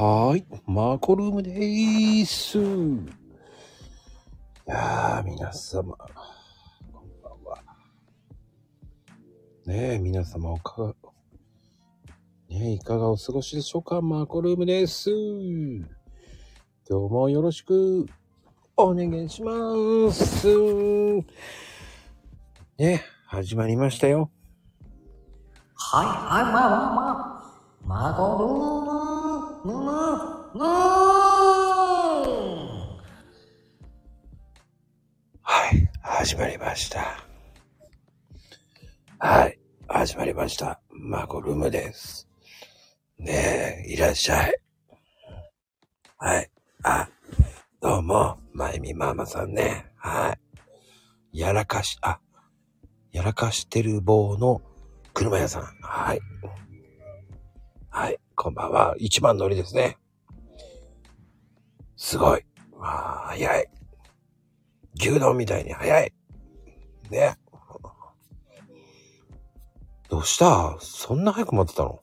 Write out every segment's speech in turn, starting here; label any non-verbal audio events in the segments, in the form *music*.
はーい。マコルームでーす。いやー、皆様。こんばんは。ねえ、皆様、おかが、ねえ、いかがお過ごしでしょうか？マコルームです。今日もよろしくお願いします。ねえ、始まりましたよ。はいはい、まあまあまあ。マゴルーム、ムム、ムーはい、始まりました。はい、始まりました。マコルームです。ねえ、いらっしゃい。はい。あ、どうも、まゆみママさんね。はい。やらかし、あ、やらかしてる棒の車屋さん。はい。はい、こんばんは。一番乗りですね。すごい。まあ、早い。牛丼みたいに早い。ね。どうした？そんな早く待ってたの？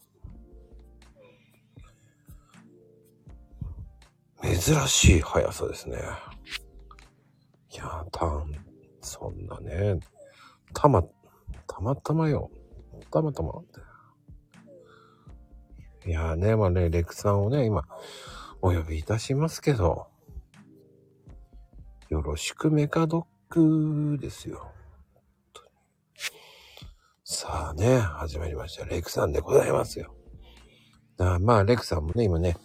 珍しい速さですね。いや、たん、そんなね、たま、たまたまよ。たまたま。いやね、まあね、レクさんをね、今、お呼びいたしますけど、よろしくメカドッグですよ。さあね、始まりました。レクさんでございますよ。あまあ、レクさんもね、今ね、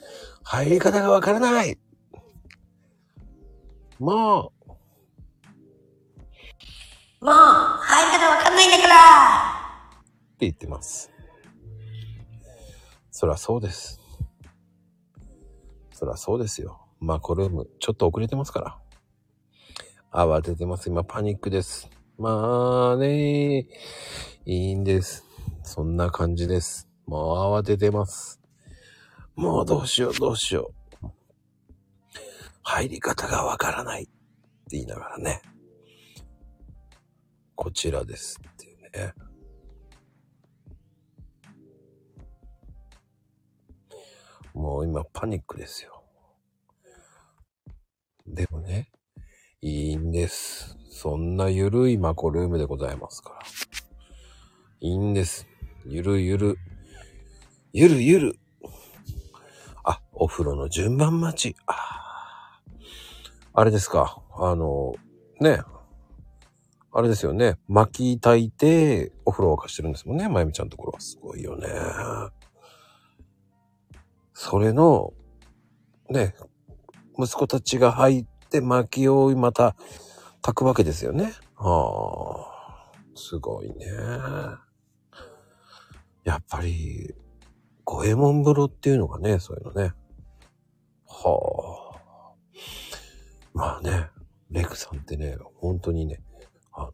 入り方がわからないもう、もう、入り方わかんないんだからって言ってます。そらそうです。そらそうですよ。マコルーム、ちょっと遅れてますから。慌ててます。今、パニックです。まあね、いいんです。そんな感じです。もう慌ててます。もうどうしよう、どうしよう。入り方がわからないって言いながらね。こちらですっていうね。もう今パニックですよ。でもね、いいんです。そんなゆるいマコルームでございますから。いいんです。ゆるゆる。ゆるゆる。あ、お風呂の順番待ち。ああれですか。あの、ね。あれですよね。巻き炊いて、お風呂沸かしてるんですもんね。まゆみちゃんのところは。すごいよね。それの、ね、息子たちが入って薪をまた炊くわけですよね。はあ、すごいね。やっぱり、五右衛門風呂っていうのがね、そういうのね。はあ。まあね、レクさんってね、本当にね、あの、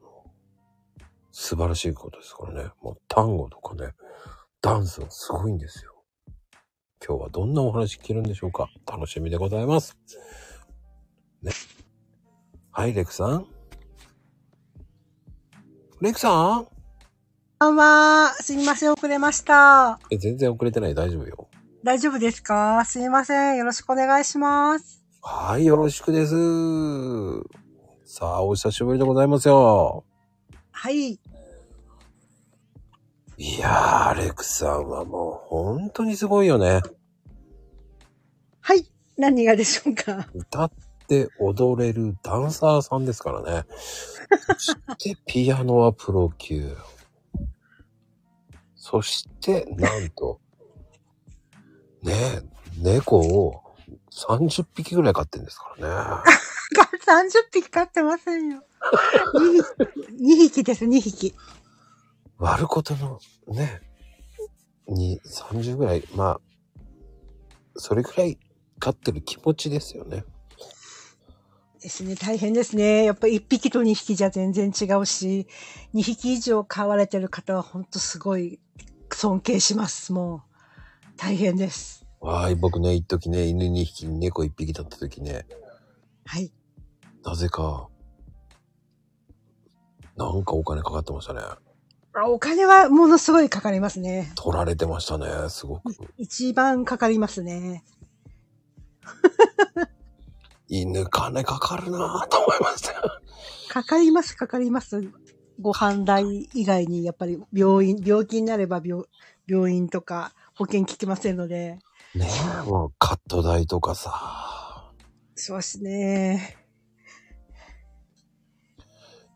素晴らしいことですからね。もう単語とかね、ダンスがすごいんですよ。今日はどんなお話聞けるんでしょうか？楽しみでございます。ね。はい、レクさん。レクさん？こんばんは。すみません、遅れました。え、全然遅れてない。大丈夫よ。大丈夫ですか？すみません。よろしくお願いします。はい、よろしくです。さあ、お久しぶりでございますよ。はい。いやー、レクさんはもう本当にすごいよね。はい。何がでしょうか？歌って踊れるダンサーさんですからね。そして *laughs* ピアノはプロ級。そして、なんと、ねえ、猫を30匹ぐらい飼ってんですからね。*laughs* 30匹飼ってませんよ。2匹 ,2 匹です、2匹。割ることの、ね、に、30ぐらい、まあ、それぐらい飼ってる気持ちですよね。ですね、大変ですね。やっぱ1匹と2匹じゃ全然違うし、2匹以上飼われてる方は本当すごい尊敬します。もう、大変です。わーい、僕ね、一時ね、犬2匹、猫1匹だった時ね、はい。なぜか、なんかお金かかってましたね。あお金はものすごいかかりますね。取られてましたね、すごく。一番かかりますね。犬金かかるなぁと思いましたよ。かかります、かかります。ご飯代以外に、やっぱり病院、病気になれば病病院とか保険効きませんので。ねえ、もうカット代とかさ。そうですね。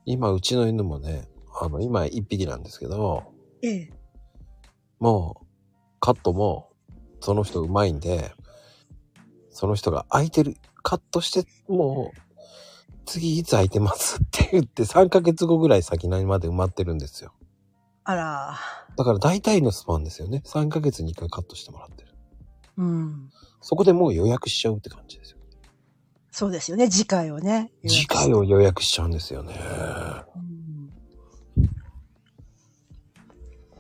今、うちの犬もね、あの、今一匹なんですけど、ええ。もう、カットも、その人うまいんで、その人が空いてる、カットして、もう、次いつ空いてますって言って3ヶ月後ぐらい先まで埋まってるんですよ。あら。だから大体のスパンですよね。3ヶ月に1回カットしてもらってる。うん。そこでもう予約しちゃうって感じですよ。そうですよね。次回をね。次回を予約しちゃうんですよね。うん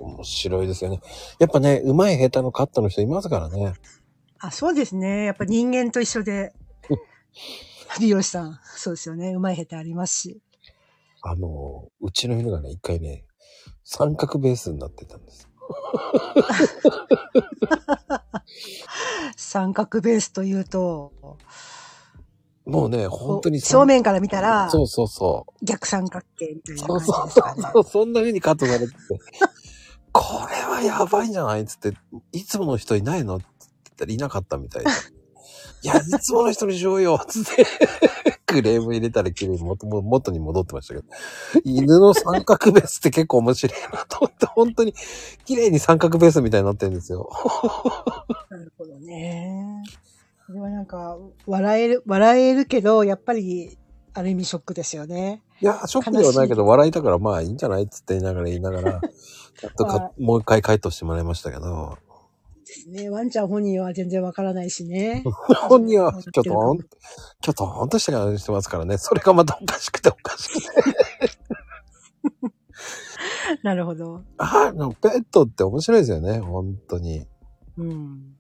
面白いですよね。やっぱね、うまい下手のカットの人いますからね。あ、そうですね。やっぱ人間と一緒で、美容師さん、そうですよね。うまい下手ありますし。あの、うちの犬がね、一回ね、三角ベースになってたんです。三角ベースというと、もうね、本当に正面から見たら、そうそうそう。逆三角形みたいなそう感じそうそですかね。うそう、そんな風にカットされてて、これはやばいんじゃないっつって、いつもの人いないのっったらいなかったみたいで。いや、いつもの人にしようよつって、クレーム入れたら綺麗に元も元に戻ってましたけど、犬の三角ベースって結構面白いなと思って、本当に綺麗に三角ベースみたいになってるんですよ。なるほどね。これはなんか、笑える、笑えるけど、やっぱり、ある意味ショックですよね。いや、ショックではないけど、笑いたからまあいいんじゃないっつって言いながら言いながら、ちゃんとかはもう一回回答してもらいましたけど、ですね。ワンちゃん本人は全然わからないしね。*laughs* 本人は、*laughs* ちょっとほん、ちょっとほんとした顔してますからね。それがまたおかしくておかしくて。*laughs* なるほど。あの、ペットって面白いですよね。本当に。うん。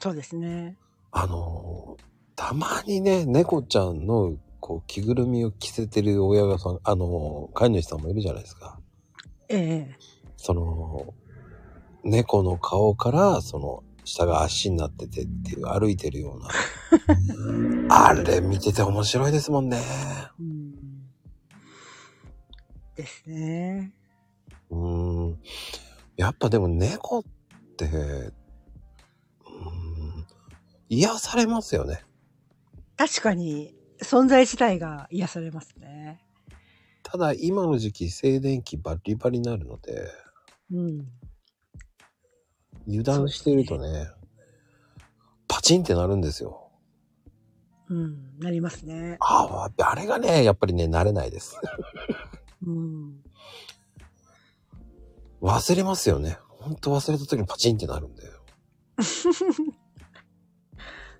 そうですね。あの、たまにね、猫ちゃんの、こう、着ぐるみを着せてる親御さん、あの、飼い主さんもいるじゃないですか。ええ。その、猫の顔から、その、下が足になっててっていう、歩いてるような。*laughs* あれ見てて面白いですもんね。うん。ですね。うーん。やっぱでも猫って、うーん、癒されますよね。確かに、存在自体が癒されますね。ただ今の時期静電気バリバリになるので、うん。油断してるとね、パチンってなるんですよ。うん。なりますね。ああ、あれがね、やっぱりね、慣れないです。うん。忘れますよね。ほんと忘れた時にパチンってなるんだよ。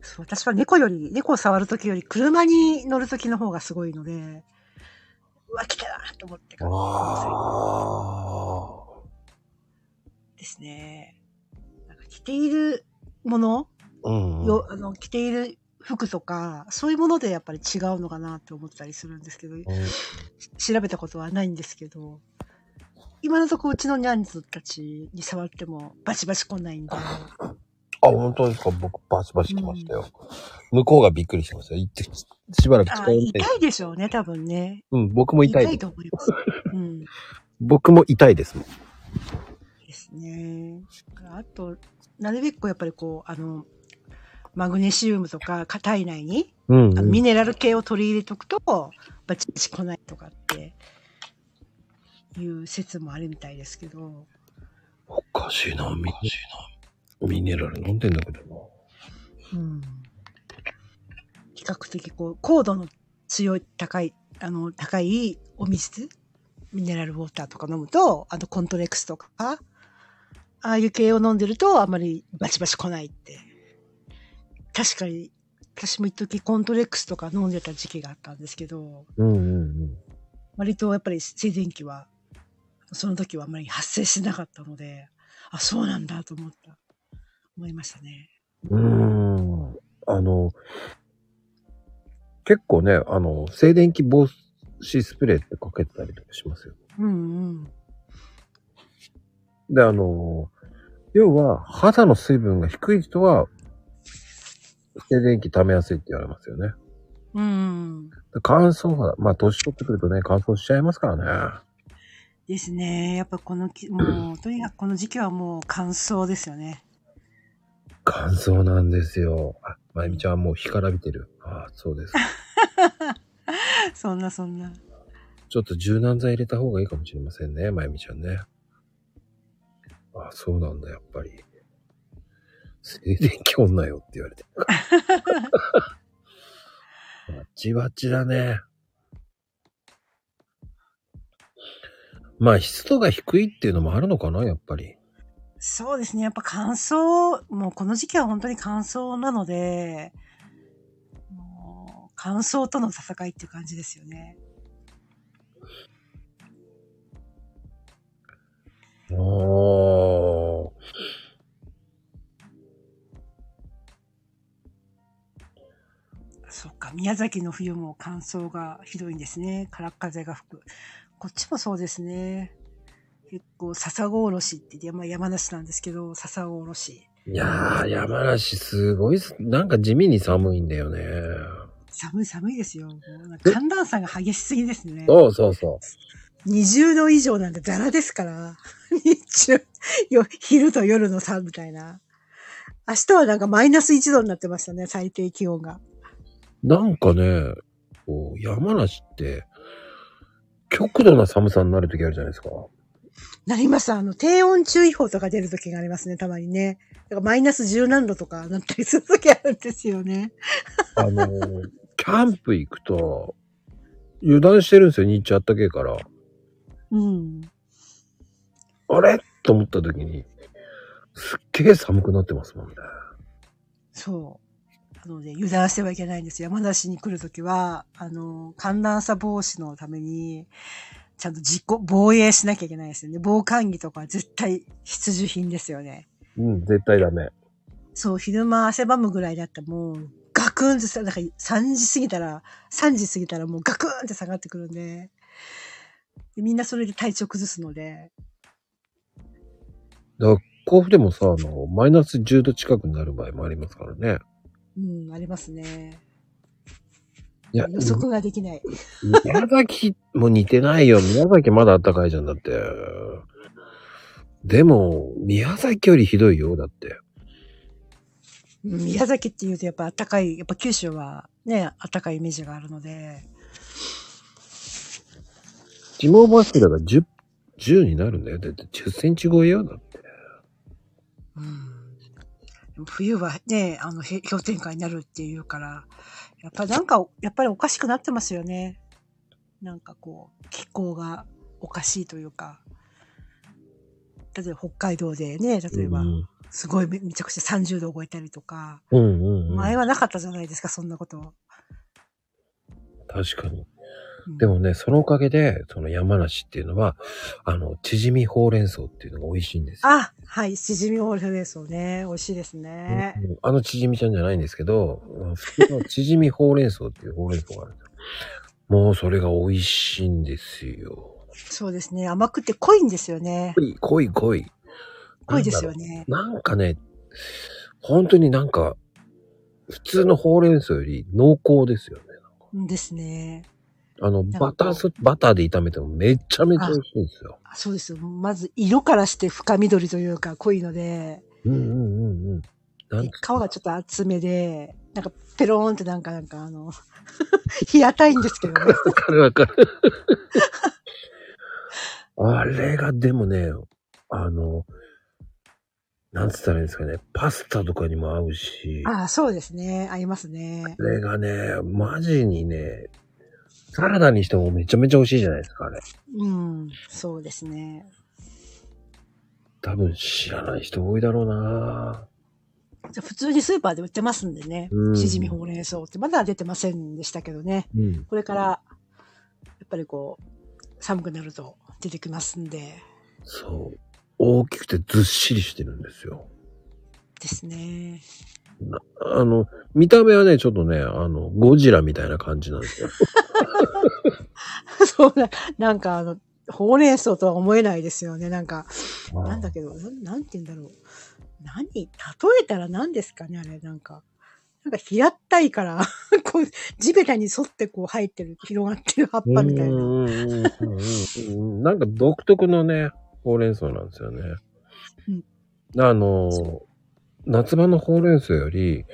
そう、私は猫より、猫を触るときより車に乗るときの方がすごいので、うわ、来たなと思ってからあですね。着ているもの、あ。うん。よあの着ている服とか、そういうものでやっぱり違うのかなって思ったりするんですけど、うん調べたことはないんですけど、今のところうちのニャンズたちに触ってもバチバチ来ないんで、あ、本当ですか？僕バチバチ来ましたよ。向こうがびっくりしてましたよ。行って、しばらく使あえない。痛いでしょうね、多分ね。うん、僕も痛いです。と思います。うん。僕も痛いですもん。ですね。あと、なるべくやっぱりこう、あの、マグネシウムとか体内に、うん、あのミネラル系を取り入れとくと、バチバチ来ないとかっていう説もあるみたいですけど、おかしいな、ミミネラル飲んでんだけどな。うん。比較的こう、高度の強い、高い、あの、高いお水、ミネラルウォーターとか飲むと、あとコントレックスとか、ああいう系を飲んでるとあんまりバチバチ来ないって。確かに、私も一時コントレックスとか飲んでた時期があったんですけど、うんうんうん。割とやっぱり静電気は、その時はあんまり発生しなかったので、あ、そうなんだと思った、思いましたね。うーん。あの、結構ね、あの、静電気防止スプレーってかけたりとかしますよ。うんうん。で、あの、要は、肌の水分が低い人は、静電気溜めやすいって言われますよね。うん。乾燥が、まあ年取ってくるとね、乾燥しちゃいますからね。ですね。やっぱこのき、もう、*clears throat* とにかくこの時期はもう乾燥ですよね。乾燥なんですよ。あ、まゆみちゃんはもう干からびてる。ああ、そうです。*laughs* そんなそんな。ちょっと柔軟剤入れた方がいいかもしれませんね、まゆみちゃんね。あ、そうなんだ、やっぱり。静電気女よって言われてるから。*laughs* バチバチだね。まあ、湿度が低いっていうのもあるのかな、やっぱり。そうですね。やっぱ乾燥、もうこの時期は本当に乾燥なので、もう乾燥との戦いっていう感じですよね。おー。そっか、宮崎の冬も乾燥がひどいんですね。空っ風が吹く。こっちもそうですね。結構、笹子おろしって山山梨なんですけど、笹子おろし。いやー、山梨すごいす、なんか地味に寒いんだよね。寒い寒いですよ。寒暖差が激しすぎですね。そうそうそう。20度以上なんてザラですから。*laughs* 日中、よ、昼と夜の差みたいな。明日はなんかマイナス1度になってましたね、最低気温が。なんかね、こう山梨って、極度な寒さになる時あるじゃないですか。なります。あの、低温注意報とか出る時がありますね、たまにね。だからマイナス10何度とかなったりする時あるんですよね。*laughs* あのー、キャンプ行くと、油断してるんですよ、日中あったけえから。うん。あれ？と思った時に、すっげえ寒くなってますもんね。そう。なので、油断してはいけないんですよ。山梨に来るときは、あの、寒暖差防止のために、ちゃんと自己防衛しなきゃいけないですよね。防寒着とかは絶対必需品ですよね。うん、絶対ダメ。そう、昼間汗ばむぐらいだったらもう、ガクンってさ、なんか3時過ぎたら、3時過ぎたらもうガクンって下がってくるんで、でみんなそれで体調崩すので、だから甲府でもさ、あの、マイナス10度近くになる場合もありますからね。うん、ありますね。いや、予測ができない。宮崎も似てないよ。宮崎まだ暖かいじゃんだって。でも、宮崎よりひどいよ。だって。うん宮崎っていうとやっぱ暖かい、やっぱ九州はね、暖かいイメージがあるので、地毛バスケだから10、10になるんだよ。だって10センチ超えよ。だって。うん冬はね、あの、へ氷点下になるっていうから、やっぱなんか、やっぱりおかしくなってますよね。なんかこう、気候がおかしいというか、例えば北海道でね、例えばう、んすごいめめちゃくちゃ30度を超えたりとか、うんうん、うん。前はなかったじゃないですか、そんなこと。確かに。うんでもね、そのおかげで、その山梨っていうのは、あの、縮みほうれん草っていうのが美味しいんですよ。あ、はい、しじみオールレースをね、美味しいですね。うんあの縮みちゃんじゃないんですけど、うん普通の縮みほうれん草っていうほうれん草があるんですよ。もうそれが美味しいんですよ。そうですね、甘くて濃いんですよね。濃い、濃い、濃い。濃いですよね。なんかね、本当になんか、普通のほうれん草より濃厚ですよね。ですね。あの、バタース、バターで炒めてもめちゃめちゃ美味しいんですよ。あそうですよ。まず色からして深緑というか濃いので、うんうんうんうん。なんで皮がちょっと厚めで、なんかペローンってなんかなんかあの、*laughs* 平たいんですけどね。わかるわかる。あれがでもね、あの、なんつったらいいんですかね、パスタとかにも合うし、ああ、そうですね。合いますね。あれがね、マジにね、サラダにしてもめちゃめちゃ美味しいじゃないですか、あれ。うん、そうですね。多分知らない人多いだろうなじゃあ普通にスーパーで売ってますんでねう。んしじみほうれん草ってまだ出てませんでしたけどね。うん。これから、やっぱりこう、寒くなると出てきますんで。そう。大きくてずっしりしてるんですよ。ですね。あの、見た目はね、ちょっとね、あの、ゴジラみたいな感じなんですよ。*laughs* そうな、なんかあの、ほうれん草とは思えないですよね。なんか、なんだけど、なんなんて言うんだろう。何例えたら何ですかねあれ、なんか。なんか平ったいから、*laughs* こう、地べたに沿ってこう生えてる、広がってる葉っぱみたいな。うんなんか独特のね、ほうれん草なんですよね。うんあの、夏場のほうれん草より、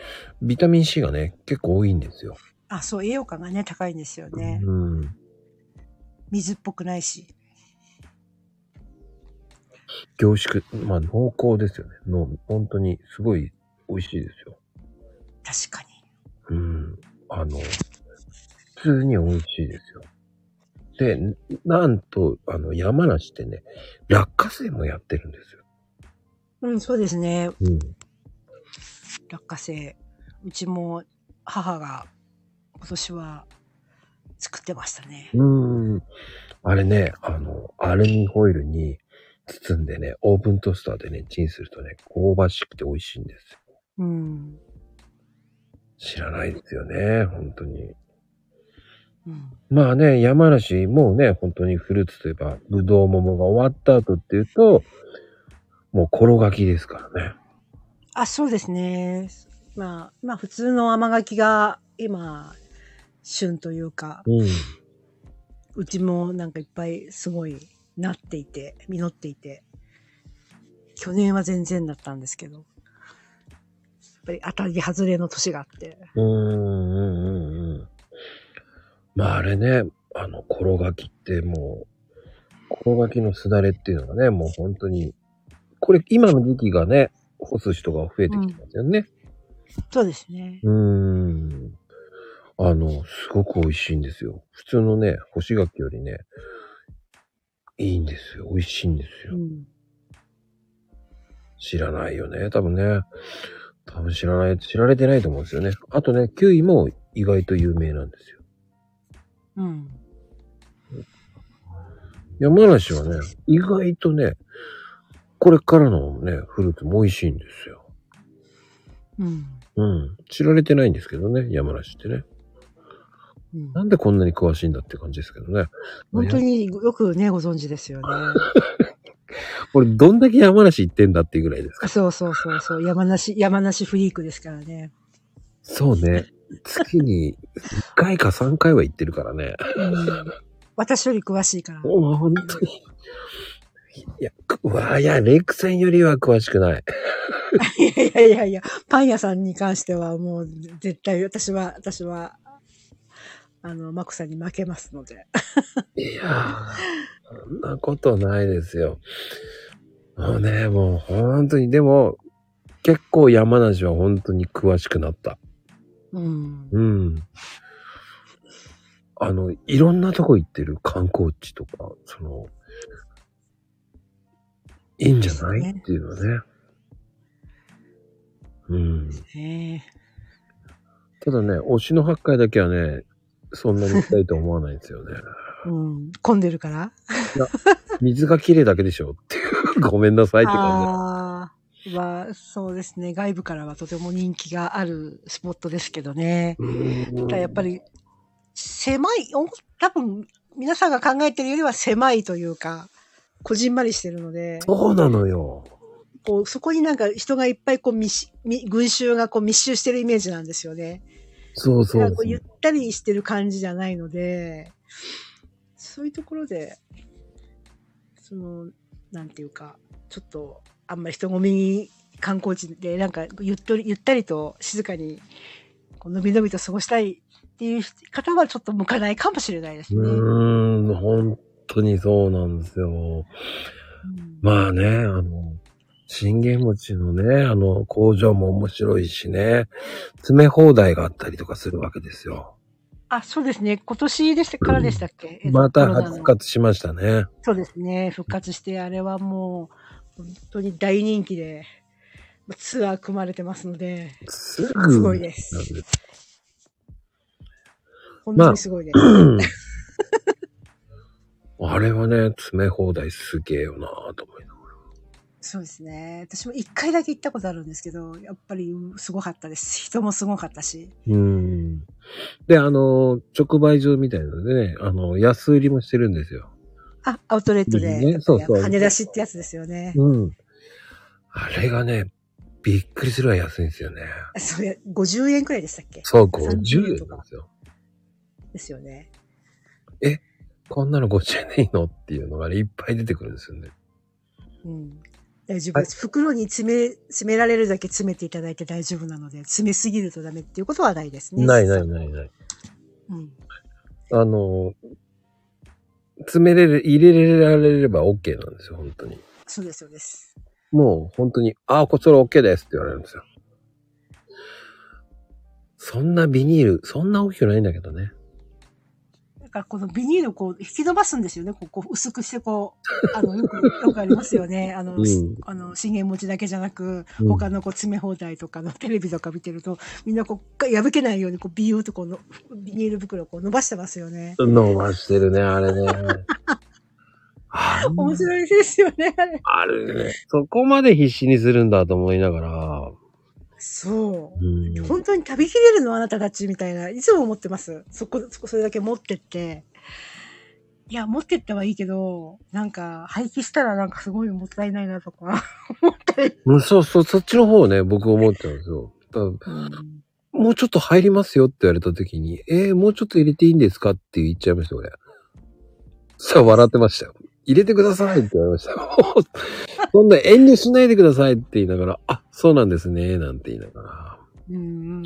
ビタミン C がね、結構多いんですよ。あ、そう、栄養価がね、高いんですよね。うん。水っぽくないし。凝縮、まあ濃厚ですよね。の本当にすごい美味しいですよ。確かに。うん。あの、普通に美味しいですよ。で、なんと、あの、山梨ってね、落花生もやってるんですよ。うん、そうですね。うん。落花生。うちも母が今年は作ってましたね。うーん。あれね、あの、アルミホイルに包んでね、オーブントースターでね、チンするとね、香ばしくて美味しいんですよ。うん。知らないですよね、本当に。うん。まあね、山梨、もうね、本当にフルーツといえば、ぶどう桃が終わった後っていうと、もう転がきですからね。あ、そうですね。まあ、まあ普通の甘柿が今、旬というか、うん。うちもなんかいっぱいすごいなっていて、実っていて、去年は全然だったんですけど、やっぱり当たり外れの年があって、うーん、うん、うん、うん。まああれね、あの、転がきってもう、転がきのすだれっていうのがね、もう本当に、これ今の時期がね、干す人が増えてきてますよね。そうですね。うーん。あの、すごく美味しいんですよ。普通のね、干し柿よりね、いいんですよ。美味しいんですよ。うん。知らないよね。多分ね。多分知らない、知られてないと思うんですよね。あとね、キウイも意外と有名なんですよ。うん。山梨はね、意外とね、これからのね、フルーツも美味しいんですよ。うん。うん。知られてないんですけどね、山梨ってね。うんなんでこんなに詳しいんだって感じですけどね。本当によくね、ご存知ですよね。*laughs* 俺どんだけ山梨行ってんだっていうぐらいですか。そうそうそうそう。山梨、山梨フリークですからね。そうね。月に1回か3回は行ってるからね。うん。私より詳しいから。*laughs* もう本当に。いや、うわいや、レイクさんよりは詳しくない。いやいやいやいや、パン屋さんに関してはもう絶対私は、私は、あの、マコさんに負けますので。いやー、そんなことないですよ。もうね、もう本当に、でも、結構山梨は本当に詳しくなった。うん。うん。あの、いろんなとこ行ってる観光地とか、その、いいんじゃない、ねっていうのはね。うん。ねただね、推しの八回だけはね、そんなに行きたいと思わないんですよね。え *laughs* うん。混んでるから？水が綺麗だけでしょっていう。ごめんなさいって感ああ、は、そうですね。外部からはとても人気があるスポットですけどね。ただやっぱり、狭い、お多分、皆さんが考えてるよりは狭いというか、こじんまりしてるので、そうなのよ。こう、そこになんか人がいっぱいこう密し、密群衆がこう密集してるイメージなんですよね。そうそうそうゆったりしてる感じじゃないので、そういうところで、その、なんていうか、ちょっと、あんまり人混みに観光地で、なんかゆっとり、ゆったりと静かに、こうのびのびと過ごしたいっていう方はちょっと向かないかもしれないですね。うーん、本当にそうなんですよ。うんまあね、あの、信玄餅のね、あの、工場も面白いしね、詰め放題があったりとかするわけですよ。あ、そうですね。今年でしたからでしたっけ、えっとまた復活しましたね。そうですね。復活して、あれはもう、本当に大人気で、まあツアー組まれてますので、すごいです。本当にすごいです。う *laughs* んあれはね、詰め放題すげえよなぁと思いながそうですね。私も一回だけ行ったことあるんですけど、やっぱりすごかったです。人もすごかったし。ら。うん。で、あの、直売所みたいなのでね、あの、安売りもしてるんですよ。あ、アウトレットで。ねそうそう羽出しってやつですよね。うん。あれがね、びっくりするわ安いんですよね。それ、50円くらいでしたっけ？そう、30 50円なんですよ。ですよね。こんなの50円でいいの？っていうのがね、いっぱい出てくるんですよね。うん。大丈夫です。袋に詰め、詰められるだけ詰めていただいて大丈夫なので、詰めすぎるとダメっていうことはないですね。ないないないない。うん。あの、詰めれる、入れられれば OK なんですよ、本当に。そうです、そうです。もう本当に、ああ、これそれ OK ですって言われるんですよ。そんなビニール、そんな大きくないんだけどね。だからこのビニールをこう引き伸ばすんですよね。こうこう薄くしてこう、あの、よく、よくありますよね。*laughs* あの、うんしあの、資源持ちだけじゃなく、うん他のこう詰め放題とかのテレビとか見てると、みんなこう、破けないようにこうビューっとこうの、ビニール袋をこう伸ばしてますよね。伸ばしてるね、あれね。*laughs* あ面白いですよね、あれ。あれね。そこまで必死にするんだと思いながら。そう。うん。本当に食べきれるのあなたたちみたいな、いつも思ってます。そこ、そこ、それだけ持ってって。いや、持ってってはいいけど、なんか、廃棄したらなんかすごいもったいないなとか、思ったり。うんそうそう、そっちの方をね、僕思ってたんですよ。もうちょっと入りますよって言われた時に、えー、もうちょっと入れていいんですかって言っちゃいました、俺。さあ、笑ってましたよ。入れてくださいって言われましたよ。そんな遠慮しないでくださいって言いながら、あ、そうなんですね、なんて言いながら。うんうん。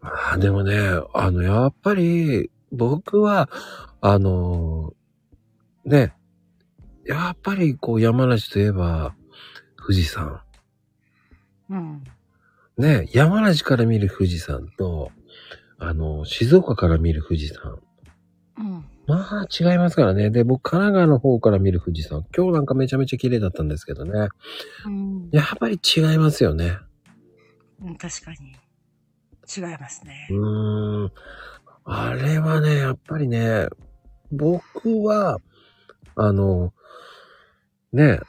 まあ、でもね、あの、やっぱり、僕は、あの、ね、やっぱりこう山梨といえば、富士山。うん。ね、山梨から見る富士山と、あの、静岡から見る富士山。うん。まあ、違いますからね。で、僕、神奈川の方から見る富士山。今日なんかめちゃめちゃ綺麗だったんですけどね。うん。やっぱり違いますよね。うん確かに。違いますねう。ーん。あれはね、やっぱりね、僕は、あの、ね、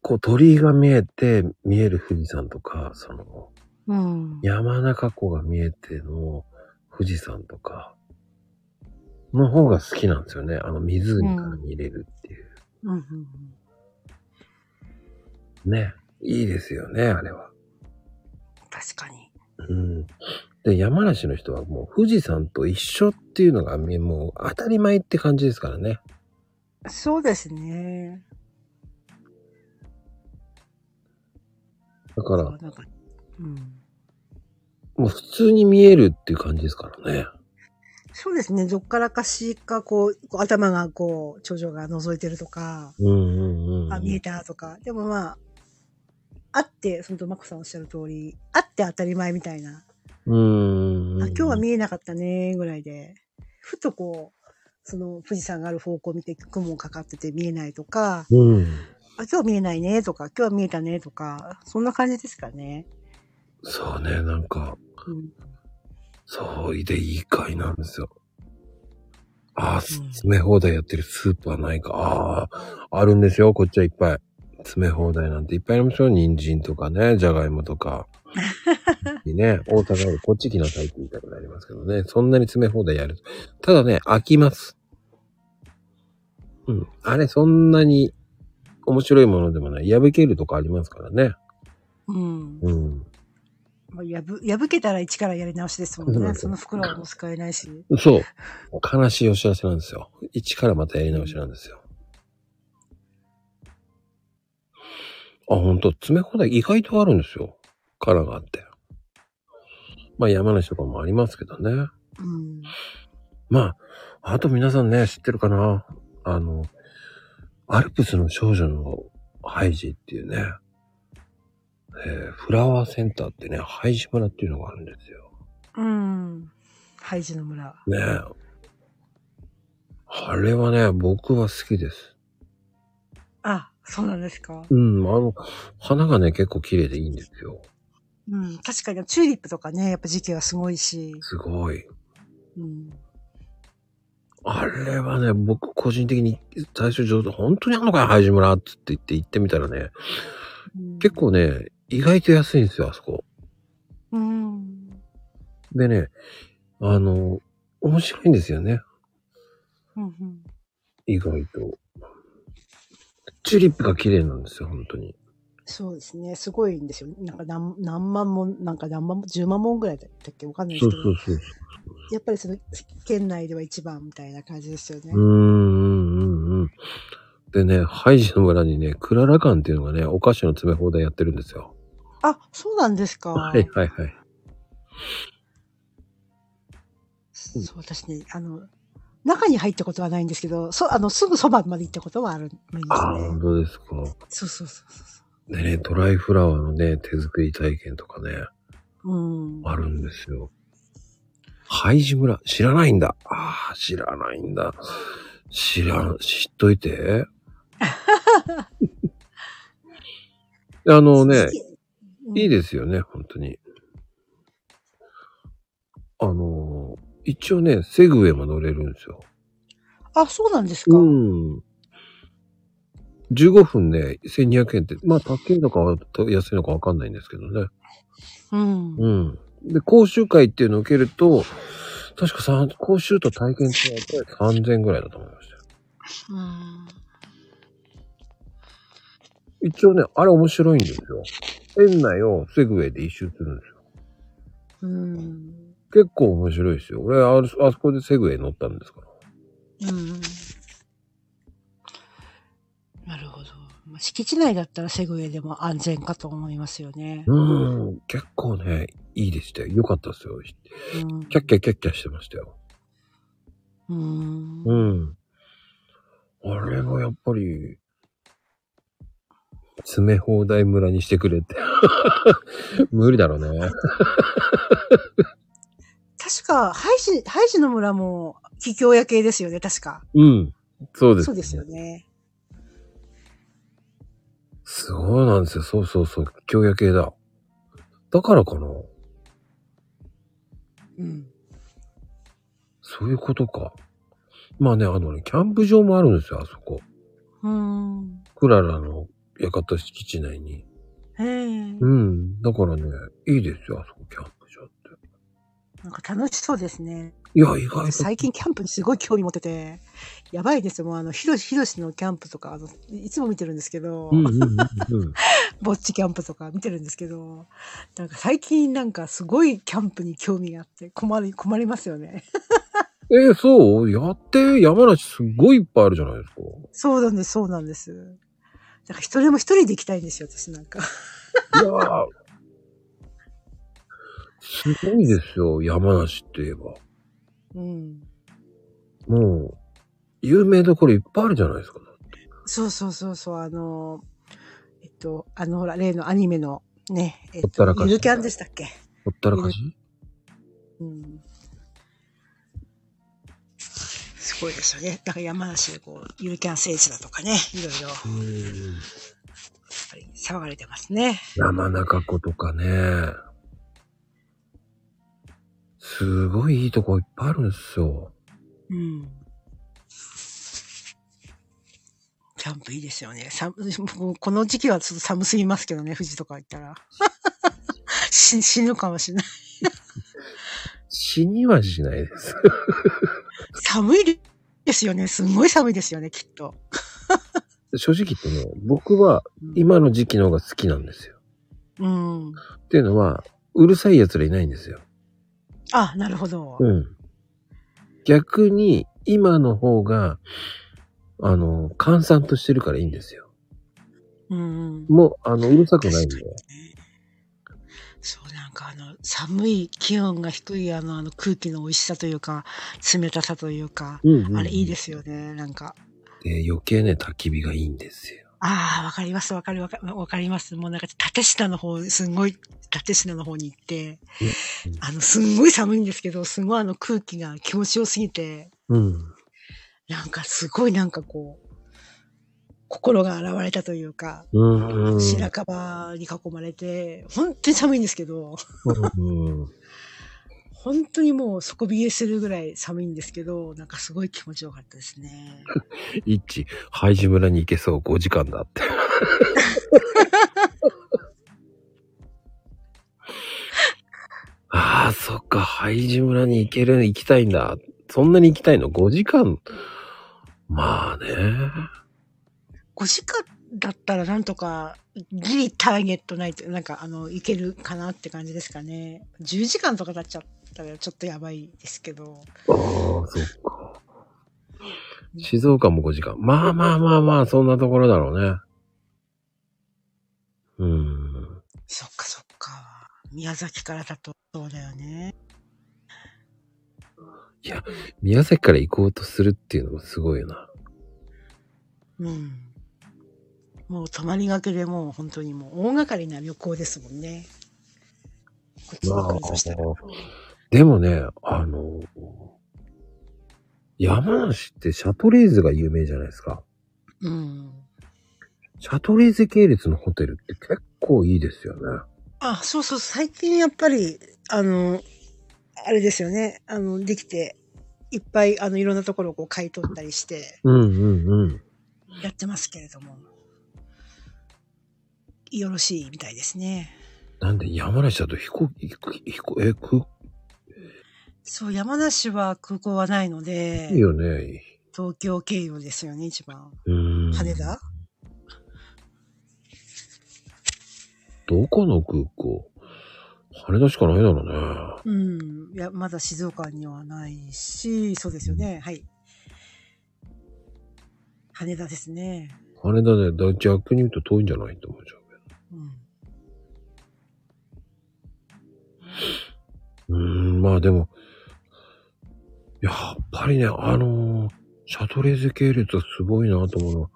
こう鳥居が見えて見える富士山とか、その、うん。山中湖が見えての富士山とか、の方が好きなんですよね。あの湖から見れるっていう。うんうんうん。ね。いいですよね、あれは。確かに。うん。で、山梨の人はもう富士山と一緒っていうのがねもう当たり前って感じですからね。そうですね。だから、そううん。もう普通に見えるっていう感じですからね。そうですね。どっからかしか、こう、頭がこう、頂上が覗いてるとか、うんうんうん。あ、見えたとか。でもまあ、あって、そのとマコさんおっしゃる通り、あって当たり前みたいな。うんうんうん。あ、今日は見えなかったね、ぐらいで。ふとこう、その富士山がある方向を見て雲かかってて見えないとか、うん。あ、今日見えないねとか、今日は見えたねとか、そんな感じですかね。そうね、なんか、うん。そうでいい回なんですよ。ああ、うん詰め放題やってるスーパーないか。ああ、あるんですよ、こっちはいっぱい。詰め放題なんていっぱいありますよ。人参とかね、じゃがいもとか。*laughs* ね、大阪よりこっち来なさいって言いたくなりますけどね。そんなに詰め放題やると。ただね、飽きます。うん。あれ、そんなに面白いものでもない。破けるとかありますからね。うん。うん。まあ、やぶ、破けたら一からやり直しですもんね。その袋はもう使えないし。そう。悲しいお知らせなんですよ。一からまたやり直しなんですよ。あ、ほんと、詰め放題意外とあるんですよ。殻があって。まあ山梨とかもありますけどね。うん。まあ、あと皆さんね、知ってるかな？あの、アルプスの少女のハイジっていうね、えーフラワーセンターってね、ハイジ村っていうのがあるんですよ。うん。ハイジの村。ねえ。あれはね、僕は好きです。あ、そうなんですか？うん、あの、花がね、結構綺麗でいいんですよ。うん。確かにチューリップとかね、やっぱ時期はすごいし。すごい。うん。あれはね、僕個人的に最初上手、本当にあんのかよ、ハイジ村って言って行ってみたらね、結構ね、意外と安いんですよ、あそこ。うん。でね、あの、面白いんですよね、うんうん。意外と。チューリップが綺麗なんですよ、本当に。そうですね。すごいんですよ。なんか何何万も、なんか何万も、10万本ぐらいだったっけ？わかんないですけど。そうそうそうやっぱりその、県内では一番みたいな感じですよね。うーん、うん、うん、うん。でね、ハイジの村にね、クララ館っていうのがね、お菓子の詰め放題やってるんですよ。あ、そうなんですか。はい、はい、はい。そう、私ね、あの、中に入ったことはないんですけど、そあの、すぐそばまで行ったことはあるんですね。ああ、本当ですか。そうそうそうそでね、ドライフラワーのね、手作り体験とかね、う。うん。あるんですよ。ハイジ村、知らないんだ。ああ、知らないんだ。知らん、知っといて。*laughs* あのね、いいでですよね、本当に。あの、一応ね、セグウェイも乗れるんですよ。あ、そうなんですか。うん。15分ね、1200円って、まあ、高いのか安いのかわかんないんですけどね。うん。うん。で、講習会っていうのを受けると、確か講習と体験って3000円ぐらいだと思いましたよ。うん。一応ね、あれ面白いんですよ。園内をセグウェイで一周するんですよ。うん。結構面白いですよ。俺、ああそこでセグウェイ乗ったんですから。うん。なるほど。まあ敷地内だったらセグウェイでも安全かと思いますよね。うん。結構ね、いいでしたよ。よかったですよ。うん。キャッキャキャッキャしてましたよ。うん。うん。あれはやっぱり、詰め放題村にしてくれって。*laughs* 無理だろうね。確か、ハイジ、ハイジの村も、桔梗屋系ですよね、確か。うん。そうです。そうですよね。すごいなんですよ。そうそうそう。京夜系だ。だからかな。うん。そういうことか。まあね、あのね、キャンプ場もあるんですよ、あそこ。うん。クララの館敷地内に。へえ。うん。だからね、いいですよ、あそこ、キャンプ場って。なんか楽しそうですね。いや、意外と。最近キャンプにすごい興味持ってて、やばいですよ。もうあの、ひろし、ひろしのキャンプとか、あの、いつも見てるんですけど。*laughs* ぼっちキャンプとか見てるんですけど、なんか最近なんかすごいキャンプに興味があって困り、困りますよね。*laughs* えーそう？やって、山梨すっごいいっぱいあるじゃないですか。そうなんです、そうなんです。だから一人も一人で行きたいんですよ、私なんか。いやーすごいですよ、山梨って言えば。うん。もう、有名どころいっぱいあるじゃないですか。そうそうそうそう、あの、えっと、あのほら、例のアニメのね、えっと、ほったらかしゆるキャンでしたっけ？ほったらかし？うん。すごいですよね。だから山梨でこう、ゆるキャン聖地だとかね、いろいろ、やっうん。ぱり騒がれてますね。山中湖とかね。すごいいいとこいっぱいあるんですよ。うん。キャンプいいですよね。この時期はちょっと寒すぎますけどね、富士とか行ったら。*laughs* 死死ぬかもしれない。*laughs* 死にはしないです。*laughs* 寒いですよね。すんごい寒いですよね、きっと。正直言ってね、僕は今の時期の方が好きなんですよ。うん。っていうのは、うるさい奴らいないんですよ。あ、なるほど。うん。逆に、今の方が、あの、閑散としてるからいいんですよ。うんうん。もう、あの、うるさくないんで。なんかあの、寒い気温が低いあの、あの空気の美味しさというか、冷たさというか、うんうんあれいいですよね、なんか。で、余計ね、焚き火がいいんですよ。ああ、わかります、わかるわかわかります。もうなんか、立科の方、すんごい、立科の方に行って、うんあの、すんごい寒いんですけど、すごいあの空気が気持ちよすぎて、うん。なんかすごいなんかこう、心が洗われたというか、うん。うん。白樺に囲まれて、本当に寒いんですけど、うん。本当にもう底冷えするぐらい寒いんですけど、なんかすごい気持ちよかったですね。*laughs* 一致、ハイジ村に行けそう、5時間だって。*laughs* ああ、そっか、ハイジ村に行ける、行きたいんだ。そんなに行きたいの ?5 時間。まあね。5時間、だったらなんとか、ギリターゲットないと、なんかあの、いけるかなって感じですかね。10時間とか経っちゃったらちょっとやばいですけど。ああ、そっか。静岡も5時間。まあまあまあまあ、そんなところだろうね。うん。そっかそっか。宮崎からだとそうだよね。宮崎から行こうとするっていうのもすごいよな。うん。もう泊まりがけでもう本当にもう大掛かりな旅行ですもんね。こっちにまあ来るとしたら。でもね、あの、山梨ってシャトレーゼが有名じゃないですか。うん。シャトレーゼ系列のホテルって結構いいですよね。あ、そうそう、最近やっぱり、あの、あれですよね。あの、できて、いっぱい、あの、いろんなところをこう買い取ったりして、うんうんうん。やってますけれども。よろしいみたいですね。なんで山梨だと飛行機、飛行え、空、そう、山梨は空港はないのいいで、よね。東京経由ですよね、一番。うん。羽田？どこの空港？羽田しかないだろうね。うん。いや、まだ静岡にはないし、そうですよね。はい。羽田ですね。羽田ね、だ逆に言うと遠いんじゃない？と思っちゃううん。うーん、まあでも、やっぱりね、あのーシャトレーゼ系列はすごいなと思うのは、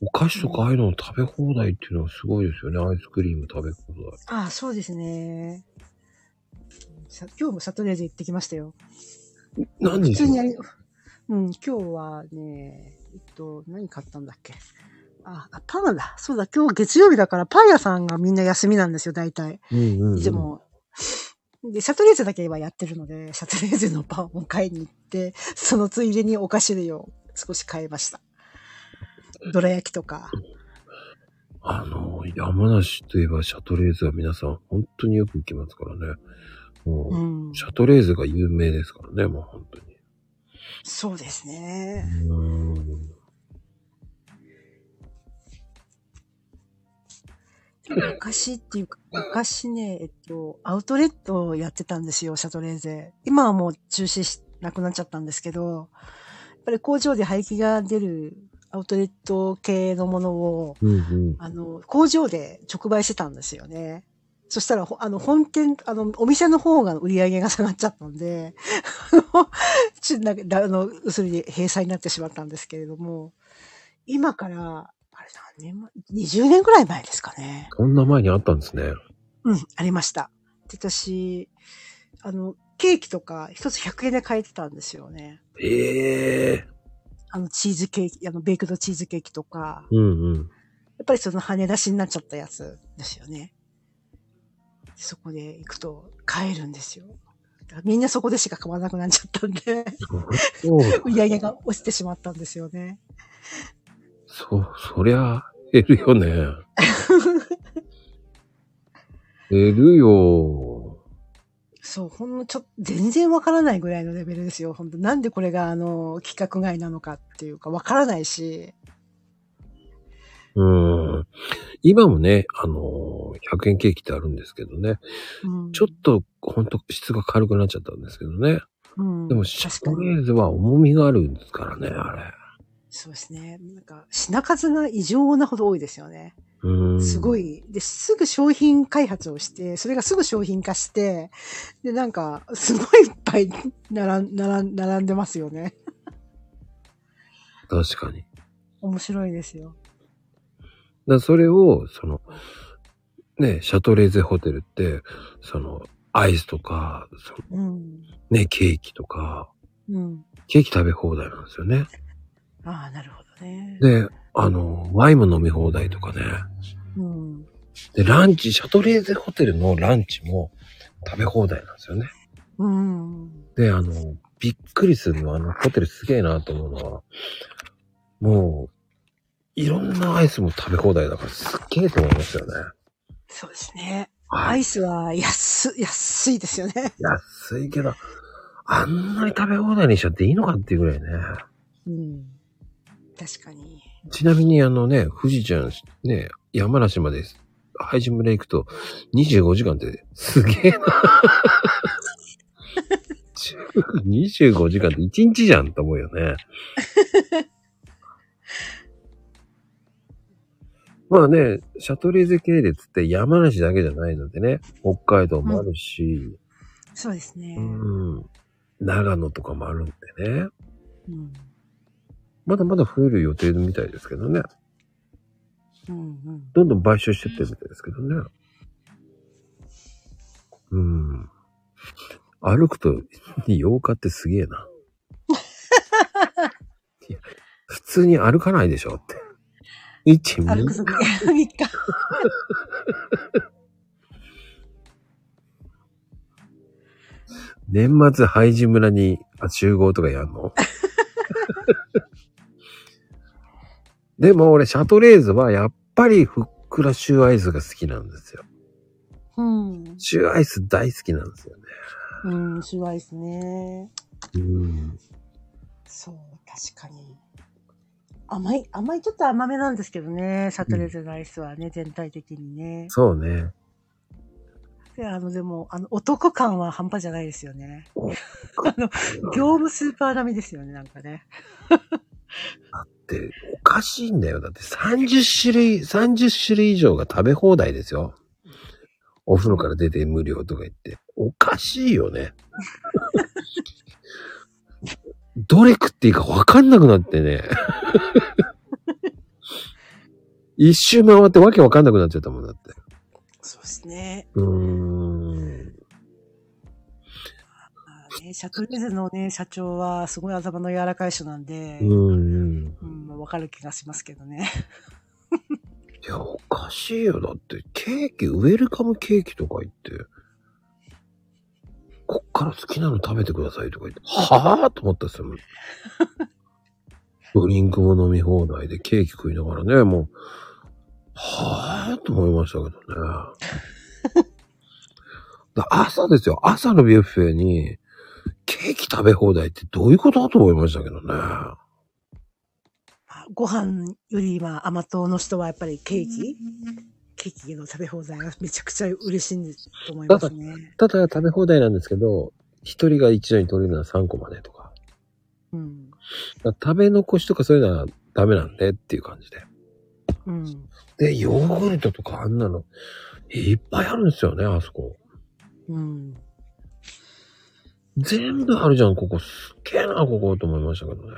お菓子とかああいうの食べ放題っていうのはすごいですよね。アイスクリーム食べ放題。ああ、そうですね。さ今日もシャトレーゼ行ってきましたよ。何普通にあり、うん、今日はね、えっと、何買ったんだっけ？あ、あパンだ。そうだ、今日月曜日だからパン屋さんがみんな休みなんですよ、大体。うんうん、うん。いつも。で、シャトレーゼだけはやってるので、*laughs* シャトレーゼのパンを買いに行って、そのついでにお菓子類を少し買いました。どら焼きとか。あのー山梨といえばシャトレーゼは皆さん本当によく行きますからね。もう、うん。シャトレーゼが有名ですからね、もう本当に。そうですね。うーん。昔っていうか、昔ね、えっと、アウトレットをやってたんですよ、シャトレーゼ。今はもう中止しなくなっちゃったんですけど、やっぱり工場で排気が出るアウトレット系のものを、うんうん。あの、工場で直売してたんですよね。そしたら、ほあの、本店、あの、お店の方が売り上げが下がっちゃったんで、*laughs* あの、ちなんか、だあの、要するに閉鎖になってしまったんですけれども、今から、あれ何年前 ?20 年くらい前ですかね。そんな前にあったんですね。うん、ありました。で、私、あの、ケーキとか一つ100円で買えてたんですよね。ええあの、チーズケーキ、あの、ベイクドチーズケーキとか、うんうん。やっぱりその跳ね出しになっちゃったやつですよね。そこで行くと買えるんですよ。みんなそこでしか買わなくなっちゃったんで、売り上げが落ちてしまったんですよね。そう、そりゃ、減るよね。*laughs* 減るよ。そう、ほんのちょっと、全然わからないぐらいのレベルですよ。本当なんでこれが、あの、規格外なのかっていうか、わからないし。うん。今もね、あのー、100円ケーキってあるんですけどね。うん、ちょっと、ほんと質が軽くなっちゃったんですけどね。うん、でも、シャト確かに。レーゼは重みがあるんですからね、あれ。そうですね。なんか、品数が異常なほど多いですよね。うん。すごい。い。で、すぐ商品開発をして、それがすぐ商品化して、で、なんか、すごいいっぱい *laughs* 並ん並ん並んでますよね。確かに。面白いですよ。だからそれを、その、ね、シャトレーゼホテルって、その、アイスとか、そのうん。ね、ケーキとか、うん。ケーキ食べ放題なんですよね。ああ、なるほどね。で、あの、ワインも飲み放題とかね。うん。で、ランチ、シャトレーゼホテルのランチも食べ放題なんですよね。うん。で、あの、びっくりするのは、あの、ホテルすげえなと思うのは、もう、いろんなアイスも食べ放題だからすっげえと思いますよね。そうですね。はい。アイスは安、安いですよね。安いけど、あんなに食べ放題にしちゃっていいのかっていうぐらいね。うん。確かに。ちなみにあのね、富士ちゃん、ね、山梨まで、ハイジムレ行くと、25時間って、すげえな。25時間って1日じゃんと思うよね。*laughs* まあね、シャトレーゼ系列って山梨だけじゃないのでね、北海道もあるし、そうですね。うん、長野とかもあるんでね。うん。まだまだ増える予定みたいですけどね。うんうん。どんどん買収してってるみたいですけどね。うん。歩くと8日ってすげえな。*laughs* いや普通に歩かないでしょって。1、2歩くぞ、3日。*laughs* 年末ハイジ村にあ集合とかやんの？*laughs* でも俺シャトレーズはやっぱりふっくらシューアイスが好きなんですよ。うん。シューアイス大好きなんですよね。うん、シュワイスね。うん。そう、確かに。甘い、甘い、ちょっと甘めなんですけどね、シャトレーゼのアイスはね、全体的にね。そうね。で、あの、でも、あの、男感は半端じゃないですよね。*laughs* あの、業務スーパー並みですよね、なんかね。って、おかしいんだよ。だって30種類、30種類以上が食べ放題ですよ。お風呂から出て無料とか言って。おかしいよね。*laughs* どれ食っていいかわかんなくなってね。*laughs* 一周回ってわけわかんなくなっちゃったもんだって。そうですね。うーん。シャトレーゼのね、社長はすごい頭の柔らかい人なんで、うんうん。うん、わかる気がしますけどね。*laughs* いや、おかしいよ。だって、ケーキ、ウェルカムケーキとか言って、こっから好きなの食べてくださいとか言って、はぁと思ったんですよ。ドリンクも飲み放題でケーキ食いながらね、もう、はぁと思いましたけどね。*laughs* だ朝ですよ。朝のビュッフェに、ケーキ食べ放題ってどういうことだと思いましたけどね。あご飯より今甘党の人はやっぱりケーキ？ケーキの食べ放題がめちゃくちゃ嬉しいんですと思いますね。ただ食べ放題なんですけど、一人が一度に取れるのは3個までとか。うん。食べ残しとかそういうのはダメなんでっていう感じで。うん。で、ヨーグルトとかあんなの、いっぱいあるんですよね、あそこ。うん。全部あるじゃん、ここ。すっげえな、ここと思いましたけどね。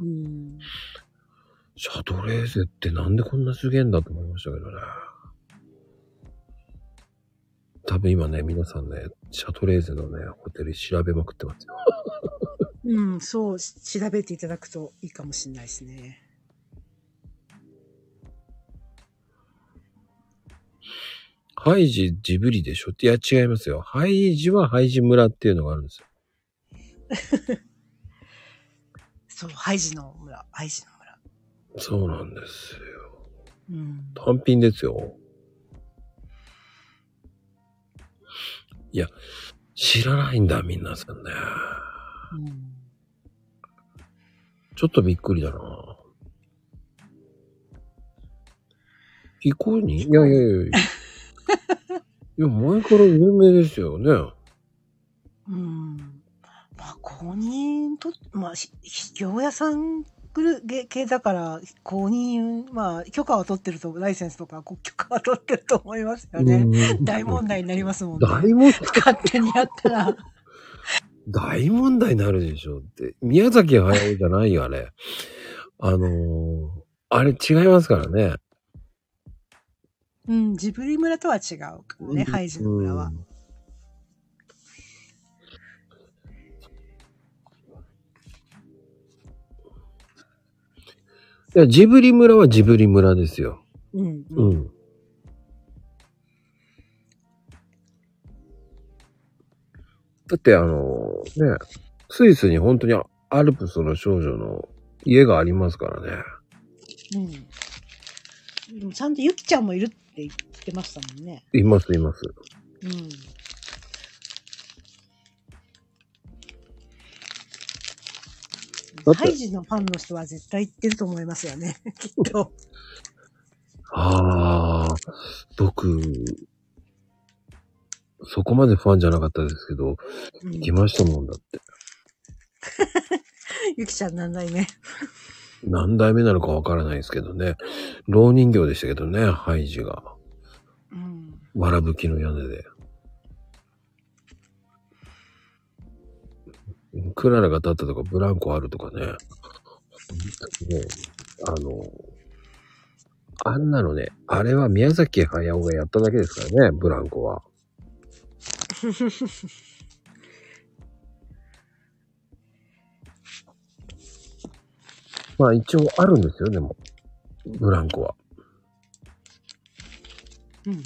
うん。シャトレーゼってなんでこんなすげえんだと思いましたけどね。多分今ね、皆さんね、シャトレーゼのね、ホテル調べまくってますよ。*laughs* うん、そう、し調べていただくといいかもしれないですね。ハイジジブリでしょ？って、いや違いますよ。ハイジはハイジ村っていうのがあるんですよ。*laughs* そう、ハイジの村、ハイジの村。そうなんですよ。うん。単品ですよ。いや、知らないんだ、皆さんね。うん。ちょっとびっくりだな。行こうに？いやいやいやいや。前から有名ですよね。うん。まあ、公認と、まあ、ひ秘境屋さん系だから、公認、まあ、許可は取ってると、ライセンスとか、許可は取ってると思いますよね。うん大問題になりますもんね。大問題、勝手にやったら。大問題になるでしょって。宮崎駿じゃないよ、あれ。あのー、あれ違いますからね。うん、ジブリ村とは違うからね、ハイジの村はう。んいや、ジブリ村はジブリ村ですよ。うん。ううん。ん。だってあのね、スイスに本当にアルプスの少女の家がありますからね。うん。でもちゃんとユキちゃんもいるって言ってましたもんね。います、います。うん。だってハイジのファンの人は絶対行ってると思いますよね。*laughs* きっと。ああ、僕、そこまでファンじゃなかったですけど、うん行きましたもんだって。*laughs* ゆきちゃん何代目？何代目なのかわからないですけどね。老人形でしたけどね、ハイジが。うん。わらぶきの屋根で。クララが立ったとか、ブランコあるとかね。ね、あの、あんなのね、あれは宮崎駿がやっただけですからね、ブランコは。*laughs* まあ一応あるんですよ、でも。ブランコは。うんうん。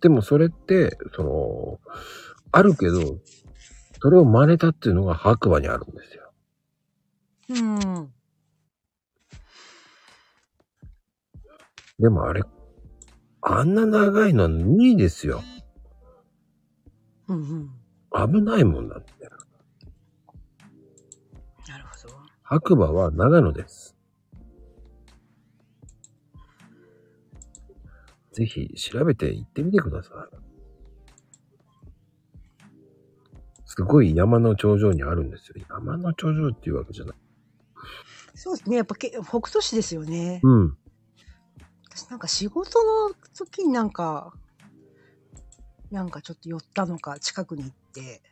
でもそれって、その、あるけど、それを真似たっていうのが白馬にあるんですよ。うん。でもあれ、あんな長いのは無理ですよ。うんうん。危ないもんだって。白馬は長野です。ぜひ調べて行ってみてください。すごい山の頂上にあるんですよ。山の頂上っていうわけじゃない。そうですね。やっぱけ北斗市ですよね。うん。私なんか仕事の時になんか、なんかちょっと寄ったのか、近くに行って、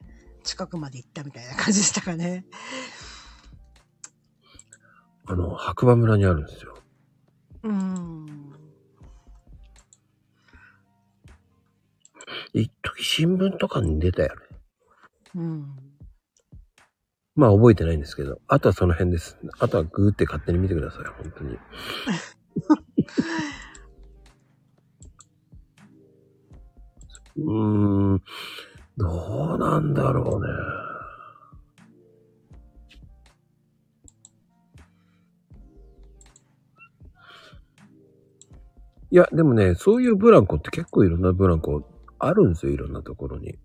近くまで行ったみたいな感じでしたかね。あの、白馬村にあるんですよ。うん。一時新聞とかに出たよね。うん。まあ覚えてないんですけど、あとはその辺です。あとはグーって勝手に見てください、本当に。*laughs* うーん、どうなんだろうね。いや、でもね、そういうブランコって結構いろんなブランコあるんですよ、いろんなところに。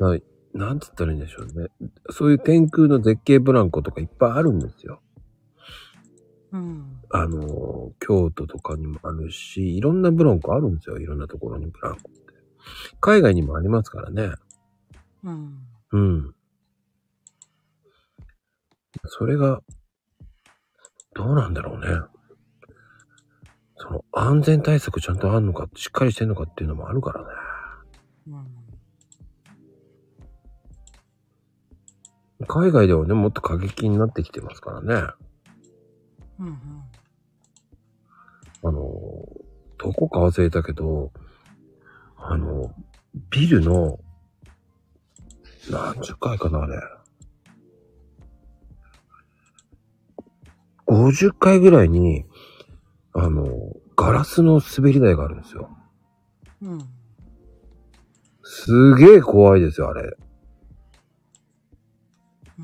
はい。なんつったらいいんでしょうね。そういう天空の絶景ブランコとかいっぱいあるんですよ。うん。あの、京都とかにもあるし、いろんなブランコあるんですよ。いろんなところにブランコって。海外にもありますからね。うん。うん。それが、どうなんだろうね。その安全対策ちゃんとあんのか、しっかりしてんのかっていうのもあるからね。うん。海外ではね、もっと過激になってきてますからね。うん。うん。あの、どこか忘れたけど、あの、ビルの、何十階かな、あれ。50階ぐらいに、あの、ガラスの滑り台があるんですよ。うん。すげえ怖いですよ、あれ。う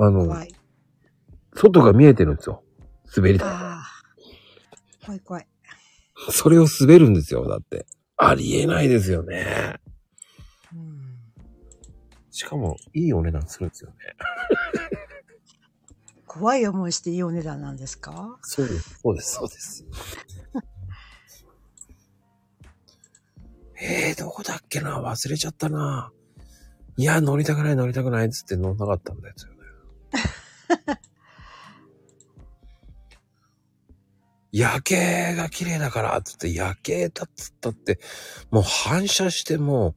ん。あの。外が見えてるんですよ。滑り台。怖い怖い。それを滑るんですよ、だって。ありえないですよね。うん。しかも、いいお値段するんですよね。怖い思いしていいお値段なんですか？そうです、そうです、そうです。*laughs* えー、どこだっけな？忘れちゃったな。いや、乗りたくない、乗りたくないっつって乗んなかったんですよね。*laughs* 夜景が綺麗だからっつって、夜景だっつったって、もう反射しても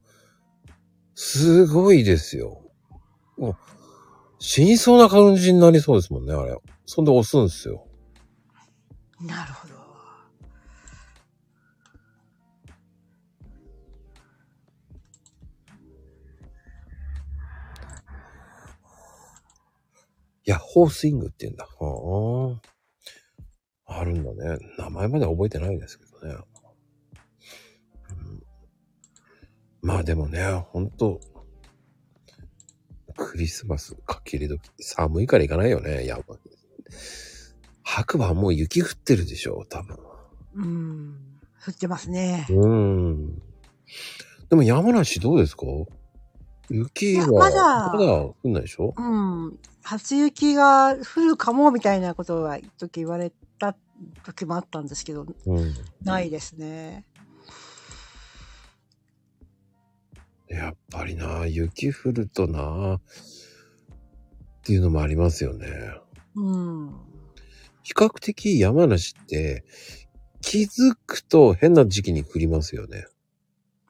う、すごいですよ。もう、死にそうな感じになりそうですもんね、あれ。そんで押すんですよ。なるほど。いや、ホースイングって言うんだ。はあ。あるんだね。名前までは覚えてないですけどね。うん、まあでもね、ほんと、クリスマスかき入れ時、寒いから行かないよね、山に。白馬はもう雪降ってるでしょ、多分。うん。降ってますね。うーん。でも山梨どうですか？雪は、まだまだ降んないでしょ？うん。初雪が降るかもみたいなことは一時言われた時もあったんですけど、うん。ないですね。やっぱりな、雪降るとな、っていうのもありますよね。うん。比較的山梨って、気づくと変な時期に降りますよね。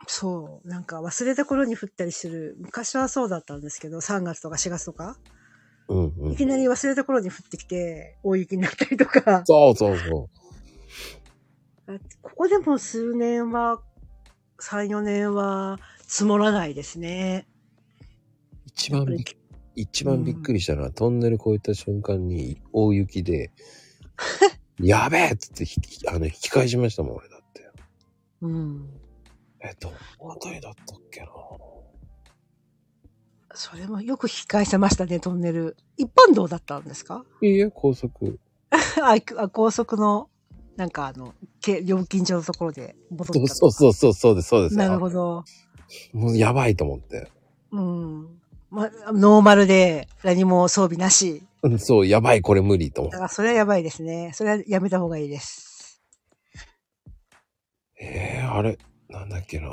そう。なんか忘れた頃に降ったりする。昔はそうだったんですけど、3月とか4月とか、うんうんい。きなり忘れた頃に降ってきて、大雪になったりとか。そうそうそここでも数年は、3、4年は積もらないですね。う。一番びっ一番びっくりしたのは、トンネル越えた瞬間に大雪で、*laughs* やべえっつって引き、あの、引き返しましたもん、俺だって。うん。え、どのあたりだったっけなそれもよく引き返せましたね、トンネル。一般道だったんですか？いいえ、高速。*laughs* あ、あ高速の、なんかあの、け料金所のところで戻ったそうそうそうそう、そうです、そうです。なるほど。もうやばいと思って。うん。ま、ノーマルで何も装備なし。うんそう、やばい、これ無理と思って。だからそれはやばいですね。それはやめた方がいいです。ええあれ、なんだっけな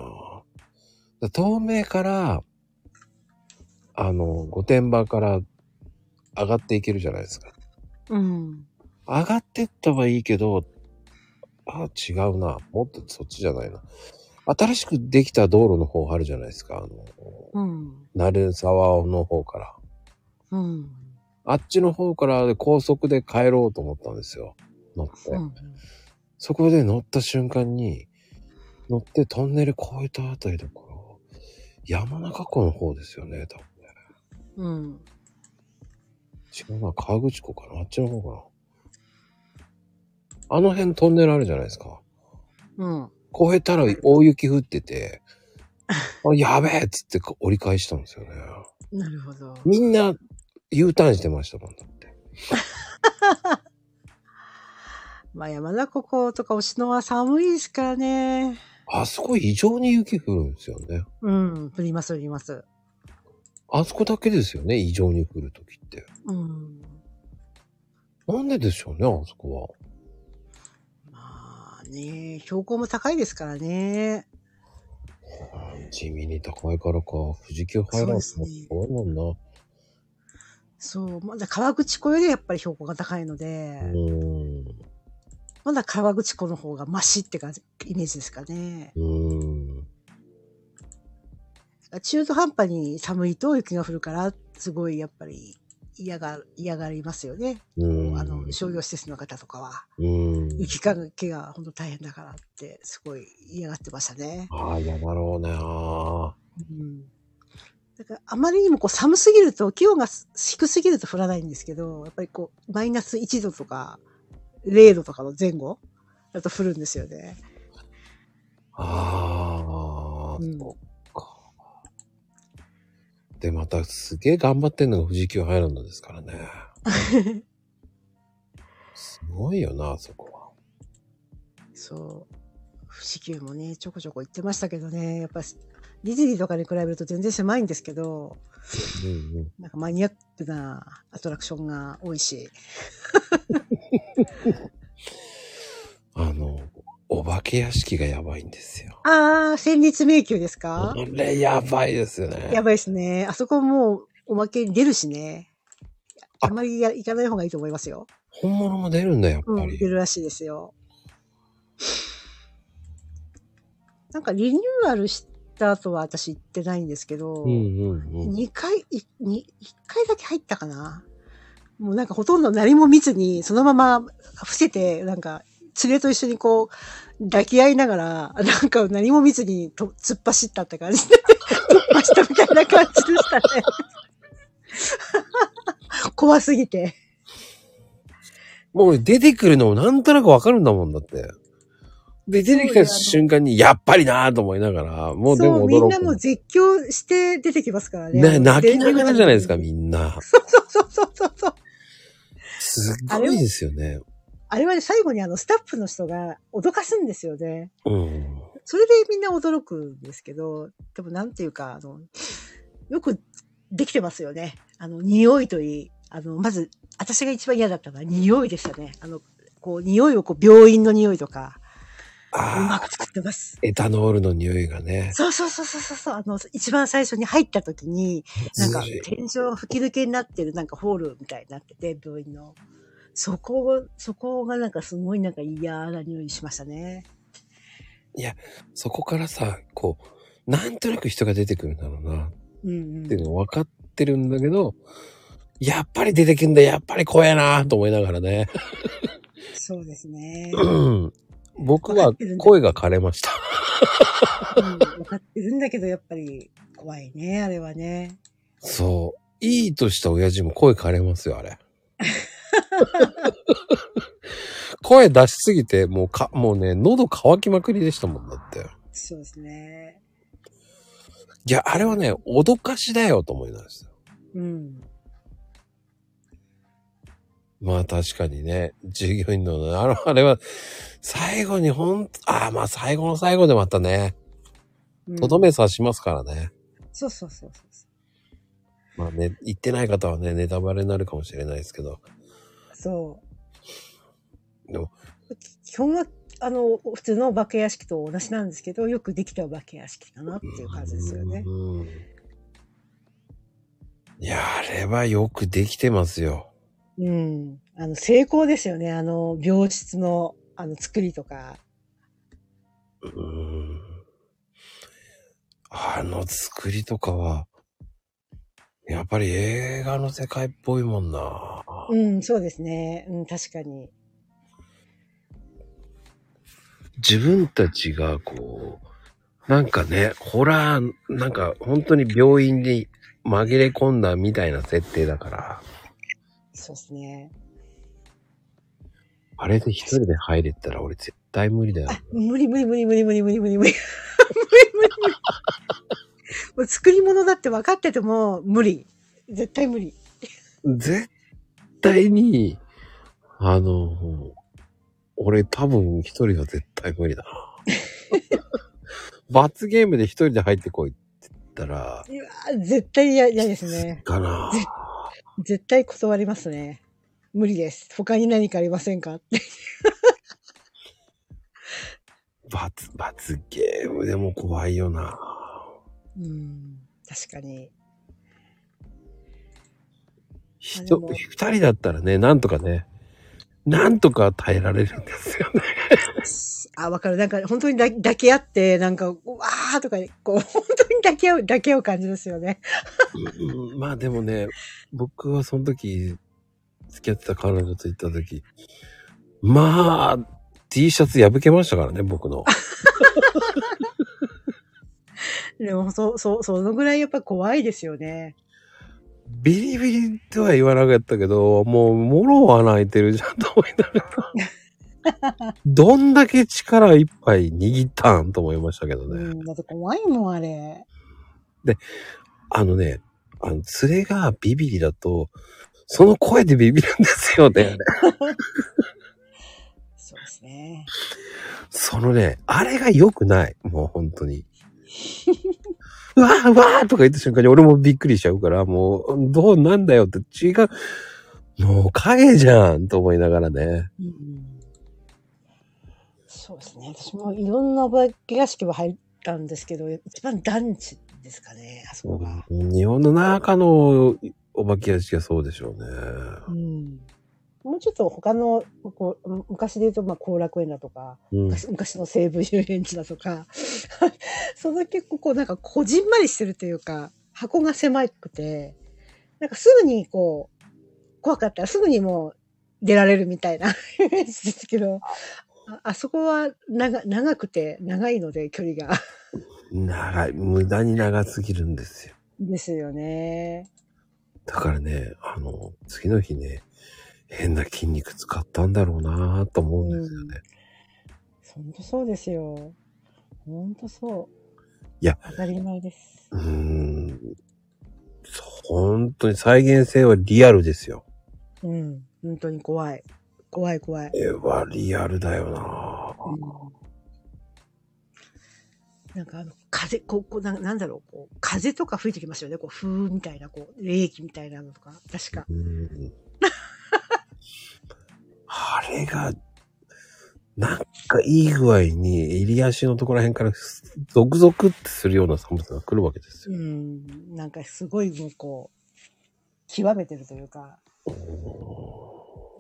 東名から、あの、御殿場から上がっていけるじゃないですか。うん。上がってったはいいけど、あ、違うな。もっとそっちじゃないな。新しくできた道路の方あるじゃないですか。あの、うん。鳴沢の方から。うん。あっちの方から高速で帰ろうと思ったんですよ。乗って。うん。そこで乗った瞬間に、乗ってトンネル越えたあたりだから、山中湖の方ですよね、多分ね。うん。違うな、川口湖かな？あっちの方かな？あの辺トンネルあるじゃないですか。うん。越えたら大雪降ってて、*laughs* あやべえっつって折り返したんですよね。なるほど。みんな U ターンしてましたもんだって。*laughs* まあ山中湖とか牛野は寒いですからね。あそこ異常に雪降るんですよね。うん。降ります降ります。あそこだけですよね、異常に降るときって。うん。なんででしょうね、あそこは。まあね、標高も高いですからね。地味に高いからか、富士急ハイランドもすごいもんな。そう。まだ川口湖よりやっぱり標高が高いので、うーん。まだ川口湖の方がマシって感じ、イメージですかね。うーん。中途半端に寒いと雪が降るから、すごいやっぱり嫌が、嫌がりますよね。うーん。あの、商業施設の方とかは。うーん。雪かきが本当大変だからって、すごい嫌がってましたね。ああ、嫌だろうね。あうん。だから、あまりにもこう寒すぎると、気温が低すぎると降らないんですけど、やっぱりこう、マイナス1度とか、0度とかの前後だと降るんですよね。あー、うん。で、またすげえ頑張ってんのが富士急ハイランドですからね。*laughs* すごいよな、あそこは。そう。富士急もね、ちょこちょこ行ってましたけどね、やっぱディズニーとかに比べると全然狭いんですけど、うんうん。なんかマニアックなアトラクションが多いし。*laughs* *laughs* あの、お化け屋敷がやばいんですよ。あー、戦慄迷宮ですか？あれやばいですよね。やばいですね。あそこもうおまけに出るしね。ああんまりや行かない方がいいと思いますよ。本物も出るんだ、やっうん、ぱり。出るらしいですよ。なんかリニューアルした後は私行ってないんですけど、うんうんうん。2回、いに1回だけ入ったかな。もうなんかほとんど何も見ずに、そのまま伏せて、なんか、連れと一緒にこう、抱き合いながら、なんか何も見ずにと突っ走ったって感じで、*laughs* 突破したみたいな感じでしたね。*laughs* 怖すぎて。もう出てくるのもなんとなくわかるんだもんだって。で、出てきた瞬間に、やっぱりなぁと思いながら、もうでも驚く。みんなもう絶叫して出てきますからね。ね、泣きながらじゃないですか。みんな。そうそうそうそうそう。すっごいですよね。あれはね、最後にあの、スタッフの人が脅かすんですよね。うん。それでみんな驚くんですけど、でもなんていうか、あの、よくできてますよね。あの、匂いといい、あの、まず、私が一番嫌だったのは匂いでしたね。あの、こう、匂いをこう、病院の匂いとか、うまく作ってます。エタノールの匂いがね。そうそうそうそうそうそう。あの、一番最初に入った時に、なんか天井吹き抜けになってるなんかホールみたいになってて、病院の。そこが、そこがなんかすごいなんか嫌な匂いしましたね。そこからさ、こう、なんとなく人が出てくるんだろうな、うんっていうのが分かってるんだけど、やっぱり出てくんだ、やっぱり怖えなと思いながらね。そうですね。うん僕は声が枯れました。うん、分かってるんだけど、やっぱり怖いね、あれはね。そう。いいとした親父も声枯れますよ、あれ。*laughs* *laughs* 声出しすぎて、もうか、もうね、喉乾きまくりでしたもんだって。そうですね。いや、あれはね、脅かしだよと思いますよ。うん。まあ確かにね、従業員の、あの、あれは、最後にほんと、ああ、まあ最後の最後でまたね、うんとどめ刺しますからね。そうそうそうそうそまあね、言ってない方はね、ネタバレになるかもしれないですけど、う。そう。でも、基本は、あの、普通のお化け屋敷と同じなんですけど、よくできたお化け屋敷かなっていう感じですよね。うん。いや、あれはよくできてますよ。うん。あの、成功ですよね。あの、病室の、あの、作りとか。うん。あの作りとかは、やっぱり映画の世界っぽいもんな。うん、そうですね。うん、確かに。自分たちがこう、なんかね、ホラー、なんか本当に病院に紛れ込んだみたいな設定だから、そうですね。あれで一人で入れたら俺絶対無理だよ。あ、無理無理無理無理無理無理無理無理。無理無理無理。もう作り物だって分かってても無理。絶対無理。絶対に、あの、俺多分一人は絶対無理だな。*laughs* 罰ゲームで一人で入ってこいって言ったら、いやー絶対嫌嫌ですね。かな。絶対断りますね。無理です。他に何かありませんか？って。罰、罰ゲームでも怖いよな。うん。確かに。人、でも二人だったらね、なんとかね、なんとか耐えられるんですよね。あ、わかる。なんか本当にだ抱き合って、なんか、うわーとか、こう、*laughs* 本当に抱き合う、抱き合う感じですよね。うんまあでもね、僕はその時、付き合ってた彼女と行った時、まあ、T シャツ破けましたからね、僕の。*laughs* でも、そう、そう、そのぐらいやっぱ怖いですよね。ビリビリとは言わなかったけど、もう、もろは泣いてるじゃんと思いながら。*laughs* どんだけ力いっぱい握ったんと思いましたけどね。うん、だって怖いもん、あれ。あのね、あの、連れがビビリだと、その声でビビるんですよね。*laughs* そうですね。そのね、あれが良くない。もう本当に。う *laughs* わーうわーとか言った瞬間に俺もびっくりしちゃうから、もう、どうなんだよって違う。もう影じゃんと思いながらね。うんそうですね。私もいろんなお化け屋敷は入ったんですけど、一番団地ですかね、あそこが。日本の中のお化け屋敷はそうでしょうね。うん。もうちょっと他の、こう昔で言うと、まあ、後楽園だとか、うん。昔昔の西武遊園地だとか、*laughs* その結構こうなんかこじんまりしてるというか、箱が狭くて、なんかすぐにこう、怖かったらすぐにもう出られるみたいな *laughs* イメージですけど、ああそこは長長くて長いので距離が。長い。無駄に長すぎるんですよ。ですよね。だからね、あの、次の日ね、変な筋肉使ったんだろうなと思うんですよね。本当そうですよ。本当そう。いや当たり前です。うーん。本当に再現性はリアルですよ。うん。本当に怖い。怖い怖い。えはリアルだよななんかあの、風、こう、こうななんだろう、こう、風とか吹いてきますよね。こう、風みたいな、こう、冷気みたいなのとか。確か。うん。あれが、なんかいい具合に襟足のところら辺からゾクゾクってするような寒さが来るわけですうよ。ん。なんかすごいもうこう、極めてるというか、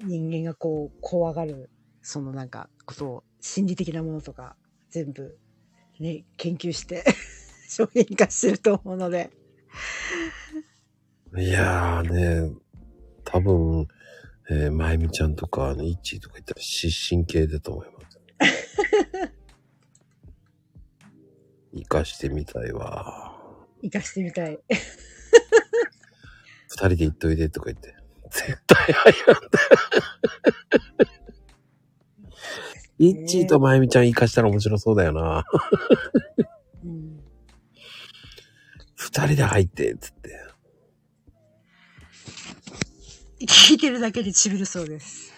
人間がこう、怖がる、そのなんか、ことを、心理的なものとか、全部、ね、研究して、*laughs* 商品化してると思うので。いやーね、多分、えー、まゆみちゃんとか、あの、イッチーとか言ったら失神系だと思います。*laughs* 生かしてみたいわ。活かしてみたい。*laughs* 二人で行っといでとか言って。絶対入らんだ。イッチーとまゆみちゃん生かしたら面白そうだよな。うん。二人で入って、つって。聞いてるだけで痺るそうです。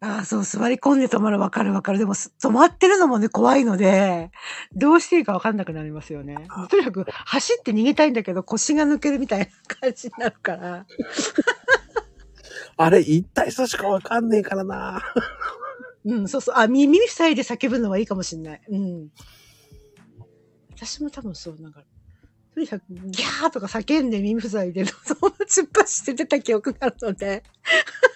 ああ、そう、座り込んで止まるわかるわかる。でも、す止まってるのもね、怖いので、どうしていいかわかんなくなりますよね。とにかく、走って逃げたいんだけど、腰が抜けるみたいな感じになるから。*laughs* あれ、一体そしかわかんねえからな。*laughs* うん、そうそう。あ、耳塞いで叫ぶのはいいかもしれない。うん。私も多分そう、なんか、とにかく、ギャーとか叫んで耳塞いで、*laughs* そのまま突っ走って出た記憶があるので。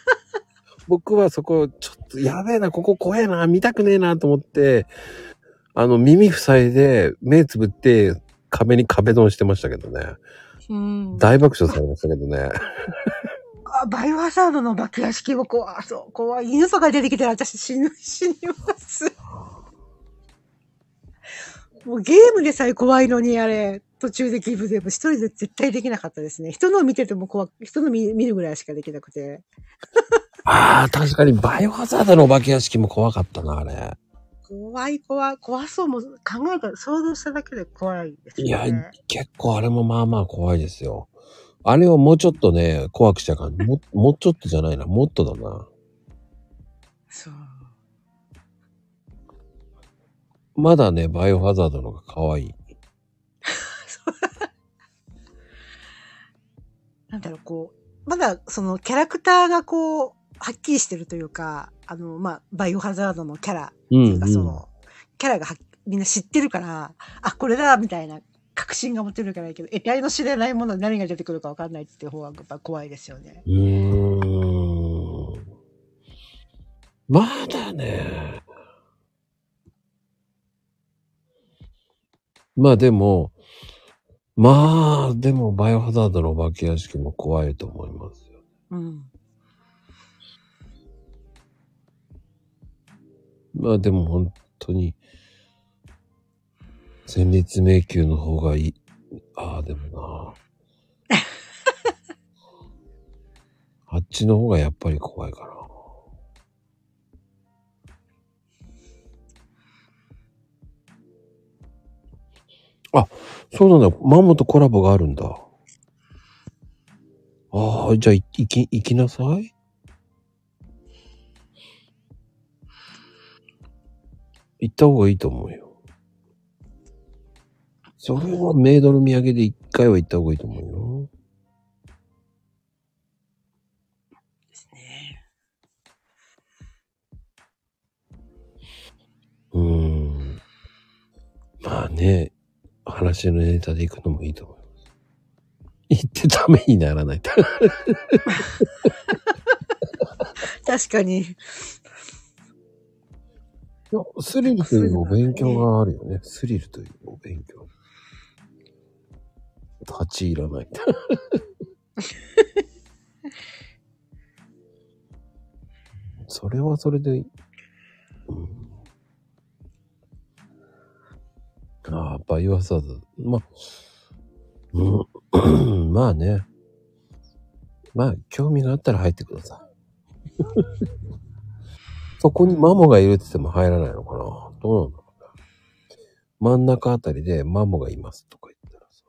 *laughs* 僕はそこ、ちょっと、やべえな、ここ怖えな、見たくねえなと思って、あの、耳塞いで、目つぶって、壁に壁ドンしてましたけどね。うん。大爆笑されましたけどね。*laughs* あ、バイオハザードの爆屋敷も怖い。そう、怖い。犬とか出てきたら私死ぬ、死にます。もうゲームでさえ怖いのに、あれ、途中でギブでも一人で絶対できなかったですね。人のを見てても怖く、人の見見るぐらいしかできなくて。ああ、確かにバイオハザードのお化け屋敷も怖かったな、あれ。怖い、怖い、怖そうも考えた、想像しただけで怖いですいやね。、結構あれもまあまあ怖いですよ。あれをもうちょっとね、怖くしちゃうから、も、もうちょっとじゃないな、もっとだな。そう。まだね、バイオハザードの方が可愛い。なんだろう、こう、まだそのキャラクターがこう、はっきりしてるというか、あの、まあ、バイオハザードのキャラうん、なんかうん。その、キャラがはっみんな知ってるから、あ、これだみたいな確信が持てるからいいけど、得体の知れないもので何が出てくるか分かんないっていう方がやっぱ怖いですよね。うーん。まだね。まあでも、まあ、でも、バイオハザードのお化け屋敷も怖いと思いますよ。うん。まあでも本当に、戦慄迷宮の方がいい。ああ、でもな。*laughs* あっちの方がやっぱり怖いかな。あ、そうなんだ。マモとコラボがあるんだ。ああ、じゃあ、い行き、行きなさい。行った方がいいと思うよ。それはメイドの土産で一回は行った方がいいと思うよ。ですね。うーん。まあね、話のネタで行くのもいいと思います。行ってためにならないと。確かに。いや、スリルというお勉強があるよね。スリルというお勉強。立ち入らない。*laughs* それはそれでいい、うん、ああ、バイオハザード。まあ、うん、*clears throat* まあね。まあ、興味があったら入ってください。*laughs* そこにマモがいるって言っても入らないのかなどうなんだろうね。真ん中あたりでマモがいますとか言ったらさ。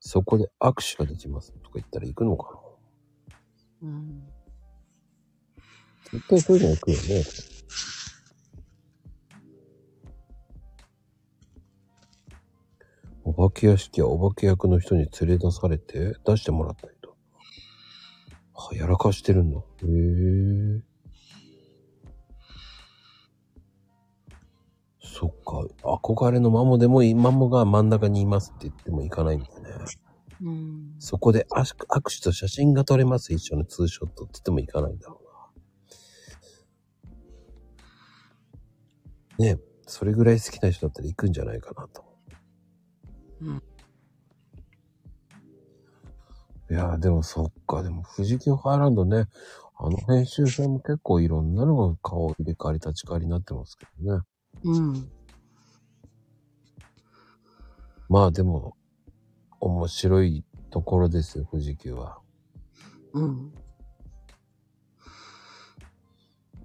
そこで握手ができますとか言ったら行くのかうん。絶対そういうの行くよね。お化け屋敷はお化け役の人に連れ出されて出してもらったりと。はやらかしてるんだ。へえ。そっか。憧れのマモでもマモが真ん中にいますって言ってもいかないんだね。うん。そこで握手握手と写真が撮れます。一緒のツーショットって言ってもいかないんだろうな。ねえ、それぐらい好きな人だったら行くんじゃないかなと。うんいやーでもそっか。でも富士急ハイランドね、あの編集さんも結構いろんなのが顔入れ替わり立ち替わりになってますけどね。うん。まあでも、面白いところですよ、富士急は。うん。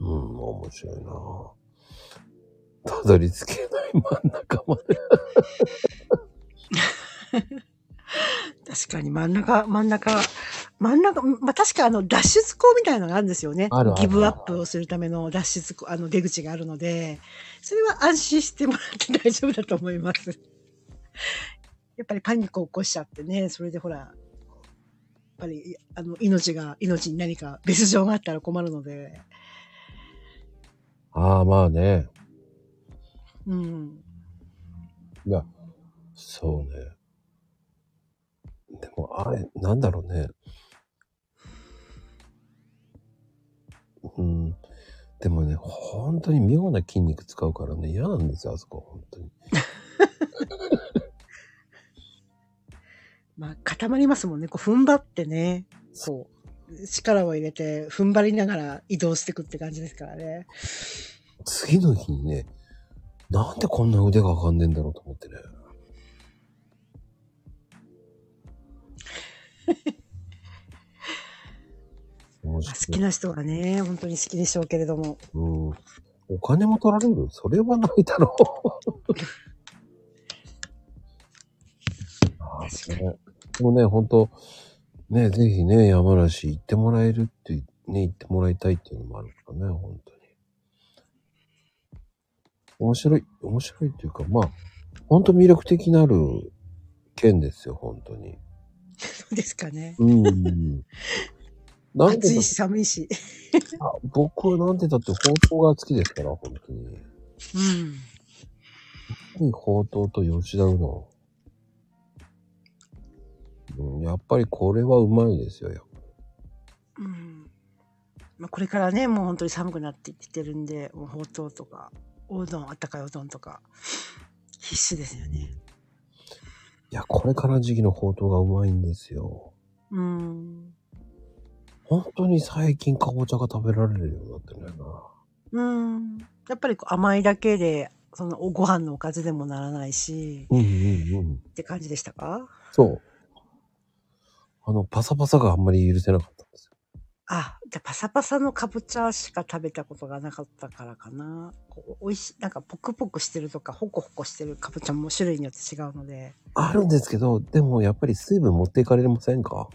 うん、面白いなたどり着けない真ん中まで。*laughs* 確かに真ん中、真ん中、真ん中、まあ確かあの脱出口みたいなのがあるんですよね。ギブアップをするための脱出口、あの出口があるので、それは安心してもらって *laughs* 大丈夫だと思います。やっぱりパニックを起こしちゃってね、それでほら、やっぱり、あの、命が、命に何か別状があったら困るので、ああ、まあね。うん。いや、そうね。でも、あれ、なんだろうね。うん。でもね、本当に妙な筋肉使うからね、嫌なんですよ、あそこ、本当に。*laughs* まあ、固まりますもんね。こう、踏ん張ってね、こう、力を入れて、踏ん張りながら移動していくって感じですからね。次の日にね、なんでこんな腕が上がんねえんだろうと思ってね。好。きな人はね、本当に好きでしょうけれども。うん。お金も取られるそれはないだろう。あ *laughs* あ確かね。でもね、本当ね、ぜひね、山梨行ってもらえるって、ね、行ってもらいたいっていうのもあるからね、本当に。面白い、面白いっていうか、まあ、本当魅力的なる県ですよ、本当に。そうですかね。うん。なんでだ暑いし寒いし。あ僕はなんでだってほうとうが好きですから、本当に。うん。ほうとうと吉田うどん。うん、やっぱりこれはうまいですよ、やっぱうん。まあ、これからね、もう本当に寒くなってきてるんで、もうほうとうとか、おうどん、あったかいうどんとか、必須ですよね。いや、これから時期のほうとうがうまいんですよ。うん。本当に最近かぼちゃが食べられるようになってないな。うん。やっぱり甘いだけで、そのおご飯のおかずでもならないし、うんうんうん。って感じでしたか？そう。あの、パサパサがあんまり許せなかっ。あ、じゃあパサパサのかぼちゃしか食べたことがなかったからかな。こう美味しい、なんかポクポクしてるとか、ホコホコしてるかぼちゃも種類によって違うので。あるんですけど、でもやっぱり水分持っていかれませんか？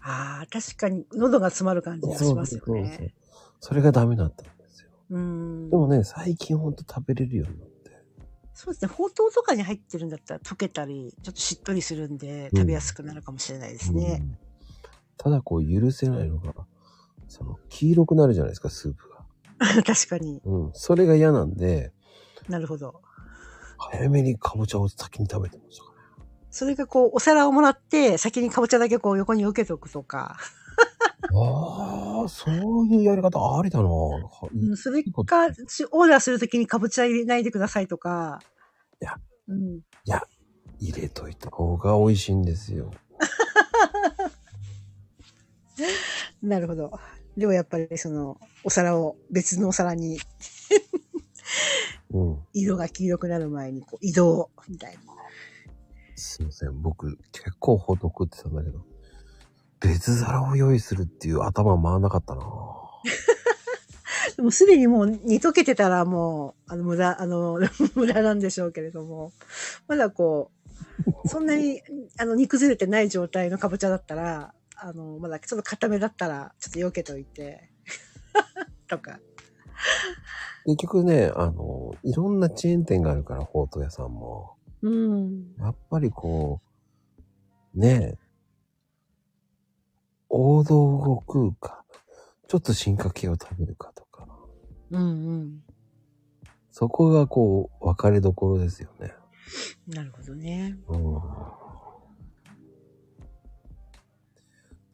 ああ、確かに喉が詰まる感じがしますよそうそうね。それがダメだったんですよ。うんで。もね、最近ほんと食べれるようになって。そうですね。ほうとうとかに入ってるんだったら溶けたり、ちょっとしっとりするんで、うん食べやすくなるかもしれないですね。うんただこう許せないのが、その黄色くなるじゃないですか、スープが。*laughs* 確かに。うん。それが嫌なんで、なるほど。早めにかぼちゃを先に食べてましたかそれがこう、お皿をもらって、先にかぼちゃだけこう横に受けておくとか。ら。*laughs* ああ、そういうやり方ありだな。はうんそれか、しオーダーするときにかぼちゃ入れないでくださいとか。いや。うん。入れといた方が美味しいんですよ。*laughs* *laughs* なるほど。でもやっぱりその、お皿を別のお皿にうん。色が黄色くなる前にこう移動みたいな。すいません。僕、結構ほどくってたんだけど、別皿を用意するっていう頭回んなかったな。*laughs* でもすでにもう煮溶けてたらもう、あの無駄、あの、*laughs* 無駄なんでしょうけれども、まだこう、そんなに、あの、煮崩れてない状態のかぼちゃだったら、あの、まだちょっと固めだったら、ちょっと避けといて。*laughs* とか。結局ね、あの、いろんなチェーン店があるから、ほうとう屋さんも。うん。やっぱりこう、ねえ、王道を食うか、ちょっと進化系を食べるかとか、うんうん。そこがこう、分かれどころですよね。なるほどね。うん。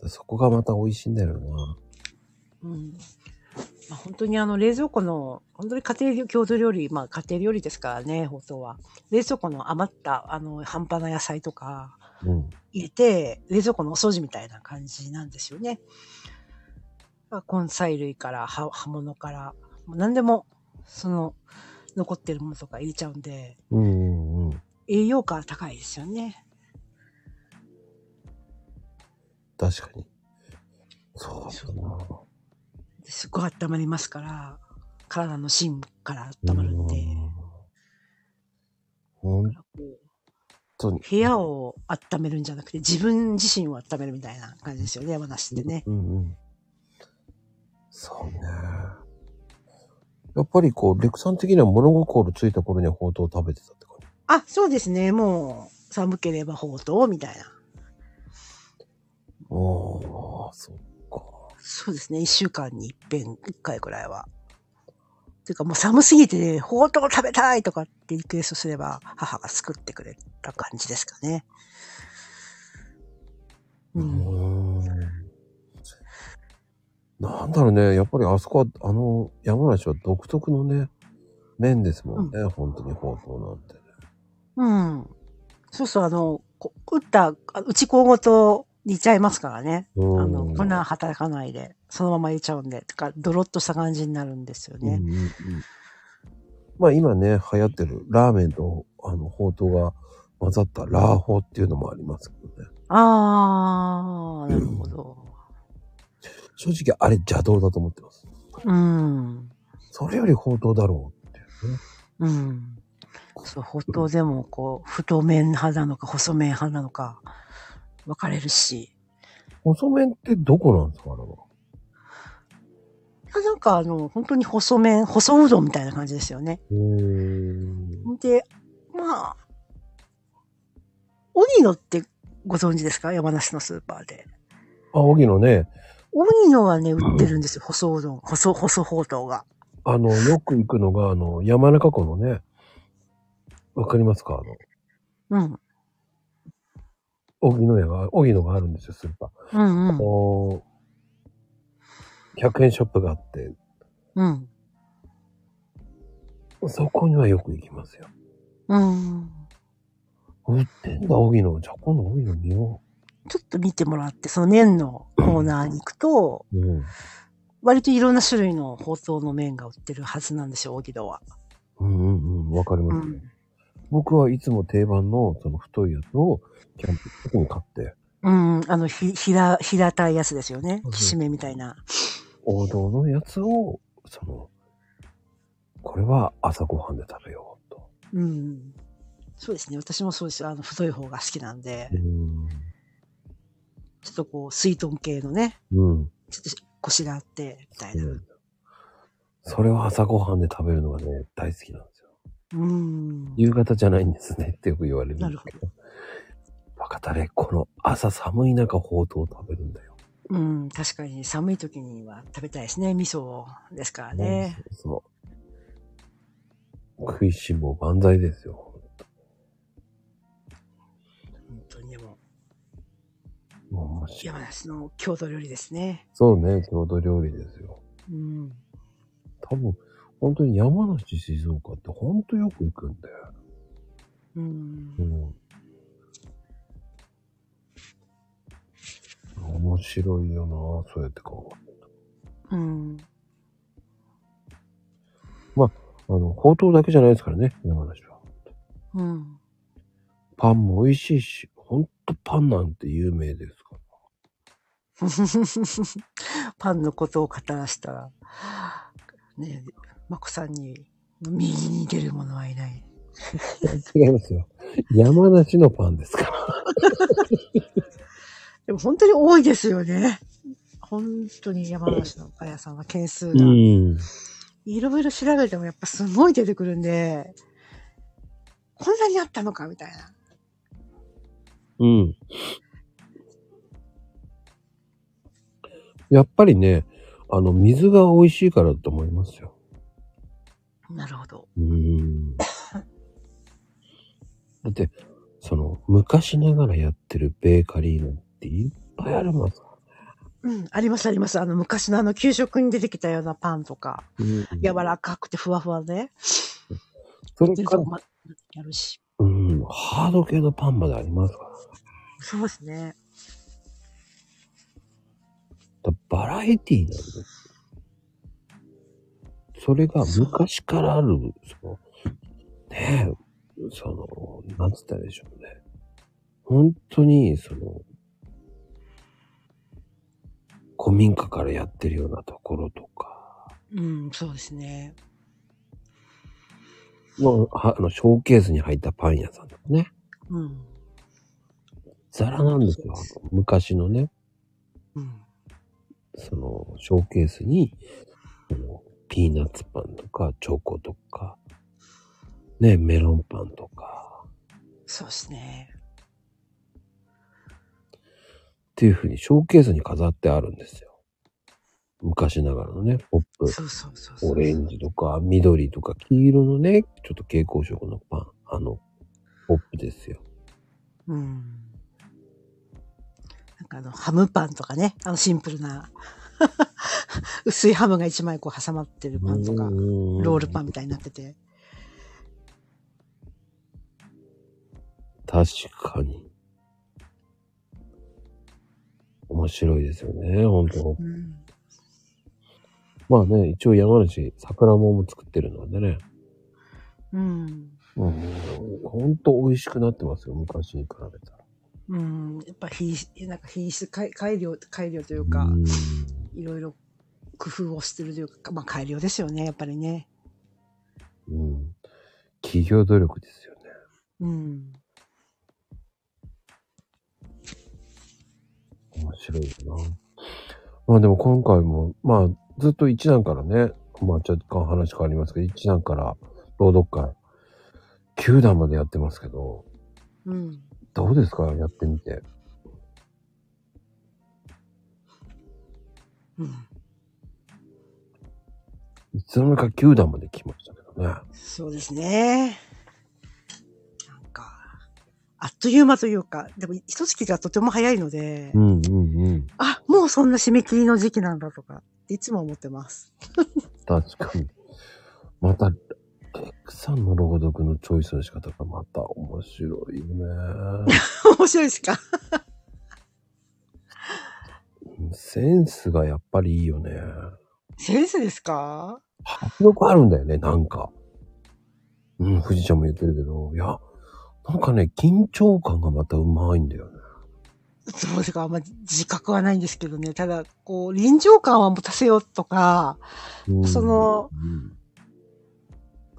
そこがまた美味しいんだよな。うん。まあ、本当にあの冷蔵庫の、本当に家庭郷土料理、まあ家庭料理ですからね、本当は。冷蔵庫の余った、あの、半端な野菜とかうん。入れて、冷蔵庫のお掃除みたいな感じなんですよね。まあ根菜類から、葉葉物から、もう何でも、その、残ってるものとか入れちゃうんで、うんうんうん。栄養価高いですよね。確かに。そうだな。すごい温まりますから、体の芯から温まるんで、うん本当に。部屋を温めるんじゃなくて自分自身を温めるみたいな感じですよね、山梨ってね。うんうん。そうね。やっぱりこう、レクさん的には物心ついた頃にはほうとうを食べてたって感じ？あ、そうですね、もう寒ければほうとうみたいな。おー、そっか。そうですね、一週間に一遍、一回くらいは。ていうかもう寒すぎて、ほうとう食べたいとかってリクエストすれば、母が作ってくれた感じですかね。ううん。ーん。なんだろうね。やっぱりあそこは、あの、山梨は独特のね、麺ですもんね。本当にほうとうなんてね。うん。そうそう、あの、こ打った、あ内子ごと煮ちゃいますからね。うんあの、粉働かないで、そのまま入れちゃうんで、とか、ドロッとした感じになるんですよね。うんうんうんまあ今ね、流行ってるラーメンと、あの、ほうとうが混ざったラーホーっていうのもありますけどね。あー、なるほど。正直あれ邪道だと思ってます。うん。それよりほうとうだろうっていうね。うん。そう、ほとうでも、こう、太麺派なのか、細麺派なのか、分かれるし。細麺ってどこなんですかあれは？なんか、あの、本当に細麺、細うどんみたいな感じですよね。で、まあ、荻野ってご存知ですか？山梨のスーパーで。あ、荻野ね、荻野はね、売ってるんですよ。細うどん。細、細ほうとうが。あの、よく行くのが、あの、山中湖のね、わかりますか？あの、うん。荻野屋が、荻野があるんですよ、スーパー。うんうん。お100円ショップがあって、うん。そこにはよく行きますよ。うん。売ってんだ、荻野。じゃあ今度荻野見よちょっと見てもらって、その麺のコーナーに行くと、う。うん。割といろんな種類の包装の麺が売ってるはずなんですよ、荻野は。うんうんうん、わかりうます、ん。僕はいつも定番の、その太いやつを、キャンプの時に買って、うん。あの、ひ、平、平たいやつですよねうん。きしめんみたいな。王道のやつを、その、これは朝ごはんで食べようと。うん。そうですね。私もそうですよ。あの、太い方が好きなんで、うん。ちょっとこう、水豚系のね、うん。ちょっとコシがあって、みたいな。それを朝ごはんで食べるのがね、大好きなんで。夕方じゃないんですねってよく言われるんですけなど。バカタレ、この朝寒い中、ほうとうを食べるんだよ。うん。確かに寒い時には食べたいですね。味噌ですからね。そうそう。食いしん坊万歳ですよ。本当にでも、もう山梨の郷土料理ですね。そうね、郷土料理ですよ。うん。多分、本当に山梨、静岡って本当よく行くんだよ。うんう。ん。面白いよなそうやって考えるうん。と。あの、ほうとうだけじゃないですからね、山梨は。うん。パンも美味しいし、ほんとパンなんて有名ですから。*laughs* パンのことを語らしたら、ねえ、まこさんに右に出る者はいない。違いますよ。山梨のパンですから。*laughs* でも本当に多いですよね。本当に山梨のパン屋さんは件数うが。ん。いろいろ調べてもやっぱすごい出てくるんで、こんなにあったのかみたいな。うん。やっぱりね、あの、水が美味しいからだと思いますよ。なるほど。うーん。だって、その、昔ながらやってるベーカリーなんていっぱいありますかうん、ありますあります。あの、昔のあの、給食に出てきたようなパンとか、ら。うん。柔らかくてふわふわで、それから、まやるし。うん、ハード系のパンまでありますか？ら。そうですね。だバラエティーなんです。それが昔からある、その、ねえ、その、なんつったらいいでしょうね。本当に、その、古民家からやってるようなところとか、うん、そうですね。もう、はあの、ショーケースに入ったパン屋さんとかね。うん。ザラなんですよ。あの昔のね、うん。その、ショーケースに、そのピーナッツパンとか、チョコとか、ね、メロンパンとか、そうですね。っていう風にショーケースに飾ってあるんですよ。昔ながらのね、ポップ、そうそうそうそう。オレンジとか、緑とか、黄色のね、ちょっと蛍光色のパン、あの、ポップですよ。うん。なんかあの、ハムパンとかね、あのシンプルな、*laughs* 薄いハムが一枚こう挟まってるパンとか、ロールパンみたいになってて。確かに。面白いですよね、本当うん。まあね、一応山梨、桜もも作ってるのでね。うん。うん、本当美味しくなってますよ、昔に比べたら。うん。やっぱ品質、なんか品質改改良、改良というか、うんいろいろ工夫をしてるというか、まあ改良ですよね、やっぱりね。うん。企業努力ですよね。うん。面白いよな。まあでも今回も、まあずっと一段からね、まあ若干話変わりますけど、一段から朗読会、九段までやってますけど、うん。どうですか？やってみて。うん。いつの間にか九段まで来ましたけどね。そうですね。なんか、あっという間というか、でも一月がとても早いので、うんうんうん。あ、もうそんな締め切りの時期なんだとか、いつも思ってます。*laughs* 確かに。また、レックさんの朗読のチョイスの仕方がまた面白いよね。*laughs* 面白いですか？センスがやっぱりいいよね。センスですか？迫力あるんだよね、なんか。うん、富士ちゃんも言ってるけど、いや、なんかね、緊張感がまたうまいんだよね。そうですか、あんま自覚はないんですけどね。ただ、こう、臨場感は持たせようとか、うんその、うん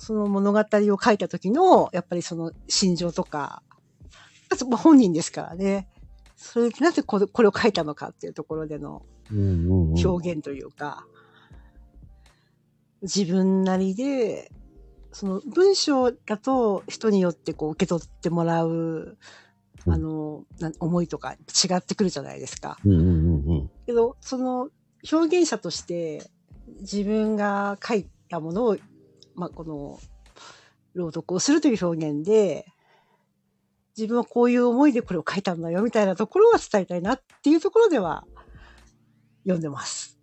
その物語を書いた時の、やっぱりその心情とか、まあ本人ですからね。それでなぜこれこれを書いたのかっていうところでの表現というか、自分なりで、その文章だと人によってこう受け取ってもらう、うんあの、な思いとか違ってくるじゃないですか。うんうんうんうん。けど、その表現者として自分が書いたものを、まあ、この朗読をするという表現で、自分はこういう思いでこれを書いたんだよみたいなところは伝えたいなっていうところでは読んでます。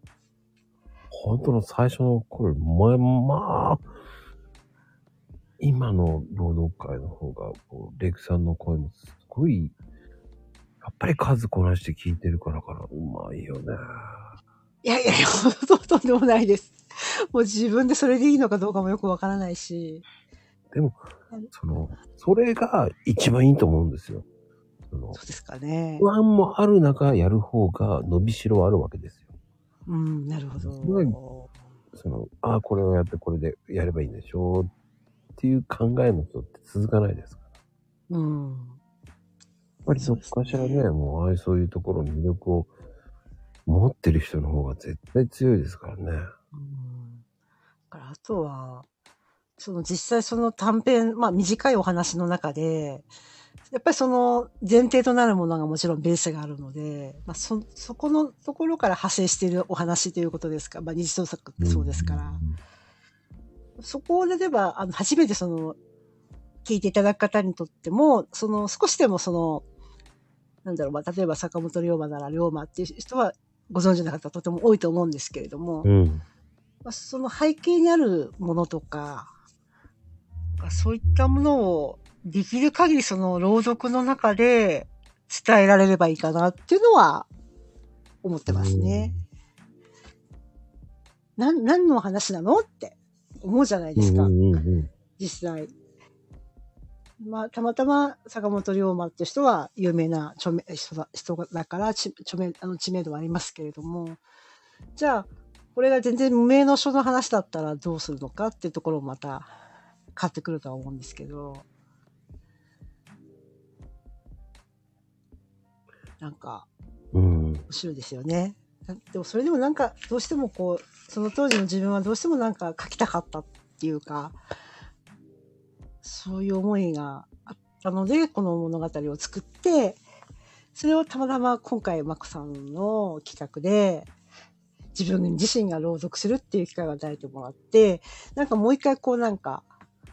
本当の最初の頃、前、まあ、今の朗読会の方が、こうレイクさんの声もすごい、やっぱり数こなして聞いてるからから、うまいよね。いやいやいや、とんでもないです。もう自分でそれでいいのかどうかもよくわからないし。でも、その、それが一番いいと思うんですよ。そのそうですかね。不安もある中やる方が伸びしろはあるわけですよ。うん、なるほすど。その、ああ、これをやってこれでやればいいんでしょうっていう考えの人って続かないですか？ら。うん。ぱりそっかしらね、もうああいうそういうところに魅力を持ってる人の方が絶対強いですからね。うん。だからあとは、その実際その短編、まあ短いお話の中で、やっぱりその前提となるものがもちろんベースがあるので、まあそ、そこのところから派生しているお話ということですか、まあ二次創作ってそうですから、そこを例えば、あの、初めてその、聞いていただく方にとっても、その少しでもその、なんだろう、まあ、例えば坂本龍馬なら龍馬っていう人はご存知の方とても多いと思うんですけれども、うん。まあ、その背景にあるものとか、まあそういったものをできる限りその朗読の中で伝えられればいいかなっていうのは思ってますね。なん、何の話なのって思うじゃないですか、うんうんうん。実際。まあ、たまたま坂本龍馬って人は有名な著名人だ人だから知著名あの知名度はありますけれども、じゃあ、これが全然無名の書の話だったらどうするのかっていうところもまた変わってくるとは思うんですけど、なんかうん。面白いですよね。なでもそれでもなんかどうしてもこう、その当時の自分はどうしてもなんか書きたかったっていうか、そういう思いがあったので、この物語を作って、それをたまたま今回マコさんの企画で、自分自身が朗読するっていう機会を与えてもらって、なんかもう一回こうなんか、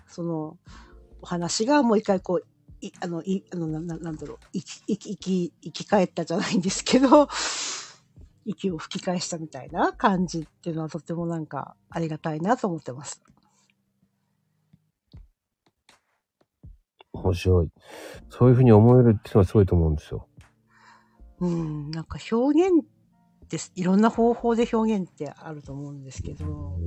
その、お話がもう一回こう、いあの、い、あの、な、ななんだろう、生き、生き、生き、生き返ったじゃないんですけど、*laughs* 息を吹き返したみたいな感じっていうのはとてもなんかありがたいなと思ってます。面白い。そういうふうに思えるっていうのはすごいと思うんですよ。うん、なんか表現です。いろんな方法で表現ってあると思うんですけど、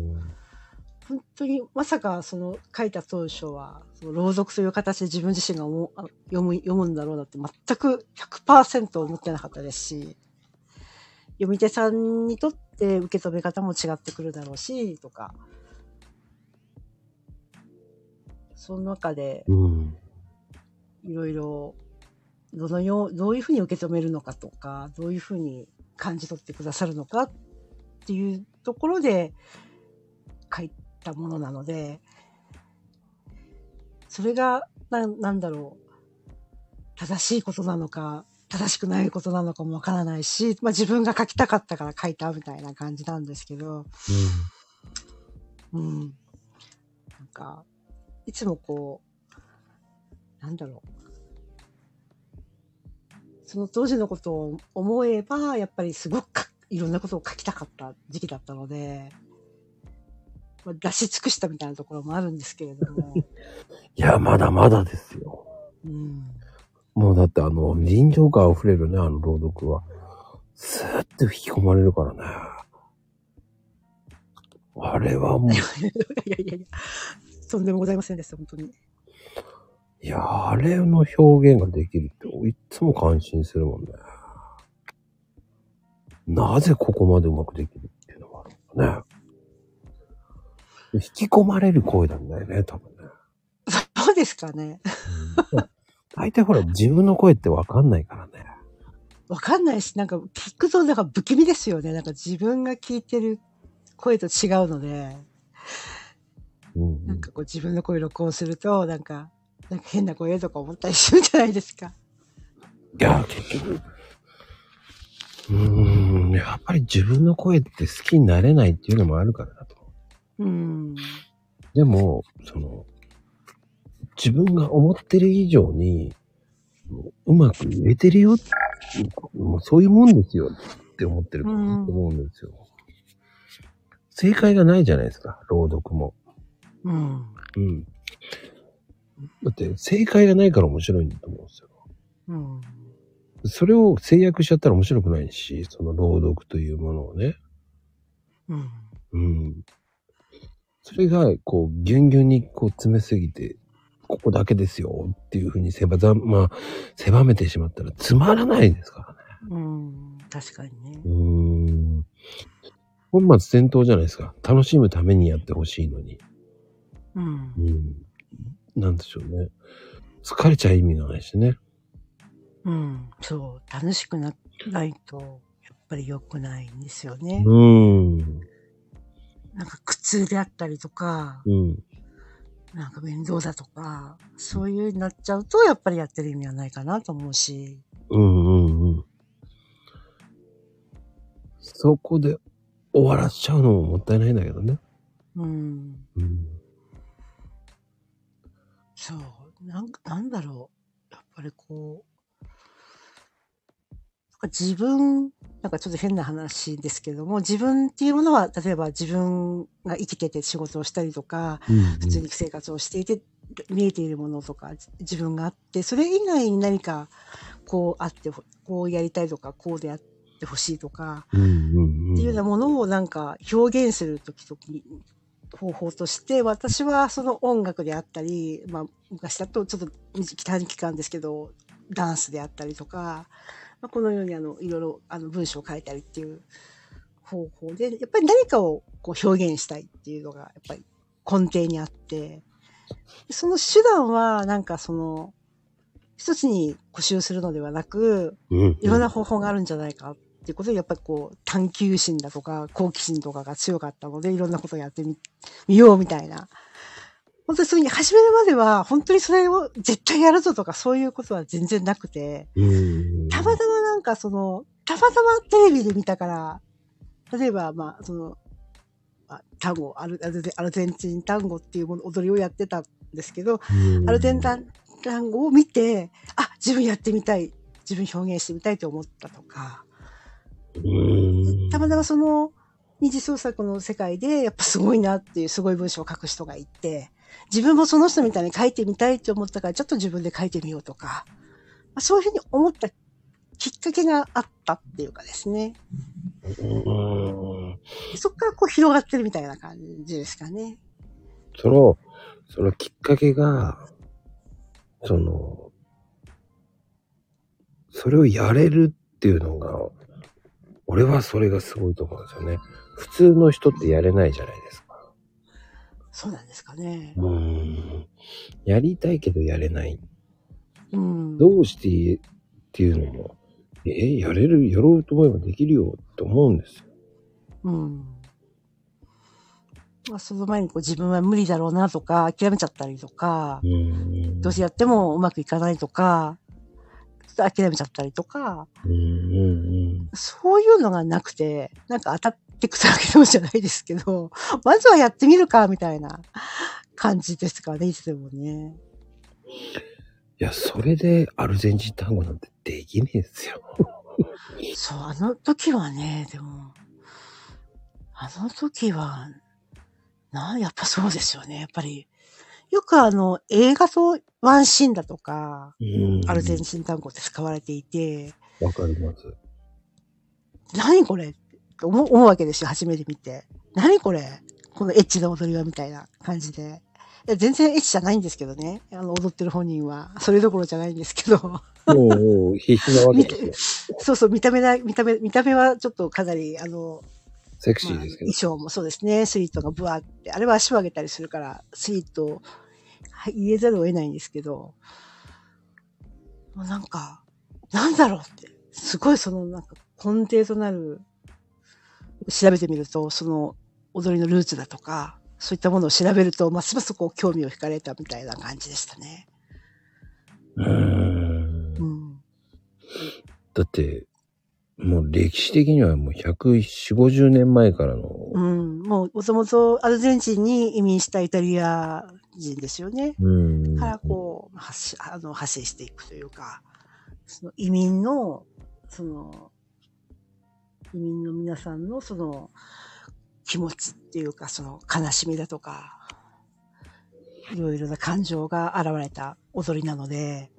本当にまさかその書いた当初は、その朗読という形で自分自身が読む読むんだろうなって全く100%思ってなかったですし、読み手さんにとって受け止め方も違ってくるだろうし、とか。その中で。いろいろ、どのよう、どういうふうに受け止めるのかとか、どういうふうに感じ取ってくださるのかっていうところで書いたものなので、それが、ななんだろう、正しいことなのか、正しくないことなのかもわからないし、まあ自分が書きたかったから書いたみたいな感じなんですけど、うん。なんか、いつもこう、なんだろう。その当時のことを思えば、やっぱりすごくかいろんなことを書きたかった時期だったので、まあ、出し尽くしたみたいなところもあるんですけれども、いや、まだまだですよ。うん。もうだってあの、臨場感溢れるね、あの朗読は。スーッて引き込まれるからね。あれはもう、いやいやいや、とんでもございませんでした、本当に。いや、あれの表現ができるって、いっつも感心するもんね。なぜここまでうまくできるっていうのはあるんだね。引き込まれる声なんだよね、多分ね。そうですかね。大体ほら、自分の声ってわかんないからね。わかんないし、なんか聞くとなんか不気味ですよね。なんか自分が聞いてる声と違うので、うんなんかこう自分の声録音すると、なんか、なんか変な声とか思ったりするじゃないですか。いや、結局、うーん、やっぱり自分の声って好きになれないっていうのもあるからだと。うん。でも、その、自分が思ってる以上に、うまく言えてるよもうそういうもんですよって思ってるとうん思うんですよ。正解がないじゃないですか、朗読も。うん。うん。だって、正解がないから面白いんだと思うんですよ。うん。それを制約しちゃったら面白くないし、その朗読というものをね。うん。うん。それが、こう、ギュンギュンにこう詰めすぎて、ここだけですよっていうふうに狭ざ、まあ、狭めてしまったらつまらないですからね。うん。確かにねう。ーん。本末転倒じゃないですか。楽しむためにやってほしいのに。うんう。ん。なんでしょうね。疲れちゃ意味がないしね。うん、そう、楽しくなないと、やっぱり良くないんですよね。うん。なんか苦痛であったりとか、うん。なんか面倒だとか、そういうになっちゃうと、やっぱりやってる意味はないかなと思うし。うんうんうん。そこで終わらしちゃうのももったいないんだけどね。うん。うん。そう。なんか、なんだろう。やっぱりこう、自分、なんかちょっと変な話ですけども、自分っていうものは、例えば自分が生きてて仕事をしたりとか、普通に生活をしていて、見えているものとか、自分があって、それ以外に何か、こうあってほ、こうやりたいとか、こうであってほしいとか、うんうんうん。っていうようなものをなんか表現するときとき方法として、私はその音楽であったり、まあ昔だとちょっと短期間ですけど、ダンスであったりとか、まあ、このようにあの、いろいろあの文章を書いたりっていう方法で、やっぱり何かをこう表現したいっていうのがやっぱり根底にあって、その手段はなんかその、一つに固執するのではなく、うんいろんな方法があるんじゃないかっていうことで、やっぱりこう、探求心だとか、好奇心とかが強かったので、いろんなことをやってみ、みようみたいな。本当にそういうふうに始めるまでは、本当にそれを絶対やるぞとか、そういうことは全然なくて、うん。たまたまなんかその、たまたまテレビで見たから、例えば、まあ、その、あ単語、アルアルゼアルゼンチン単語っていうもの踊りをやってたんですけど、うんアルゼン単単語を見て、あ、自分やってみたい、自分表現してみたいと思ったとか、うん。たまたまその二次創作の世界でやっぱすごいなっていうすごい文章を書く人がいて、自分もその人みたいに書いてみたいと思ったからちょっと自分で書いてみようとか、まあ、そういうふうに思ったきっかけがあったっていうかですね。うん。そこからこう広がってるみたいな感じですかね。その、そのきっかけが、その、それをやれるっていうのが、俺はそれがすごいと思うんですよね。普通の人ってやれないじゃないですか。そうなんですかね。うん。やりたいけどやれない。うん。どうしてっていうのも、え、やれる、やろうと思えばできるよって思うんですよ。うん。まあ、その前にこう自分は無理だろうなとか、諦めちゃったりとか、うん。どうせやってもうまくいかないとか、諦めちゃったりとか、うんうんそういうのがなくて、なんか当たってくるわけでもじゃないですけど、*laughs* まずはやってみるか、みたいな感じですかね、いつでもね。いや、それでアルゼンチン単語なんてできねえですよ。そう、あの時はね、でも、あの時は、な、やっぱそうですよね。やっぱり、よくあの、映画とワンシーンだとか、うんアルゼンチン単語って使われていて、わかります。何これって思うわけですよ、初めて見て。何これ？このエッチな踊りはみたいな感じで。いや全然エッチじゃないんですけどね。あの、踊ってる本人は。それどころじゃないんですけど。もう、必死なわけ見ですよて。*laughs* そうそう、見た目だ、見た目、見た目はちょっとかなり、あの、セクシまあ、ーですけど衣。装もそうですね。スリットがブワーって、あれは足を上げたりするから、スリットをはい入れざるを得ないんですけど、もうなんか、なんだろうって、すごいそのなんか根底となる、調べてみると、その踊りのルーツだとか、そういったものを調べると、ますますこう興味を惹かれたみたいな感じでしたね。うーんう。ん。だって、もう歴史的にはもう140、50年前からの、うん。もう、もともとアルゼンチンに移民したイタリア人ですよね。うん。からこう、発し、あの、発信していくというか、その移民の、その、移民の皆さんのその気持ちっていうか、その悲しみだとか、いろいろな感情が現れた踊りなので、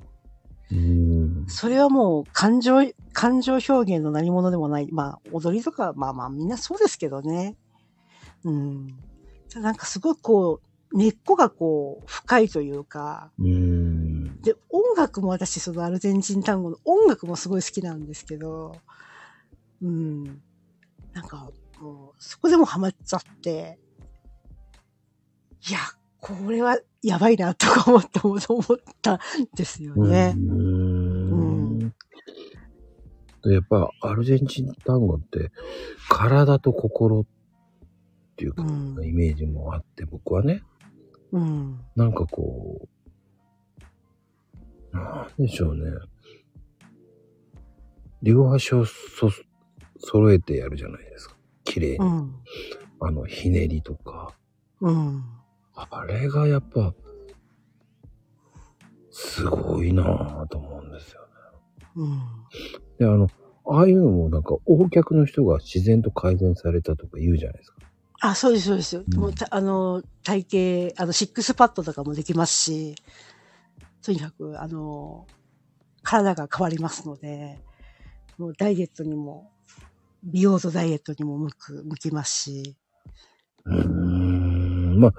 うん。それはもう感情、感情表現の何者でもない。まあ、踊りとか、まあまあみんなそうですけどね。うん。なんかすごくこう、根っこがこう、深いというか、うん。で、音楽も私、そのアルゼンチン単語の音楽もすごい好きなんですけど、うん。なんか、もう、そこでもハマっちゃって、いや、これはやばいな、とか思った、思ったんですよね。うん。でやっぱアルゼンチン単語って体と心っていうか、うんイメージもあって僕はね、うん。なんかこう、なんでしょうね。両足をそ揃えてやるじゃないですか。綺麗に。うん。あの、ひねりとか。うん。あれがやっぱ、すごいなぁと思うんですよね。うん。で、あの、ああいうのもなんか、横脚の人が自然と改善されたとか言うじゃないですか。あ、そうです、そうです。んもうた、あの、体型、あの、シックスパッドとかもできますし、とにかく、あの、体が変わりますので、もうダイエットにも、美容とダイエットにも向く、向きますし、うーん。まあ、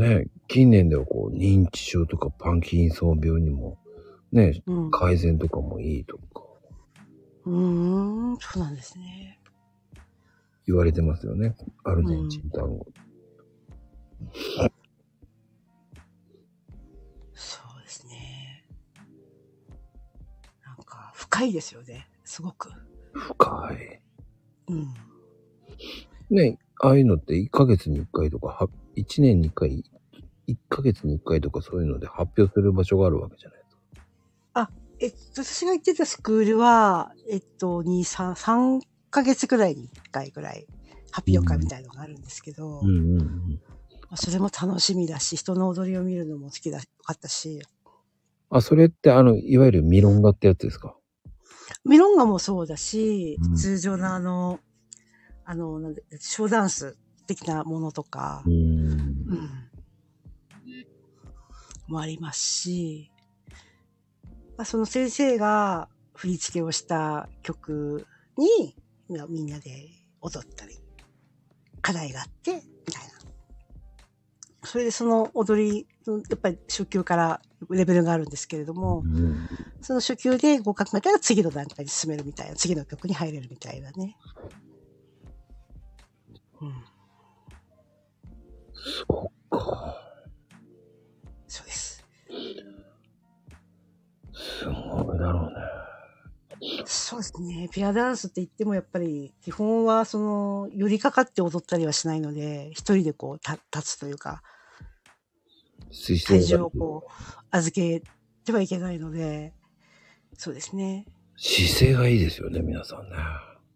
ね、近年ではこう、認知症とかパンキンソン病にも、ね、うん。う改善とかもいいとかーん、そうなんですね。言われてますよね。アルゼンチン単語。そうですね。なんか、深いですよね。すごく。深い。うん。ね、ああいうのって1ヶ月に1回とか、は1年に1回、1ヶ月に1回とかそういうので発表する場所があるわけじゃないですか。えっと、私が行ってたスクールは、えっと、2、3、3ヶ月くらいに1回ぐらい発表会みたいのがあるんですけど、うんうんうん。まあそれも楽しみだし、人の踊りを見るのも好きだ、ったし、あ、それってあの、いわゆるミロンガってやつですか？ミロンガもそうだし、うん通常のあの、あの、なんでショーダンス的なものとかう、ーん。うん、もありますし、まあ、その先生が振り付けをした曲に、まあみんなで踊ったり、課題があって、みたいな。それでその踊り、やっぱり初級からレベルがあるんですけれども、うんその初級で合格が出たら次の段階に進めるみたいな、次の曲に入れるみたいなね。うん。そっか。そうです。すごいだろうね。そうですね。ペアダンスって言ってもやっぱり、基本はその、寄りかかって踊ったりはしないので、一人でこう、た立つというか、水体重をこう、預けてはいけないので、そうですね。姿勢がいいですよね、皆さんね。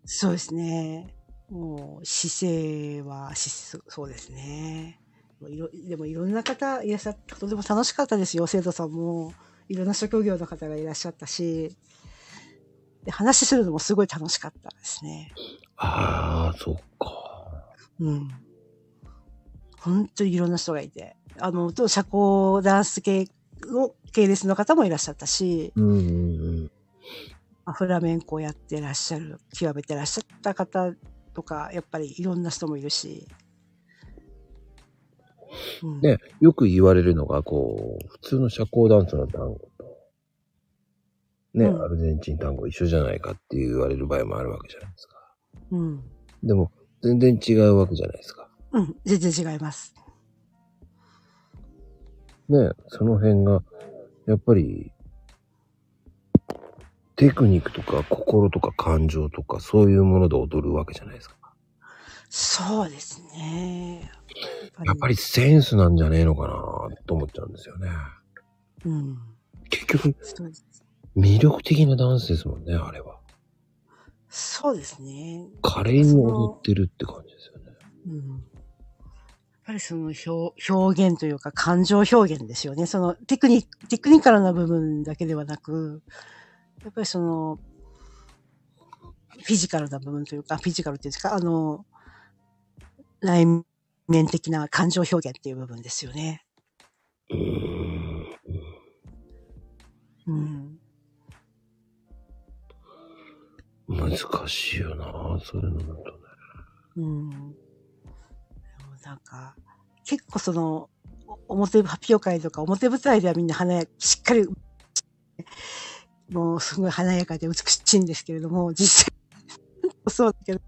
そうですね。もう、姿勢はし、そうですね。いろでもいろんな方いらっしゃって、とても楽しかったですよ。生徒さんも、いろんな職業の方がいらっしゃったし、で話するのもすごい楽しかったですね。ああ、そっか。うん。本当にいろんな人がいて。あの、と社交ダンス系の系列の方もいらっしゃったし、うんうんうん。まあフラメンコをやってらっしゃる、極めてらっしゃった方とか、やっぱりいろんな人もいるし。うん、ね、よく言われるのが、こう、普通の社交ダンスの単語と、ね、うんアルゼンチン単語一緒じゃないかって言われる場合もあるわけじゃないですか。うん。でも、全然違うわけじゃないですか。うん。全然違います。ね、その辺が、やっぱり、テクニックとか心とか感情とかそういうもので踊るわけじゃないですか。そうですね。やっぱりセンスなんじゃねえのかなと思っちゃうんですよね。うん。結局、魅力的なダンスですもんね、あれは。そうですね。華麗に踊ってるって感じですよね。うん。ぱりその表表現というか感情表現ですよね。そのテクニテクニカルな部分だけではなく、やっぱりその、フィジカルな部分というか、フィジカルっていうんですか、あの、内面的な感情表現っていう部分ですよね。うーん。うん。難しいよなそういうのだとね。うん。なんか、結構その、表発表会とか表舞台ではみんな華やか、しっかり、もうすごい華やかで美しいんですけれども、実際、そうだけど、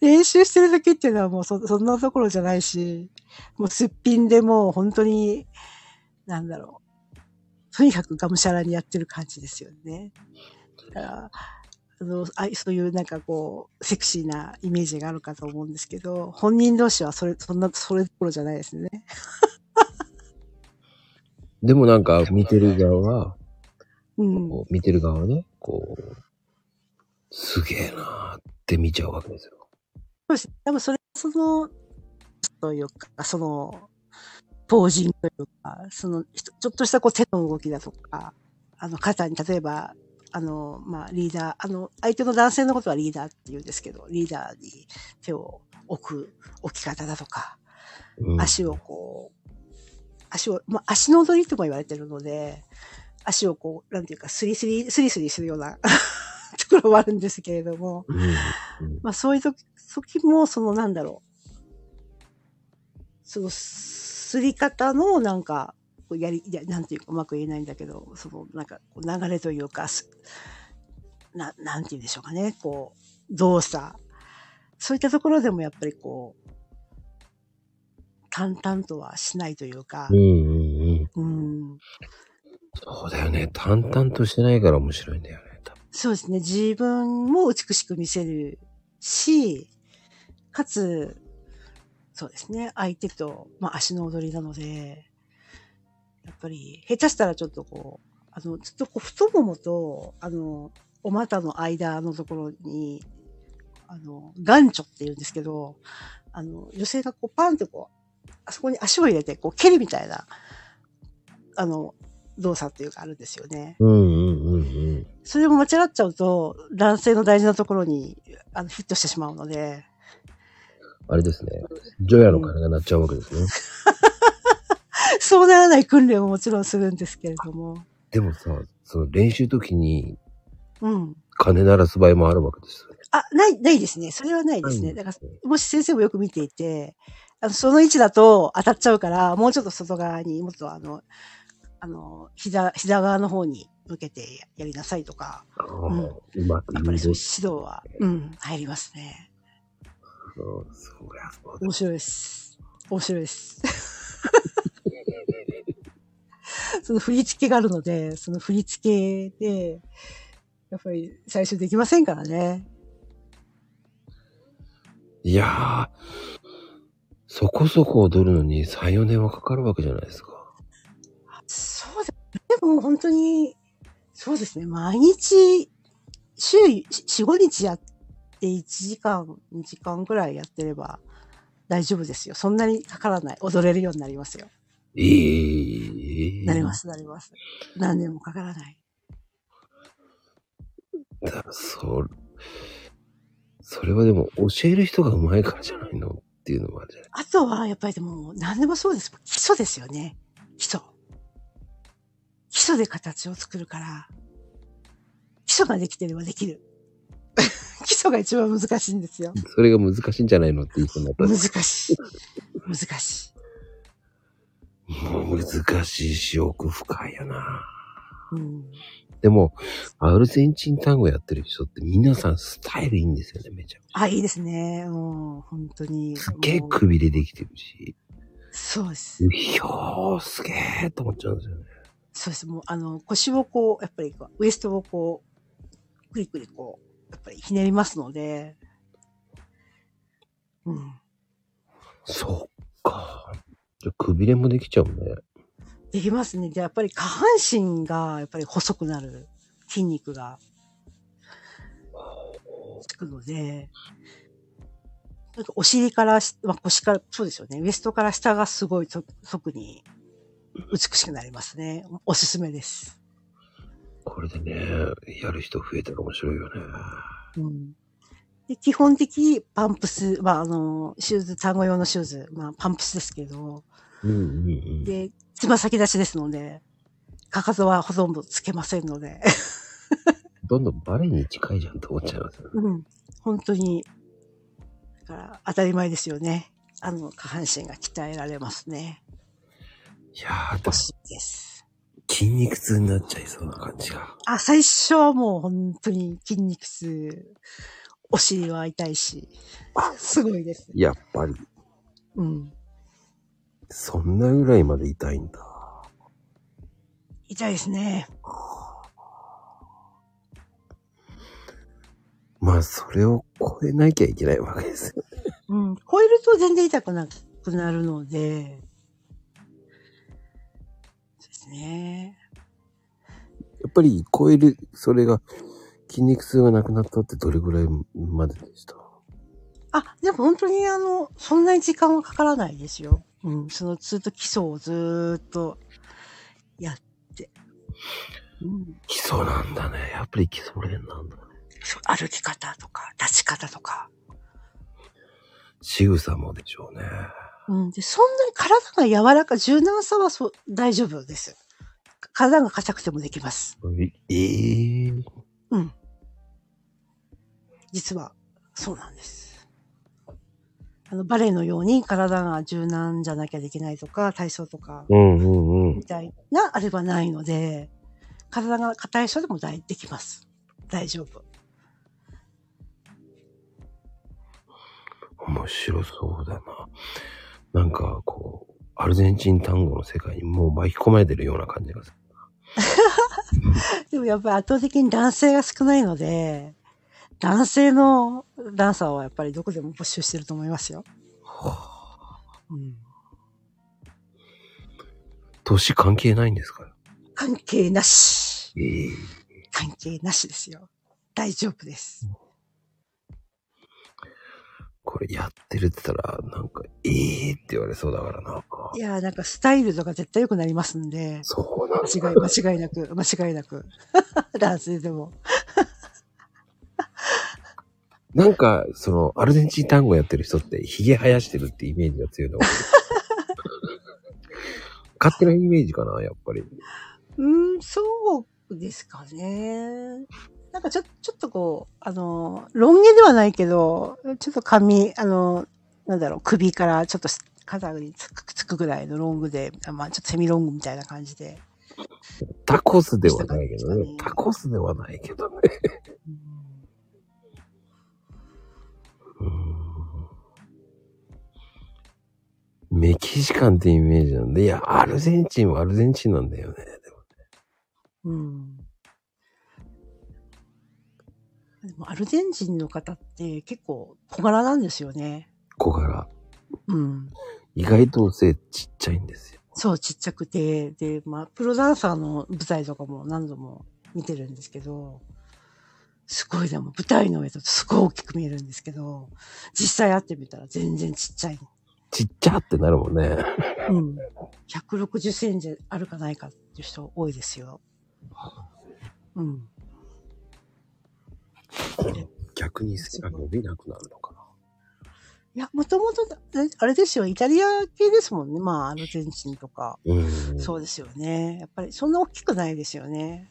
練習してる時っていうのはもうそそんなところじゃないし、もうすっぴんでもう本当に、なんだろう。とにかくがむしゃらにやってる感じですよね。だからのあそういうなんかこう、セクシーなイメージがあるかと思うんですけど、本人同士はそれ、そんな、それどころじゃないですね。*laughs* でもなんか見てる側は、うん。こう見てる側はね、こう、すげえなーって見ちゃうわけですよ。そうです。多分それ、その、というか、その、ポージングというか、その、ちょっとしたこう手の動きだとか、あの、肩に、例えば、あの、まあ、リーダー、あの、相手の男性のことはリーダーって言うんですけど、リーダーに手を置く置き方だとか、うん、足をこう、足を、まあ、足の踊りとも言われてるので、足をこう、なんていうか、スリスリ、スリスリするような *laughs* ところもあるんですけれども、うん。うんまあそういう時時も、そのなんだろう。その、すり方のなんか、こうやり、いや、なんていうかうまく言えないんだけど、そのなんかこう流れというか、すな、なんて言うんでしょうかね、こう、動作。そういったところでもやっぱりこう、淡々とはしないというかう、んうんうん。うん、そうだよね。淡々としてないから面白いんだよね。多分そうですね。自分も美しく見せるし、かつ、そうですね。相手と、まあ、足の踊りなので、やっぱり、下手したらちょっとこう、あの、ちょっとこう、太ももと、あの、お股の間のところに、あの、眼チョって言うんですけど、あの、女性がこう、パンってこう、あそこに足を入れて、こう、蹴るみたいな、あの、動作っていうかあるんですよね。うんうんうんうん。それも間違っちゃうと、男性の大事なところにあのヒットしてしまうので、あれですね。ジョヤの鐘が鳴っちゃうわけですね。*laughs* そうならない訓練ももちろんするんですけれども。でもさ、その練習時にうん。鐘鳴らす場合もあるわけですよね。あ、ない、ないですね。それはないですね。すねら、もし先生もよく見ていて、あのその位置だと当たっちゃうから、もうちょっと外側に、もっとあの、あの、膝、膝側の方に向けてやりなさいとか、あーうまくやっぱりそういう指導は、うん、入りますね。そうそりゃそうだ面白いです。面白いです。その振り付けがあるので、その振り付けで、やっぱり最初できませんからね。いやー、そこそこ踊るのに3、4年はかかるわけじゃないですか。そうだ。でも本当に、そうですね。毎日、週4、5日やって1時間、2時間くらいやってれば大丈夫ですよ。そんなにかからない。踊れるようになりますよ。ええなります、なります。何年もかからない。だそ、それはでも教える人が上手いからじゃないのっていうのもあるじゃない。あとは、やっぱりでも、何でもそうです。基礎ですよね。基礎。基礎で形を作るから、基礎ができてればできる。*laughs* 基礎が一番難しいんですよ。それが難しいんじゃないのって言いそうになった難しい。難しい。もう難しいし、奥深いよな。うん。でも、アルゼンチン単語やってる人って皆さんスタイルいいんですよね、めちゃくちあ、いいですね。もう、本当に。ゃ。すっげえくびれできてるし、そうです。うひょー、すげえと思っちゃうんですよね。そうです。もう、あの、腰をこう、やっぱりこう、ウエストをこう、くりくりこう、やっぱりひねりますので、うん。そっか。じゃあ、くびれもできちゃうね。できますね。で、やっぱり下半身が、やっぱり細くなる筋肉が、つくので、なんかお尻からし、まあ、腰から、そうですよね。ウエストから下がすごいと特に美しくなりますね。おすすめです。これでね、やる人増えたら面白いよね。うん。で基本的パンプス、まあ、あの、シューズ、単語用のシューズ、まあ、パンプスですけど、うんうんうん。で、つま先立ちですので、かかとはほとんどつけませんので、*laughs* どんどんバレエに近いじゃんと思っちゃいますよね。うん。本当に、だから当たり前ですよね。あの、下半身が鍛えられますね。いやー、でも欲しいです。筋肉痛になっちゃいそうな感じが。あ、最初はもう本当に筋肉痛、お尻は痛いし、すごいです。やっぱり、うん。そんなぐらいまで痛いんだ。痛いですね。まあ、それを超えなきゃいけないわけですよ。うん。超えると全然痛くなくなるので、そうですね。やっぱり超える、それが、筋肉痛がなくなったってどれぐらいまででした？あ、でも本当にあの、そんなに時間はかからないですよ。うん。そのずっと基礎をずーっとやって。うん。基礎なんだね。やっぱり基礎練なんだね。そう歩き方とか、立ち方とか。仕草もでしょうね。うん。で、そんなに体が柔らか、柔軟さはそう、大丈夫です。体が硬くてもできます。ええうん。実は、そうなんです。あの、バレエのように体が柔軟じゃなきゃできないとか、体操とか、み。たいなあれはないので、体が硬い人でも大できます。大丈夫。面白そうだな。なんか、こう、アルゼンチン単語の世界にもう巻き込まれてるような感じがする。*laughs* でもやっぱり圧倒的に男性が少ないので、男性のダンサーはやっぱりどこでも募集してると思いますよ。うん、年関係ないんですか？関係なし。ええ関係なしですよ。大丈夫です。これやってるって言ったら、なんか、ええって言われそうだからな。いやーなんかスタイルとか絶対良くなりますんで、そうなんだ。間違い、間違いなく、間違いなく。*laughs* 男性でも。なんか、その、アルゼンチン単語やってる人って、髭生やしてるってイメージが強いのが。*laughs* 勝手なイメージかな、やっぱり。うーん、そうですかね。なんかちょ、ちょっとこう、あの、ロン毛ではないけど、ちょっと髪、あの、なんだろう、首からちょっと肩につくつくぐらいのロングで、あまあちょっとセミロングみたいな感じで。タコスではないけどねタコスではないけどね。メキシカンってイメージなんで、いや、アルゼンチンはアルゼンチンなんだよね。でもうん。でもアルゼンチンの方って結構小柄なんですよね。小柄。うん。意外と背ちっちゃいんですよ。そう、ちっちゃくて、で、まあ、プロダンサーの舞台とかも何度も見てるんですけど、すごいでも舞台の上だとすごい大きく見えるんですけど、実際会ってみたら全然ちっちゃい。ちっちゃってなるもんね。うん。160センチあるかないかっていう人多いですよ。うん。逆に背が伸びなくなるのかな。いや、もともと、えあれですよ、イタリア系ですもんね。まあ、アルゼンチンとか。うん。そうですよね。やっぱりそんな大きくないですよね。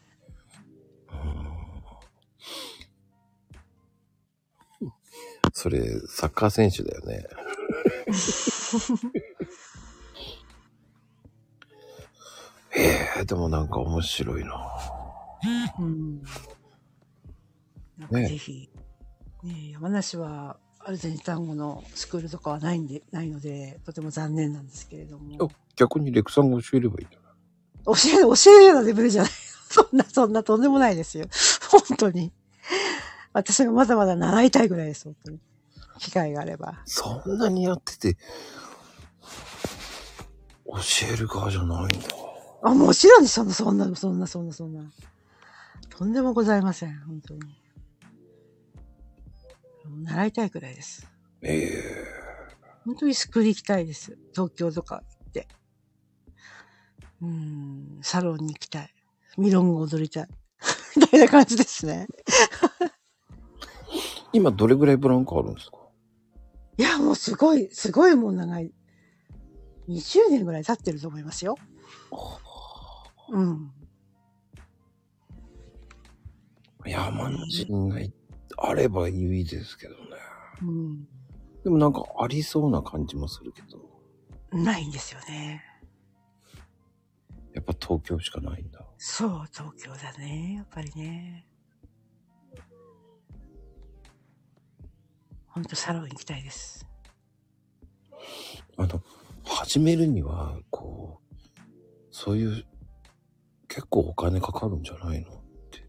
それ、サッカー選手だよね。へ *laughs* え、でもなんか面白いな。うん。なんかねぜひ、ね、山梨はアルゼンチン単語のスクールとかはないんで、ないので、とても残念なんですけれども。逆にレクさんが教えればいいんじゃなえる、教えるようなレベルじゃない。*laughs* そんな、そんなとんでもないですよ。本当に。私がまだまだ習いたいぐらいです、本当に。機会があれば。そんなにやってて、教える側じゃないんだ。あ、もちろんそんな、そんな、そんな、そんな、そんな。とんでもございません、本当に。習いたいくらいです。ええ本当にスクール行きたいです。東京とか行って。うーん、サロンに行きたい。ミロンゴ踊りたい。*laughs* みたいな感じですね。今どれぐらいブランクあるんですか？いや、もうすごい、すごいもう長い。20年ぐらい経ってると思いますよ。うん。山梨があればいいですけどね。うん。でもなんかありそうな感じもするけど、ないんですよね。やっぱ東京しかないんだ。そう、東京だね。やっぱりね。ほんとサロン行きたいです。あの、始めるには、こう、そういう、結構お金かかるんじゃないの？って。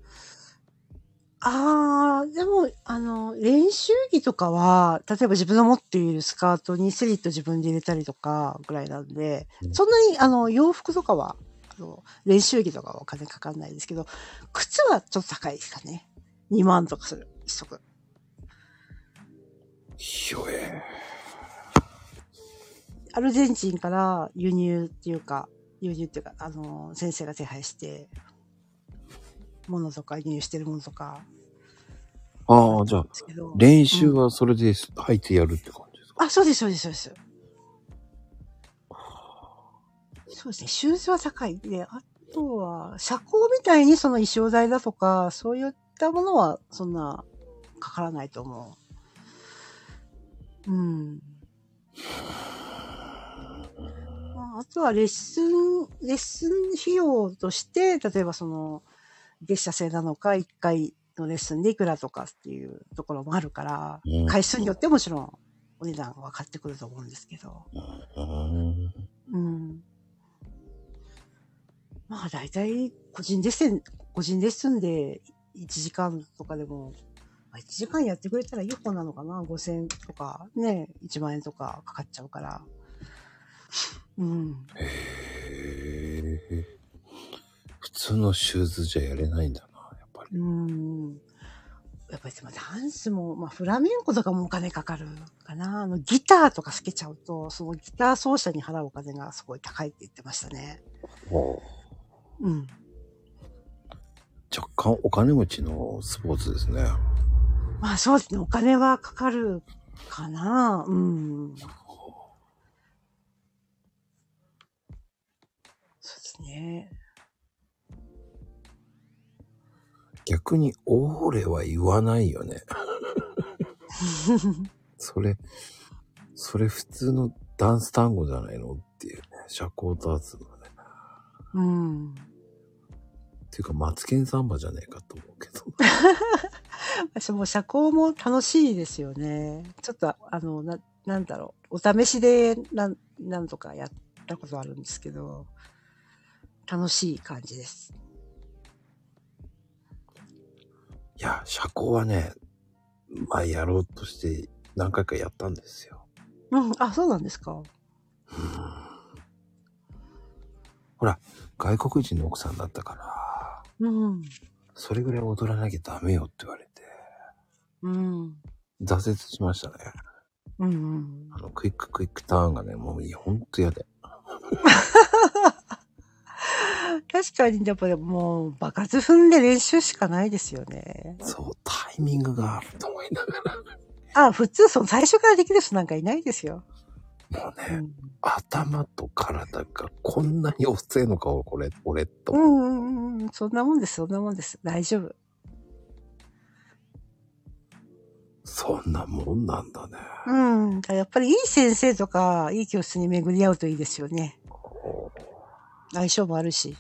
ああ、でも、あの、練習着とかは、例えば自分の持っているスカートにスリット自分で入れたりとかぐらいなんで、うんそんなに、あの、洋服とかは、あの、練習着とかはお金かかんないですけど、靴はちょっと高いですかね。2万とかする、一足。ひょえ。アルゼンチンから輸入っていうか、輸入っていうか、あの、先生が手配して、ものとか、輸入してるものとか、ああ、じゃあ。練習はそれで履いてやるって感じですか、あ、そうです、そうです、そうです。そうですね。シューズは高い。で、あとは、車高みたいにその衣装代だとか、そういったものはそんなかからないと思う。うん。まああとはレッスン、レッスン費用として、例えばその、月謝制なのか、1回のレッスンでいくらとかっていうところもあるから、うん回数によってもちろんお値段は変わってくると思うんですけど。うんうん。まあ大体個人レッスン、個人レッスンで1時間とかでも、まあ、1時間やってくれたらいい方なのかな ?5000 円とかね、1万円とかかかっちゃうから。*laughs* うん。へえ。普通のシューズじゃやれないんだな、やっぱり。うん。やっぱりでもダンスも、まあフラメンコとかもお金かかるかな。あのギターとかつけちゃうと、そのギター奏者に払うお金がすごい高いって言ってましたね。うん。若干お金持ちのスポーツですね。まあそうですね。お金はかかるかな。うん。そうですね。逆に、オーレは言わないよね。*laughs* それ、それ普通のダンス単語じゃないのっていうね。社交ダンスのね。うん。っていうか、マツケンサンバじゃねえかと思うけど。*laughs* 私も社交も楽しいですよね。ちょっと、あの、な、なんだろう。お試しで、なん、なんとかやったことあるんですけど、楽しい感じです。いや、社交はね、前やろうとして何回かやったんですよ。うん。あ、そうなんですか。ほら、外国人の奥さんだったから、うん。それぐらい踊らなきゃダメよって言われて、うん。挫折しましたね。うんうん。あの、クイッククイックターンがね、もういやほんと嫌で。*laughs* 確かに、やっぱりもう、爆発踏んで練習しかないですよね。そう、タイミングがあると思いながあ、普通、その最初からできる人なんかいないですよ。ら。もうね、うん。頭と体がこんなに遅いのか、これ、俺と。うんうんうん。そんなもんです、そんなもんです。大丈夫。そんなもんなんだね。うん。やっぱりいい先生とか、いい教室に巡り合うといいですよね。相性もあるし。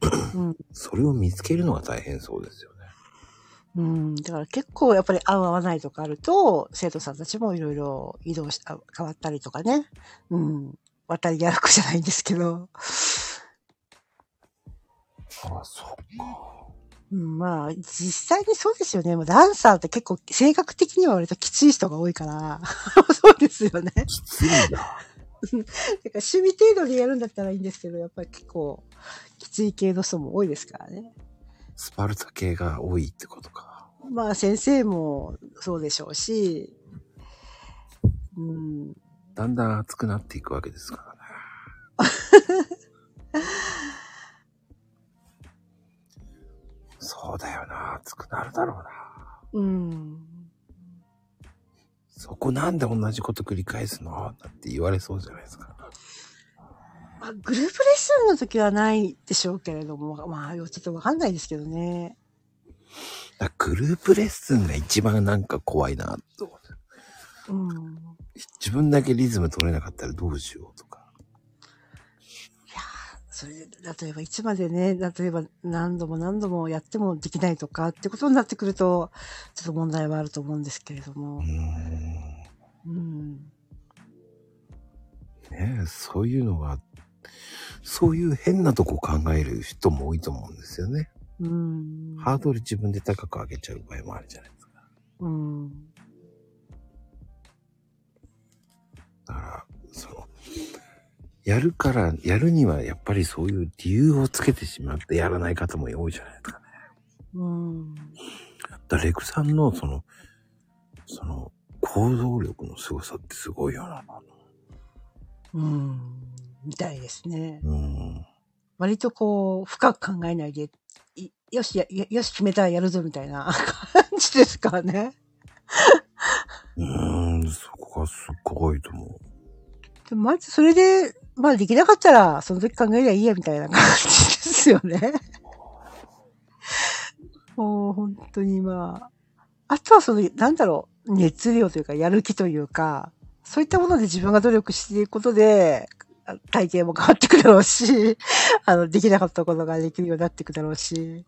*clears throat* うん。それを見つけるのが大変そうですよね。うん。だから結構やっぱり合う合わないとかあると、生徒さんたちもいろいろ移動し、あ変わったりとかね。うん。渡り歩くじゃないんですけど。ああ、そっか。うん、まあ、実際にそうですよね。もうダンサーって結構性格的には割ときつい人が多いから。*laughs* そうですよね。きつい *laughs* んだ。だから趣味程度でやるんだったらいいんですけど、やっぱり結構きつい系の人も多いですからね。スパルタ系が多いってことか。まあ先生もそうでしょうし、うん、だんだん熱くなっていくわけですからね。*laughs* そうだよな。熱くなるだろうな。うん。そこなんで同じこと繰り返すの？だって言われそうじゃないですか。まあ、グループレッスンの時はないでしょうけれども、まあ、ちょっとわかんないですけどね。グループレッスンが一番なんか怖いなと。うん。自分だけリズム取れなかったらどうしようとか。いやーそれで、例えばいつまでね、例えば何度も何度もやってもできないとかってことになってくると、ちょっと問題はあると思うんですけれどもうー。ん。うん。ねえ、そういうのが、そういう変なとこ考える人も多いと思うんですよね。うん。ハードル自分で高く上げちゃう場合もあるじゃないですか。うん。だから、その、やるから、やるにはやっぱりそういう理由をつけてしまってやらない方も多いじゃないですかね。うん。だレクさんのその、その、行動力の凄さってすごいよな。うん。みたいですね。うん。割とこう、深く考えないで、いよしよし決めたらやるぞみたいな *laughs* 感じですからね。うーん、そこがすごいと思う。でもまずそれで、まあできなかったら、その時考えりゃいいやみたいな *laughs* 感じですよね。もう本当にまあ、あとはその、なんだろう、熱量というか、やる気というか、そういったもので自分が努力していくことで、あ体型も変わってくるだろうし、*laughs* あの、できなかったことができるようになっていくだろうし、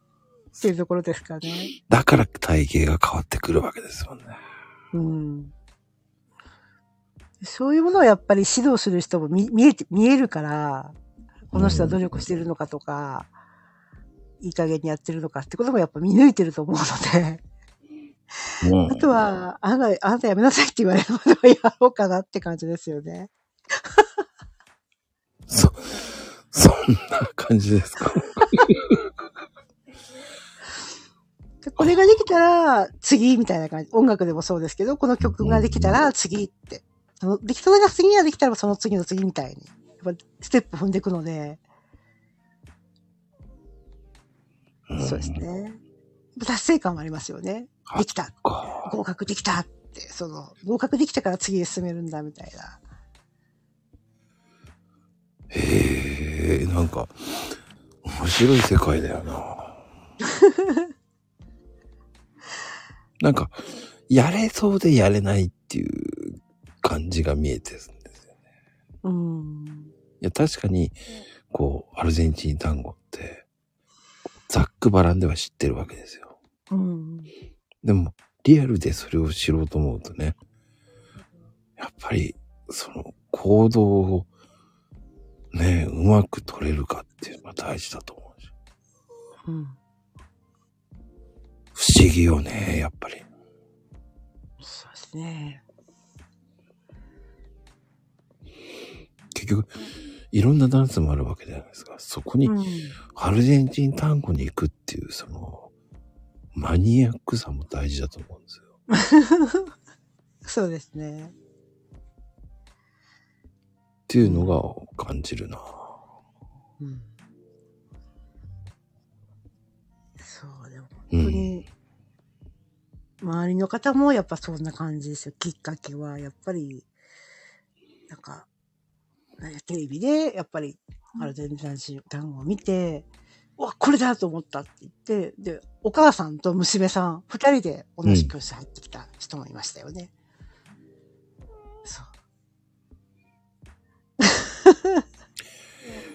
っていうところですかね。だから体型が変わってくるわけですよね。うん。そういうものをやっぱり指導する人も見見えて、見えるから、この人は努力してるのかとか、いい加減にやってるのかってこともやっぱ見抜いてると思うので、うんあとは、あなた、あなたやめなさいって言われるまではやろうかなって感じですよね。そ、そんな感じですか？で *laughs* これができたら次みたいな感じ。音楽でもそうですけど、この曲ができたら次って。そのできそれが次にはできたらその次の次みたいに。やっぱステップ踏んでいくので、そうですね。達成感はありますよね。できた。か。合格できたって、その、合格できたから次へ進めるんだみたいな。へえ、なんか、面白い世界だよな。*laughs* なんか、やれそうでやれないっていう感じが見えてるんですよね。うん。いや、確かに、こう、アルゼンチン単語って、ざっくばらんでは知ってるわけですよ。うん。でも、リアルでそれを知ろうと思うとね、やっぱり、その、行動を、ね、うまく取れるかっていうのが大事だと思うし。うん。不思議よね、やっぱり。そうですね。結局、いろんなダンスもあるわけじゃないですか。そこにう、ん。アルゼンチン単語に行くっていう、その、マニアックさも大事だと思うんですよ。*laughs* そうですね。っていうのが感じるな。うん。そう、でも。本当に、周りの方もやっぱそんな感じですよ。きっかけは、やっぱり、なんか、テレビで、やっぱり、アルゼンチン単語を見て、うわ、これだと思ったって言って、で、お母さんと娘さん、二人で同じ教室入ってきた人もいましたよね。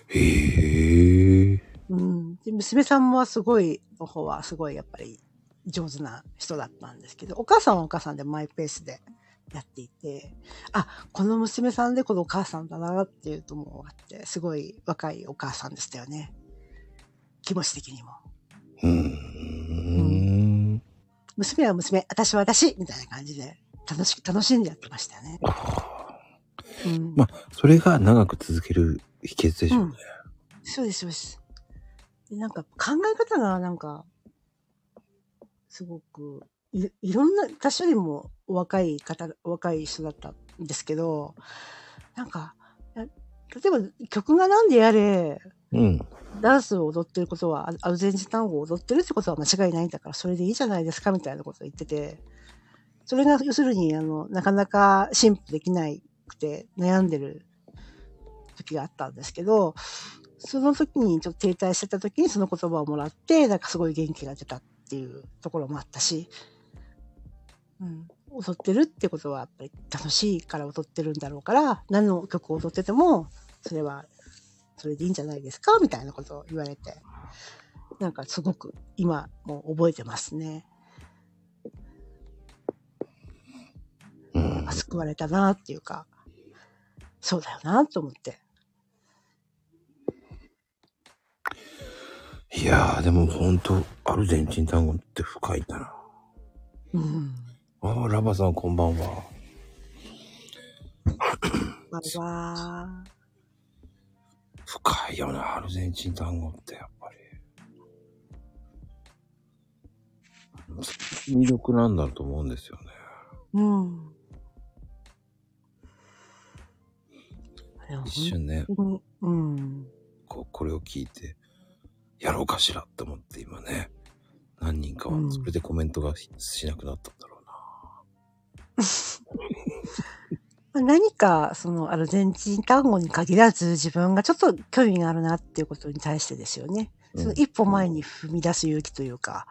へえ。うん。で、娘さんもすごい、の方はすごいやっぱり上手な人だったんですけど、お母さんはお母さんでマイペースでやっていて、あ、この娘さんでこのお母さんだなっていうともあって、すごい若いお母さんでしたよね。気持ち的にも。うーん。娘は娘、私は私みたいな感じで、楽しく、楽しんでやってましたよね。うん。まあ、それが長く続ける秘訣でしょうね。そうです、そうです。でなんか考え方がなんか、すごく、いいろんな、私よりもお若い方、お若い人だったんですけど、なんか、や例えば曲がなんでやれ、うん。ダンスを踊ってることは、アアルゼンチン単語を踊ってるってことは間違いないんだから、それでいいじゃないですか、みたいなことを言ってて、それが要するに、あの、なかなか進歩できなくて悩んでる時があったんですけど、その時にちょっと停滞してた時にその言葉をもらって、なんかすごい元気が出たっていうところもあったし、うん、踊ってるってことはやっぱり楽しいから踊ってるんだろうから、何の曲を踊ってても、それはそれでいいんじゃないですか？みたいなことを言われて、なんかすごく今もう覚えてますね。うん。救われたなっていうか、そうだよなと思って。いやー、でもほんと、アルゼンチン単語って深いんだな。うん。ああ、ラバさんこんばんは。わわ深いよな、アルゼンチン単語ってやっぱり。魅力なんだと思うんですよね。ー。うん。一瞬ね、うん。こう、これを聞いて、やろうかしらって思って今ね、何人かはうんそれでコメントがししなくなったんだろうな。*laughs* まあ何か、そのアルゼンチン単語に限らず自分がちょっと興味があるなっていうことに対してですよね。うんその一歩前に踏み出す勇気というか、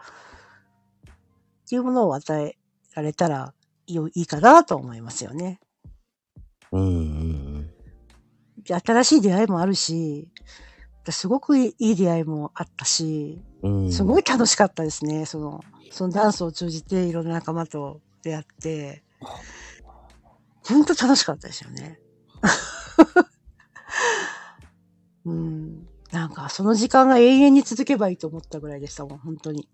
っていうものを与えられたらいいかなと思いますよね。うん新しい出会いもあるし、すごくいい出会いもあったし。すごい楽しかったですね。その、そのダンスを通じていろんな仲間と出会って、本当楽しかったですよね。*laughs* うん。なんか、その時間が永遠に続けばいいと思ったぐらいでしたもん、本当に。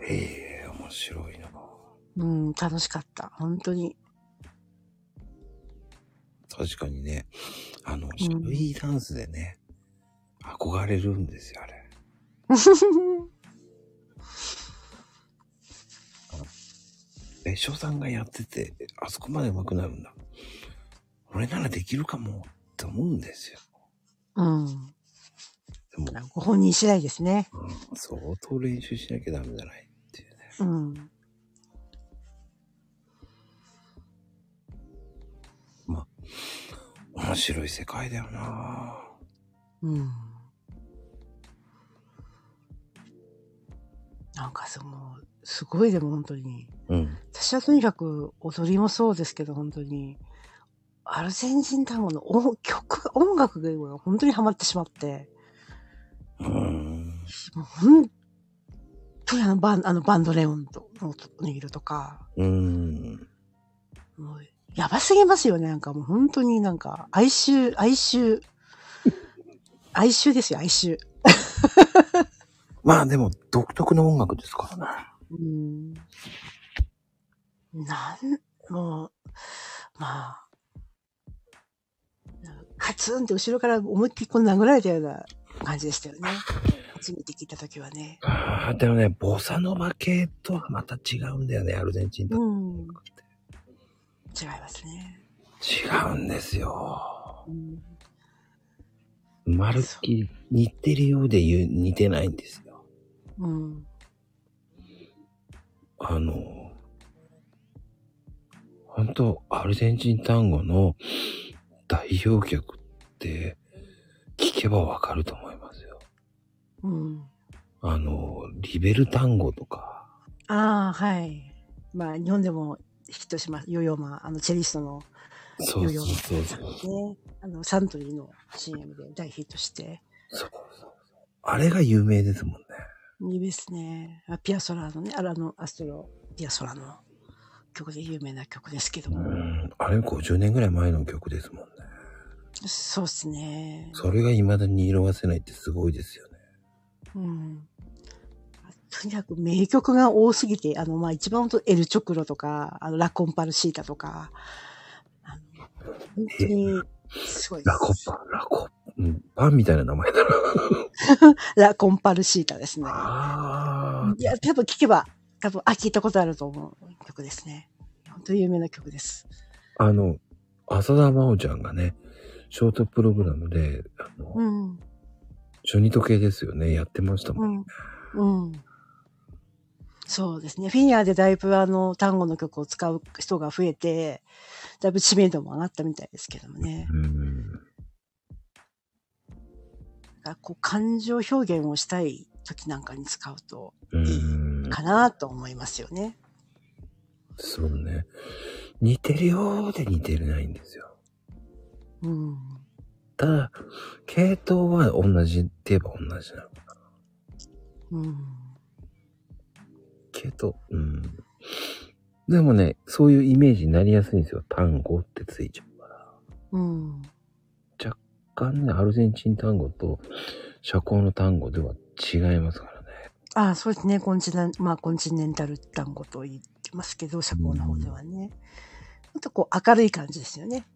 ええ面白いな。うん、楽しかった。本当に。確かにね、あの、シャルイダンスでね、憧れるんですよ、あれ。*laughs* 別所さんがやってて、あそこまで上手くなるんだ。俺ならできるかもって思うんですよ。うん。でも、ご本人次第ですね。うん相当練習しなきゃダメじゃないっていうね。うん。面白い世界だよなうん。なんかその、すごいでも本当に。うん。私はとにかく踊りもそうですけど、本当に、アルゼンチン単語の音曲、音楽が本当にハマってしまって、うん。もう本当にあのバンあのバンドレオンとの音握るとか、うん。もうやばすぎますよね。なんかもう本当になんか哀愁、哀愁、哀愁ですよ、哀愁。*laughs* まあでも、独特の音楽ですからね。うん。なん、もう、まあ、カツンって後ろから思いっきりこう殴られたような感じでしたよね。初めて聞いたときはね。ああ、でもね、ボサノバ系とはまた違うんだよね、アルゼンチンと。うん。違いますね。違うんですよ。うん。まるっきり似てるようで言う似てないんですよ。うん。あの、本当アルゼンチン単語の代表曲って聞けばわかると思いますよ。うん。あの、リベル単語とか。ああ、はい。まあ、日本でもヒットします。ヨーヨーマン、あの、チェリストのヨーヨーそうそう。ね、あの、サントリーの CM で大ヒットして、そうそうあれが有名ですもんね。いいですね。あピアソラのね、あのアストロ、ピアソラの曲で有名な曲ですけどうも。ん。あれ50年ぐらい前の曲ですもんね。そうっすね。それが未だに色褪せないってすごいですよね。うん。とにかく名曲が多すぎて、あの、まあ、一番とエルチョクロとか、あの、ラコンパルシータとか、あの、本当に、すごいです。ラコパ、ラコ、うん、パンみたいな名前だな。ラコンパルシータですね。あいや、多分聞けば、多分、あ、聞いたことあると思う曲ですね。本当に有名な曲です。あ。あの、浅田真央ちゃんがね、ショートプログラムで、あの、うん。初二時計ですよね、やってましたも。うんん。うん。そうですね。フィギュアでだいぶあの、単語の曲を使う人が増えて、だいぶ知名度も上がったみたいですけどもね。うん。かこう、感情表現をしたい時なんかに使うとうん。かなと思いますよね。そうね。似てるようで似てないんですよ。うん。ただ、系統は同じって言えば同じなの。うん。けど、うん。でもね、そういうイメージになりやすいんですよ。単語ってついちゃうから。うん。干ね、アルゼンチン単語と社交の単語では違いますからね。ああ、そうですね。コンチネン、まあ、コンチネンタル単語と言ってますけど、社交の方ではね。ほんとこう、明るい感じですよね。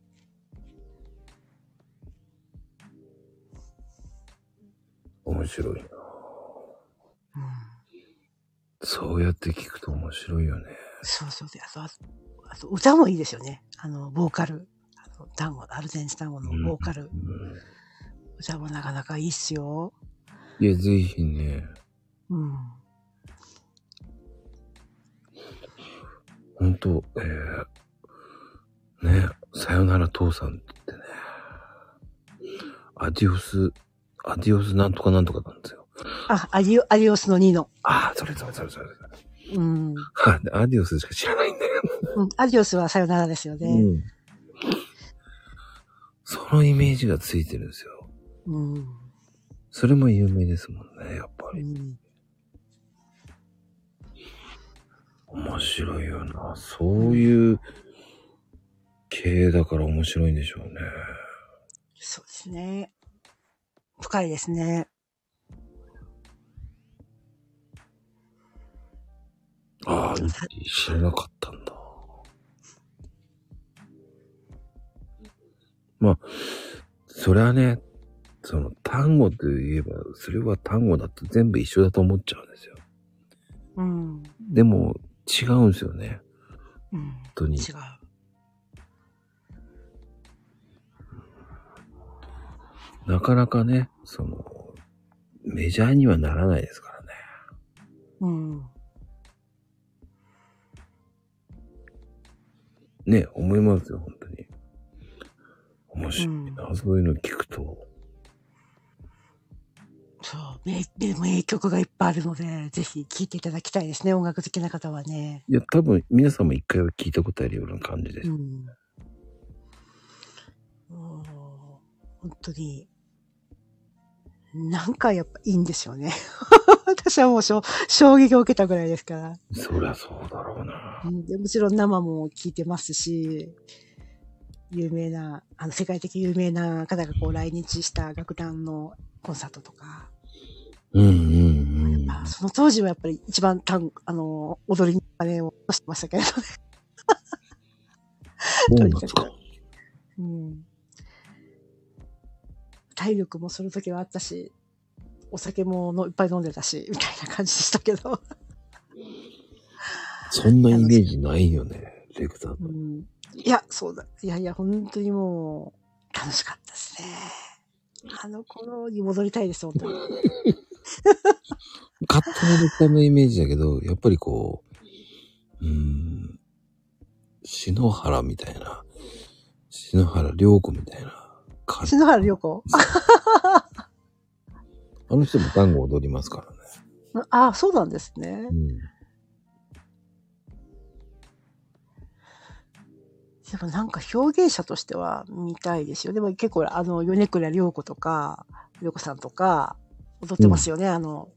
面白いな。うん。そうやって聞くと面白いよね。そうそうで、あと、あとあと歌もいいですよね。あの、ボーカル。あの単語、アルゼンチン単語のボーカル。うん歌もなかなかいいっすよ。いや、ぜひね、うん。ほんと、えー、ね、さよなら父さんってね、アディオス、アディオスなんとかなんとかなんですよ。あ、アディオ、アディオスのニノ。ああ、それそれそれそれ。うん。あアディオスしか知らないんだよ。うん、アディオスはさよならですよね。うん。そのイメージがついてるんですよ。うん。それも有名ですもんね、やっぱり。うん。面白いよな。そういう系だから面白いんでしょうね。そうですね。深いですね。ああ、知らなかったんだ。まあ、それはね、その単語といえば、それは単語だと全部一緒だと思っちゃうんですよ。うん。でも、違うんですよね。うん。本当に。違う。なかなかね、その、メジャーにはならないですからね。うん。ね、思いますよ、本当に。面白いな、そういうの聞くと。そう。名、で名曲がいっぱいあるので、ぜひ聴いていただきたいですね。音楽好きな方はね。いや、多分皆さんも一回は聞いたことあるような感じです。うん。もう本当に、なんかやっぱいいんですよね。*laughs* 私はもうしょ衝撃を受けたぐらいですから。そりゃそうだろうな。うんでもちろん生も聞いてますし、有名な、あの、世界的有名な方がこう来日した楽団のコンサートとか、うんうんうん。まあ、その当時はやっぱり一番たん、あの、踊りにお金を落としてましたけれどね。そうなんですか。*laughs* うん。体力もその時はあったし、お酒ものいっぱい飲んでたし、みたいな感じでしたけど。そんなイメージないよね、レクさん。うん、いや、そうだ。いやいや、本当にもう、楽しかったですね。あの頃に戻りたいです、本当に。勝手なレクさんのイメージだけど、やっぱりこう、うーん、篠原みたいな、篠原涼子みたいな感じ。篠原涼子？*laughs* あの人も単語踊りますからね。ああ、そうなんですねう。ん。でもなんか表現者としては見たいですよ。でも結構あの、米倉涼子とか、涼子さんとか、踊ってますよね、あの、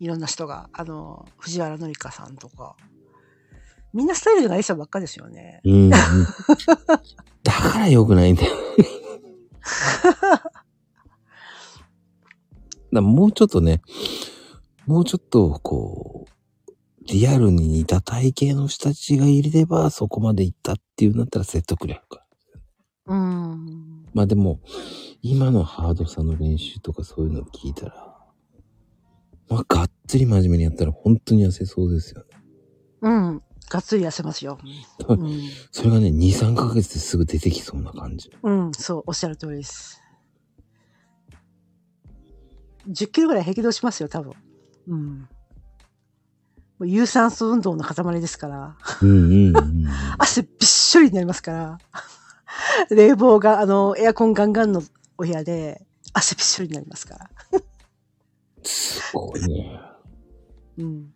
いろんな人が。あの、藤原紀香さんとか。みんなスタイルがいい人ばっかですよね。うんうん。だから良くないんだよ。*laughs* だもうちょっとね、もうちょっと、こう、リアルに似た体型の人たちがいれば、そこまで行ったっていうんだったら説得力が。うん。まあでも、今のハードさの練習とかそういうのを聞いたら、まあ、がっつり真面目にやったら本当に痩せそうですよね。うん。がっつり痩せますよ。うん。それがね、2、3ヶ月ですぐ出てきそうな感じ。うん、そう、おっしゃる通りです。10キロぐらい平気で落ちますよ、多分。うん。もう有酸素運動の塊ですから。うんうんうん。汗びっしょりになりますから。冷房が、あの、エアコンガンガンのお部屋で、汗びっしょりになりますから。すごいね。うん。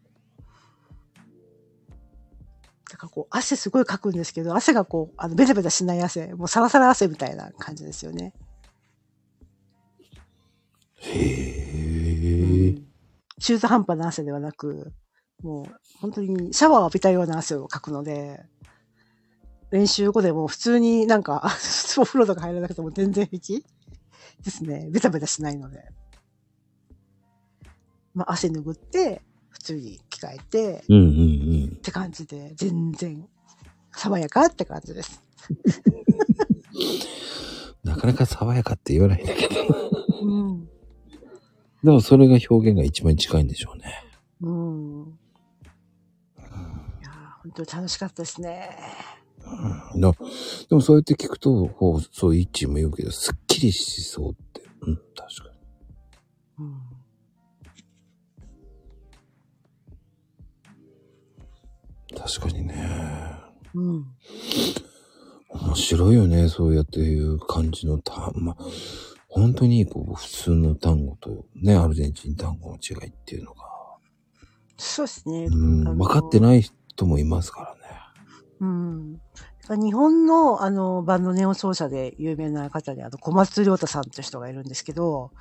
だからこう、汗すごいかくんですけど、汗がこう、あの、ベタベタしない汗、もうサラサラ汗みたいな感じですよね。へえ。中途半端な汗ではなく、もう本当にシャワーを浴びたような汗をかくので、練習後でも普通になんか、*laughs* お風呂とか入らなくても全然平気ですね。ベタベタしないので。まあ、汗拭って、普通に着替えて、うんうんうんっ。て感じで、全然、爽やかって感じです。*laughs* なかなか爽やかって言わないんだけど。うん。でもそれが表現が一番近いんでしょうね。うん。本当に楽しかったですね。うん、だでもそうやって聞くと、こうそう、イッチーも言うけど、すっきりしそうって。うん、確かうん。に。確かにね。うん。面白いよね、そうやっていう感じの単、まあ、本当にこう、普通の単語とね、アルゼンチン単語の違いっていうのが、そうですね。うん、分かってない人もいますからね。うん。日本のあのバンドネオ奏者で有名な方であの小松亮太さんって人がいるんですけど、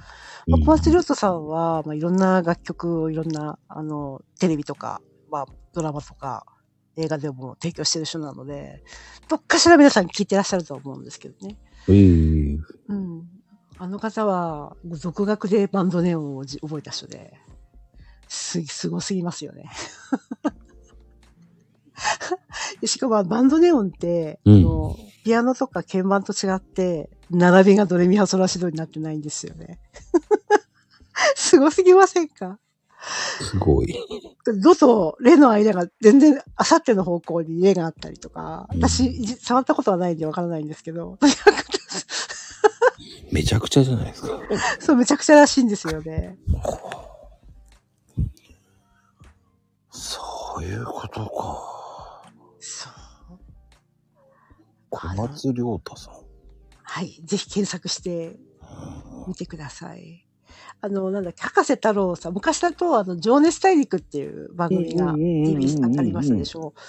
まあ、小松亮太さんは、まあ、いろんな楽曲をいろんなあのテレビとか、まあ、ドラマとか映画でも提供してる人なので、どっかしら皆さん聞いてらっしゃると思うんですけどね。ええうん。あの方は、独学でバンドネオンをじ覚えた人で、す、すごすぎますよね。*laughs* でしかも、バンドネオンって、うんあの、ピアノとか鍵盤と違って、並びがドレミファソラシドになってないんですよね。*laughs* すごすぎませんか？すごい。ドとレの間が全然、あさっての方向にレがあったりとか、うん私、じ触ったことはないんでわからないんですけど、*laughs* めちゃくちゃじゃないですか。そう、めちゃくちゃらしいんですよね。そういうことか。そう。小松亮太さん。はい。ぜひ検索してみてください。あの、なんだっけ、博士太郎さん。昔だと、あの、情熱大陸っていう番組が TBS ありましたでしょう。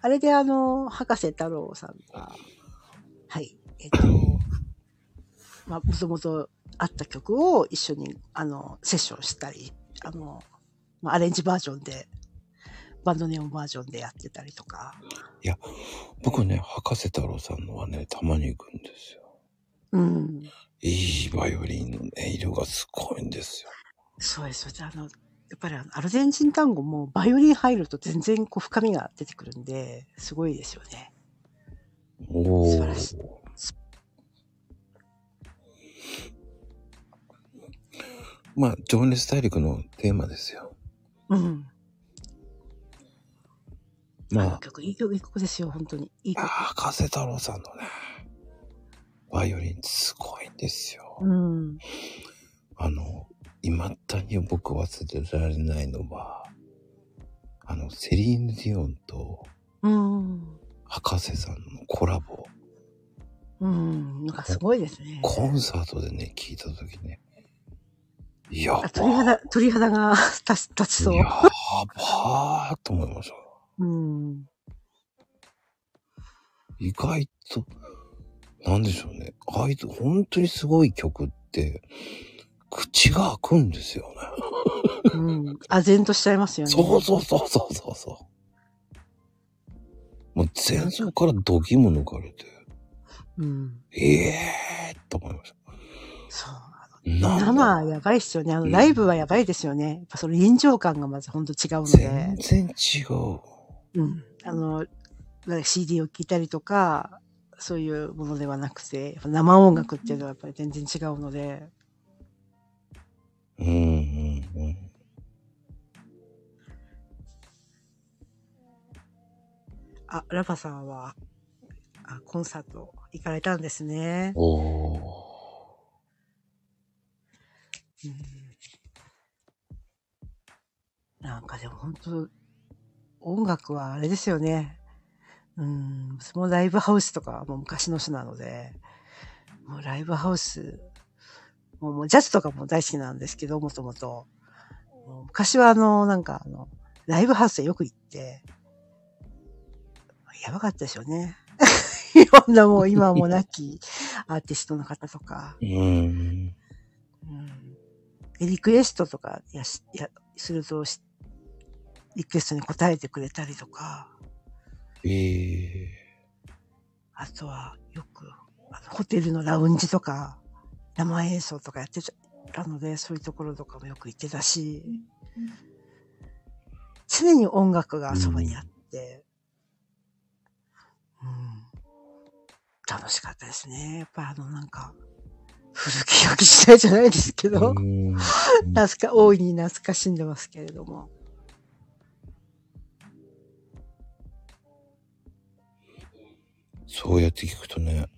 あれで、あの、博士太郎さんが、はい。えっと、*coughs* まあ、もともとあった曲を一緒に、あの、セッションしたり、あの、まあ、アレンジバージョンで、バンドネオンバージョンでやってたりとか。僕ね、博士太郎さんのはね、たまに行くんですよ。うん。いいバイオリンの音色がすごいんですよ。そうです。あの、やっぱりアルゼンチン単語もバイオリン入ると全然こう深みが出てくるんで、すごいですよね。おー素晴らしいまあ、情熱大陸のテーマですよ。うん。あまあ、の曲、いい曲、いい曲ですよ、本当に。いいいや曲。博士太郎さんのね、バイオリンすごいんですよ。うん。あの、未だに僕忘れられないのは、あの、セリーヌ・ディオンとうん。博士さんのコラボ、うん。なんかすごいですね。コンサートでね、聞いたときね、やばあ鳥肌、鳥肌が立ち立ちそう。やばーと思いました。うん。意外と、なんでしょうね。あいつ、本当にすごい曲って、口が開くんですよね。うん。あぜんとしちゃいますよね。そうそうそうそうそうそう。もう前奏から度肝抜かれて、うん。ええー、と思いました。そう。生やばいっすよね。あの、うんライブはやばいですよね。やっぱその臨場感がまず本当違うので全。然違う。うん。あの、なんか CD を聴いたりとか、そういうものではなくて、やっぱ生音楽っていうのはやっぱり全然違うので、うんうんうん。あ、ラパさんは、あ、コンサート行かれたんですね。おー。うんなんかでも本当、音楽はあれですよね。うん、そのライブハウスとかもう昔の人なので、もうライブハウス、もうもうジャズとかも大好きなんですけど、もともと。昔はあの、なんかあの、ライブハウスへよく行って、やばかったですよね。*laughs* いろんなもう今はもう亡きアーティストの方とか。うん。うんでリクエストとかやしやするとし、リクエストに答えてくれたりとか、ええ。あとはよく、あのホテルのラウンジとか生演奏とかやってたので、そういうところとかもよく行ってたし、常に音楽がそばにあって、うん、楽しかったですね。やっぱあのなんか、古き良き時代じゃないですけど、うん。*laughs* 懐か、大いに懐かしんでますけれども。そうやって聞くとね、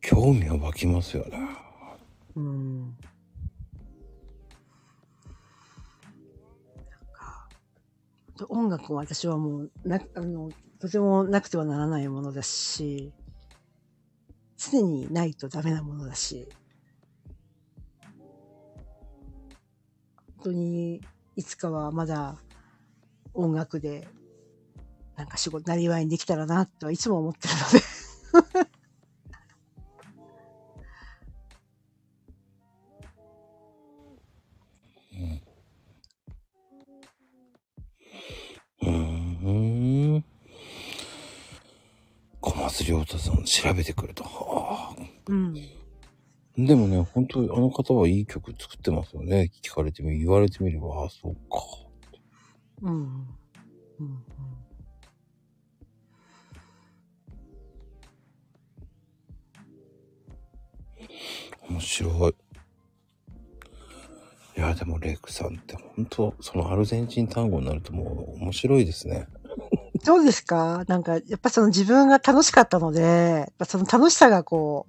興味は湧きますよね。うん。なんか、音楽は私はもう、な、あの、とてもなくてはならないものですし、常にないとダメなものだし、本当に、いつかはまだ音楽で、なんか仕事、なりわいにできたらな、とはいつも思ってるので。うーん。小松亮太さん調べてくれた。はあ。うん。でもね、本当にあの方はいい曲作ってますよね。聞かれてみ、言われてみれば、ああ、そうか。うん。うん。うん。面白い。いや、でもレイクさんって本当そのアルゼンチン単語になるともう面白いですね。どうですか？なんか、やっぱその自分が楽しかったので、その楽しさがこ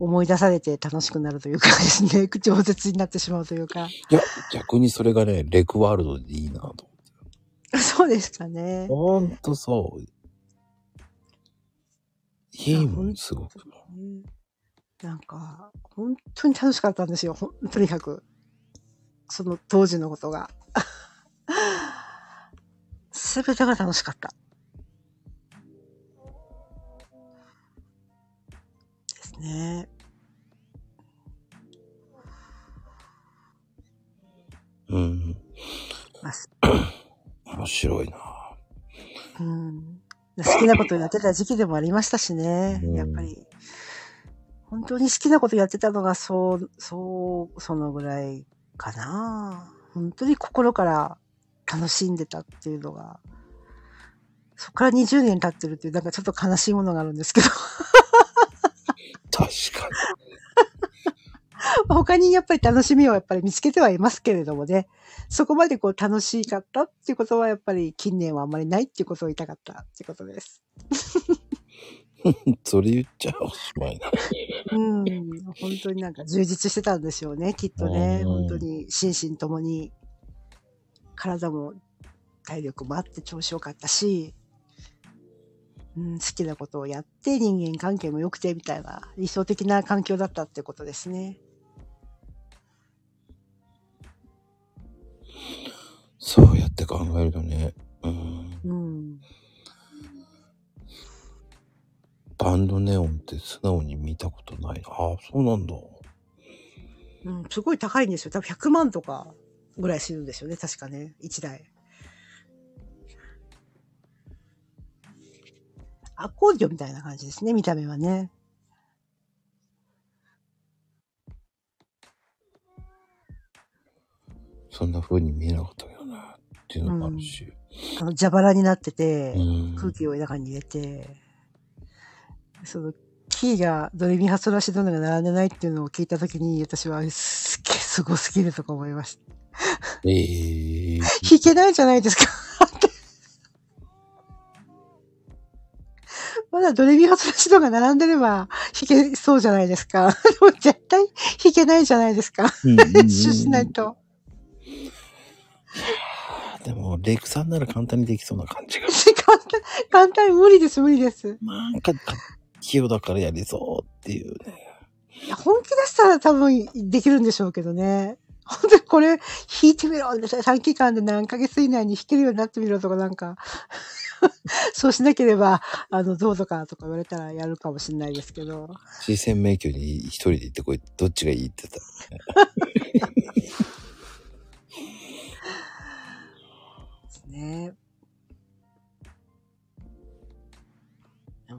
う、思い出されて楽しくなるというかですね、*laughs* 饒舌になってしまうというか。いや、逆にそれがね、レクワールドでいいなと。*laughs* そうですかね。ほんとそう。いいもん、すごく。なんか、本当に楽しかったんですよ。とにかく。その当時のことが。*laughs* すべてが楽しかった。ですね。うん。まあす *coughs* 面白いな。うん。好きなことやってた時期でもありましたしね。うんやっぱり。本当に好きなことやってたのが、そう、そう、そのぐらいかな。本当に心から楽しんでたっていうのが、そこから20年経ってるっていう、なんかちょっと悲しいものがあるんですけど、確か *laughs* 他にやっぱり楽しみをやっぱり見つけてはいますけれどもね、そこまでこう楽しかったっていうことはやっぱり近年はあんまりないっていうことを言いたかったっていうことです。に。*laughs* それ言っちゃおしまいな。うん、本当になんか充実してたんでしょうね、きっとね。うん本当に心身ともに、体も体力もあって調子よかったし、うん、好きなことをやって人間関係も良くてみたいな理想的な環境だったってことですね。そうやって考えるとね。うん。うん。バンドネオンって素直に見たことないな。ああ、そうなんだ。うん、すごい高いんですよ。多分100万とかぐらいするんですよね、確かね。1台。アコーディオンみたいな感じですね、見た目はね。そんな風に見えなかったけどね。っていうのもあるし。あの、蛇腹になってて、うん。空気を中に入れて、その、キーがドレミファソラシドのが並んでないっていうのを聞いたときに、私はすっげえすごすぎるとか思いました。ええ弾けないじゃないですか？まだドレミファソラシドが並んでれば弾けそうじゃないですか？でも絶対弾けないじゃないですか？練習しないと。でも、レイクさんなら簡単にできそうな感じが。簡単、簡単に無理です、無理です。なんか、器用だからやりそうっていうね。いや本気出したら多分できるんでしょうけどね。本当にこれ弾いてみろ短期間で何ヶ月以内に弾けるようになってみろとかなんか、*laughs* そうしなければ、あの、どうとかとか言われたらやるかもしれないですけど。視線迷宮に一人で行ってこい。どっちがいいって言ったら。*laughs*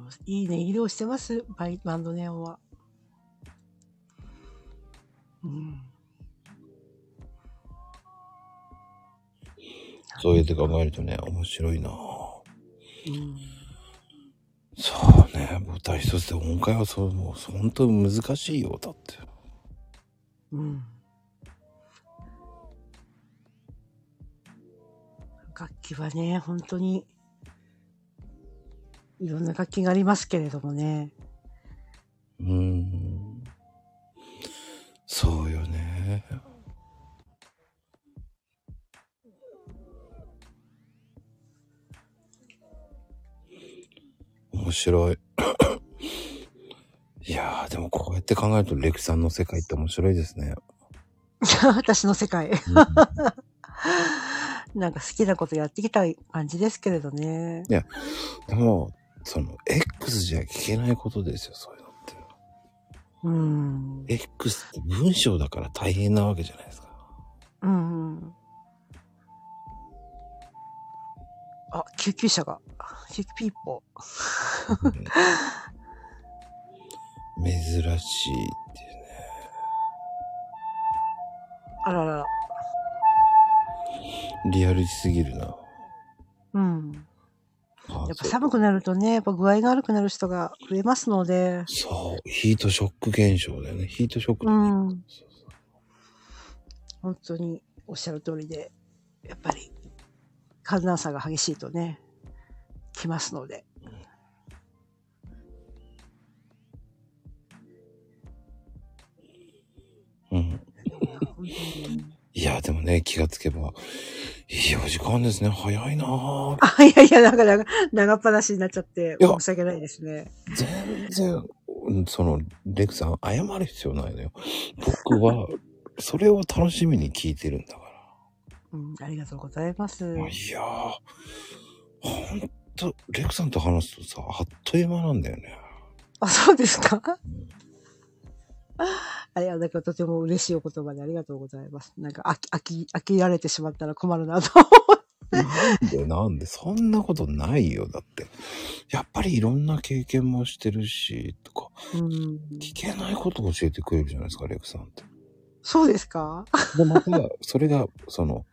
ですいいね、色をしてます、バイバンドネオンは。うん。そうやって考えるとね、面白いなぁうん。そうね、舞台一つで音階はそう、もう本当難しいよ、だって。うん。楽器はね、本当に、いろんな楽器がありますけれどもね。うーん。そうよね。面白い。*coughs* いやー、でもこうやって考えるとレクさんの世界って面白いですね。*laughs* 私の世界。*laughs* なんか好きなことやってきた感じですけれどね。でも、その、X じゃ聞けないことですよ、そういうのって。うん。X って文章だから大変なわけじゃないですか。うんうん。あ、救急車が。救急ピーポ珍しいっていうね。ー。あららら。リアルすぎるな。うん。あやっぱ寒くなるとね、やっぱ具合が悪くなる人が増えますので。そう。ヒートショック現象だよね。ヒートショックねうそう本当におっしゃる通りで、やっぱり寒暖差が激しいとね、来ますので。うん。本当にいや、でもね、気がつけば、いいお時間ですね。早いなぁ。あ、いやいや、なんか長長っ話になっちゃって、申し訳ないですね。全然、うんその、レクさん、謝る必要ないのよ。僕は、*laughs* それを楽しみに聞いてるんだかうん、ありがとうございます。ら。いやー、ほんと、レクさんと話すとさ、あっという間なんだよね。あ、そうですか？あれは、*laughs* だからとても嬉しいお言葉でありがとうございます。なんか、飽き、飽き、飽きられてしまったら困るなと。なんで *laughs* なんでそんなことないよ。だって。やっぱりいろんな経験もしてるし、とか、うん。聞けないことを教えてくれるじゃないですか、レクさんって。そうですか？で、また、それが、その、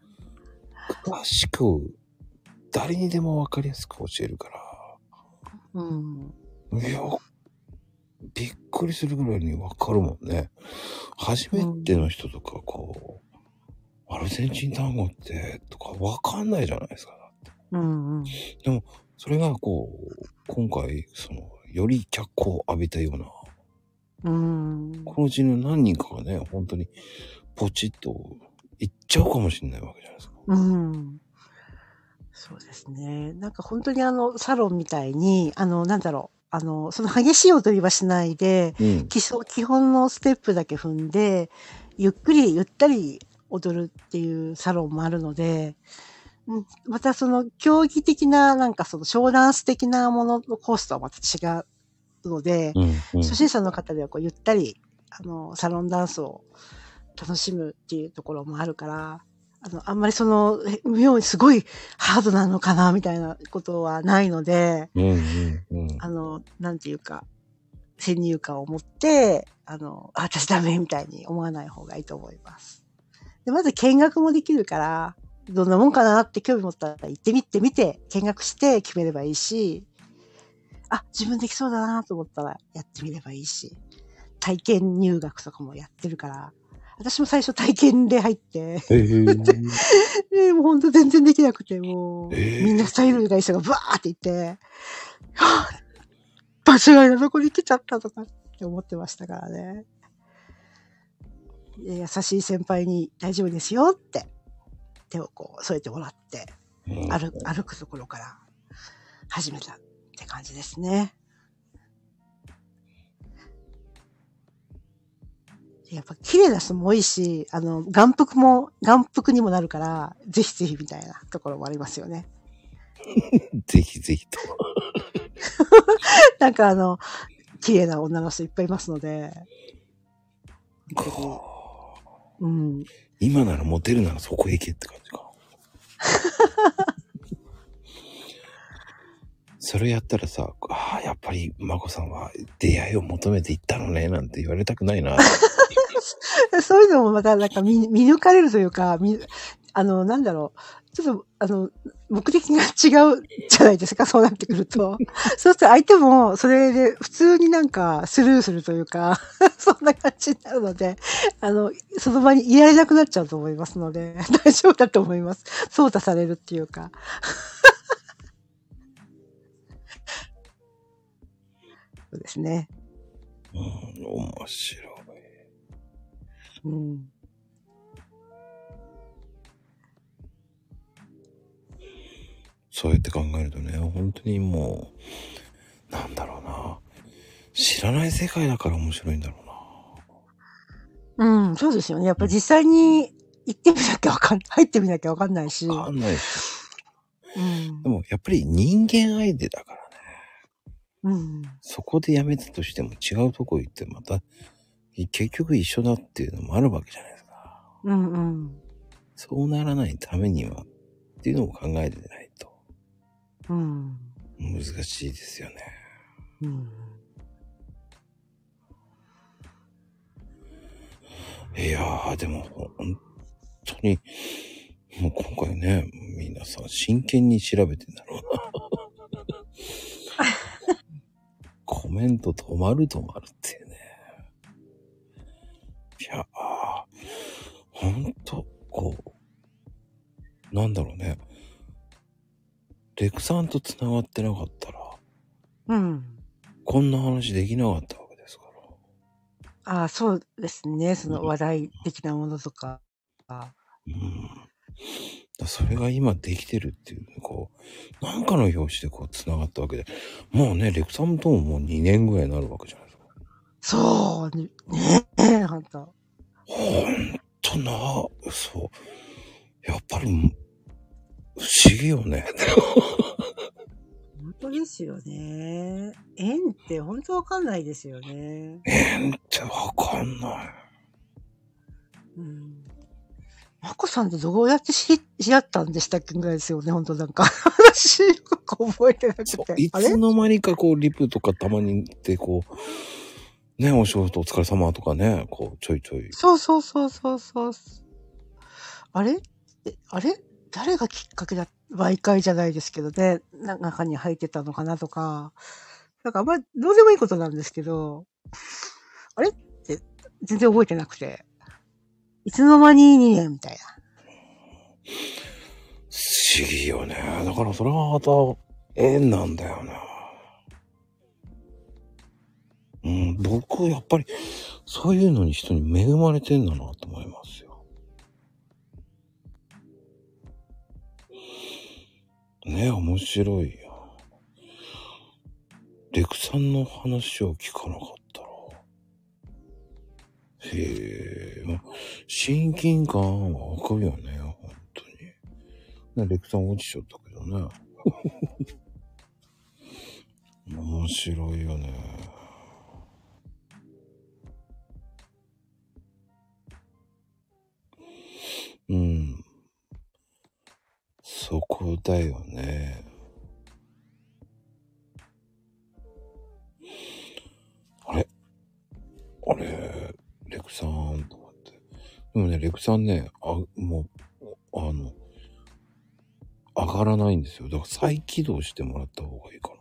詳しく、誰にでもわかりやすく教えるから。うん。いや、びっくりするぐらいにわかるもんね。初めての人とか、こう、アルゼンチン単語って、とかわかんないじゃないですか。うんうん。それが、こう、今回、その、より脚光を浴びたような、うん。このうちの何人かがね、本当に、ポチッと、行っちゃうかもしれないわけじゃないですか。うん。そうですね。なんか本当にあの、サロンみたいに、あの、なんだろう。あの、その激しい踊りはしないで、うん。基礎、基本のステップだけ踏んで、ゆっくりゆったり踊るっていうサロンもあるので、うんまたその競技的な、なんかそのショーダンス的なもののコースとはまた違うので、うん。うん。初心者の方ではこうゆったり、あの、サロンダンスを楽しむっていうところもあるから、あの、あんまりその、え妙にすごいハードなのかな、みたいなことはないので、うん。うん。うん。あの、なんていうか、先入観を持って、あの、あ私ダメみたいに思わない方がいいと思います。で、まず見学もできるから、どんなもんかなって興味持ったら行ってみてみて、見学して決めればいいし、あ、自分できそうだなと思ったらやってみればいいし、体験入学とかもやってるから、私も最初体験で入って、えー、でもうほんと全然できなくて、もう、えーみんなスタイルが人がブワーっていって、は *laughs* ぁ場所がどこに来ちゃったとかって思ってましたからね。で優しい先輩に大丈夫ですよって手をこう添えてもらってうん歩歩くところから始めたって感じですね。やっぱ綺麗な人も多いし、あの、眼福も、眼福にもなるから、ぜひぜひみたいなところもありますよね。*laughs* ぜひぜひと。*laughs* なんかあの、綺麗な女の人いっぱいいますので、うん。今ならモテるならそこへ行けって感じか。*laughs* それやったらさ、ああ、やっぱり、まこさんは出会いを求めていったのね、なんて言われたくないな。*laughs* そういうのもまたなんか見見抜かれるというか、見あの、なんだろう。ちょっと、あの、目的が違うじゃないですか、そうなってくると。*laughs* そうすると相手もそれで普通になんかスルーするというか、*laughs* そんな感じになるので、あの、その場にいられなくなっちゃうと思いますので、大丈夫だと思います。操作されるっていうか。そうですね。うん、面白い。うん。そうやって考えるとね、本当にもう、なんだろうな。知らない世界だから面白いんだろうな。うん、そうですよね。やっぱ実際に行ってみなきゃわかん、入ってみなきゃわかんないし。わかんないし。うんで。もやっぱり人間相手だからね。うん。そこでやめたとしても違うとこ行ってまた、結局一緒だっていうのもあるわけじゃないですか。うんうん。そうならないためにはっていうのを考えてないとうん。難しいですよね。うん。いやー、でも本当に、もう今回ね、皆さん真剣に調べてんだろうな。*laughs* コメント止まる止まるっていうね。いやー、ほんと、こう、なんだろうね。レクさんと繋がってなかったら、うん。こんな話できなかったわけですから。ああ、そうですね。その話題的なものとか。うん。だそれが今できてるっていう、こう、なんかの表紙でこう繋がったわけで、もうね、レクサムとももう2年ぐらいになるわけじゃないですか。そう、ね *laughs* ねえ、ほんと。ほんとな、そう。やっぱり、不思議よね。*laughs* 本当ですよね。縁って本当わかんないですよね。縁ってわかんない。うん。まこさんってどうやって知り、合ったんでしたっけぐらいですよね、本当なんか。*laughs* 話よく覚えてなくて。いつの間にかこう、リプとかたまにってこう、ね、お仕事お疲れ様とかね、こう、ちょいちょい。そうそうそうそうそう。あれ？えあれ？誰がきっかけだ媒介じゃないですけどね、な中に入ってたのかなとか。なんかあんまりどうでもいいことなんですけど、あれ？って全然覚えてなくて。いつの間に2年みたいな。不思議よね。だからそれはまた縁なんだよな。うん、僕やっぱりそういうのに人に恵まれてんだなと思いますよ。ねえ、面白いよ。レクさんの話を聞かなかったら。へえ、まあ親近感はわかるよね、本当に。ね、レクさん落ちちゃったけどね。*laughs* 面白いよね。うん。そこだよね。あれ？あれ、レクさんと思って。でもね、レクさんね、あ、もう、あの、上がらないんですよ。だから再起動してもらった方がいいかな。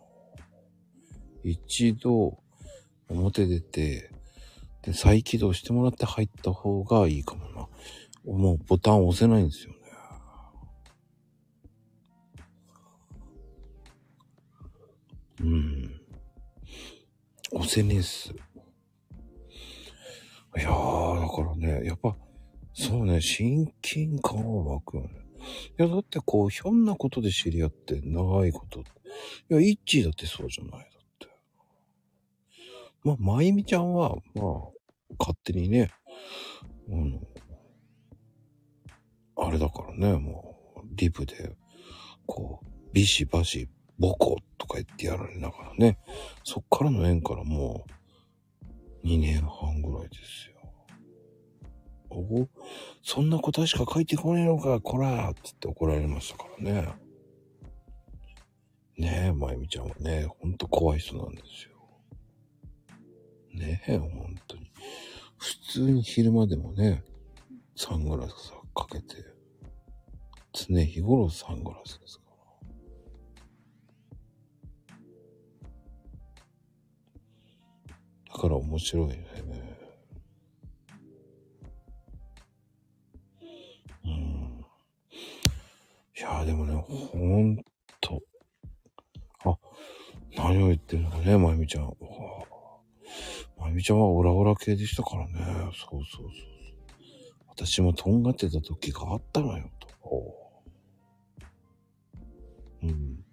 一度、表出て、で、再起動してもらって入った方がいいかもな。もうボタン押せないんですよね。うん。押せねえっす。いやー、だからね、やっぱ、そうね、親近感は湧くよね。いや、だってこう、ひょんなことで知り合って長いこと。いや、イッチーだってそうじゃない、だって。まあ、まゆみちゃんは、まあ、勝手にね、うん、あれだからね、もう、リプで、こう、ビシバシ、ボコとか言ってやられながらね、そっからの縁からもう、2年半ぐらいですよ。おそんな答えしか書いてこねえのか、こらーっつって怒られましたからね。ねえ、まゆみちゃんはね、ほんと怖い人なんですよ。ねえ、ほんとに。普通に昼間でもね、サングラスかけて、常日頃サングラスですか？ら。だから面白いね。うん。いやでもね、ほんと。あ、何を言ってるのかね、まゆみちゃん。まゆみちゃんはオラオラ系でしたからね。そうそうそうそう。私もとんがってた時があったのよ、と。うん。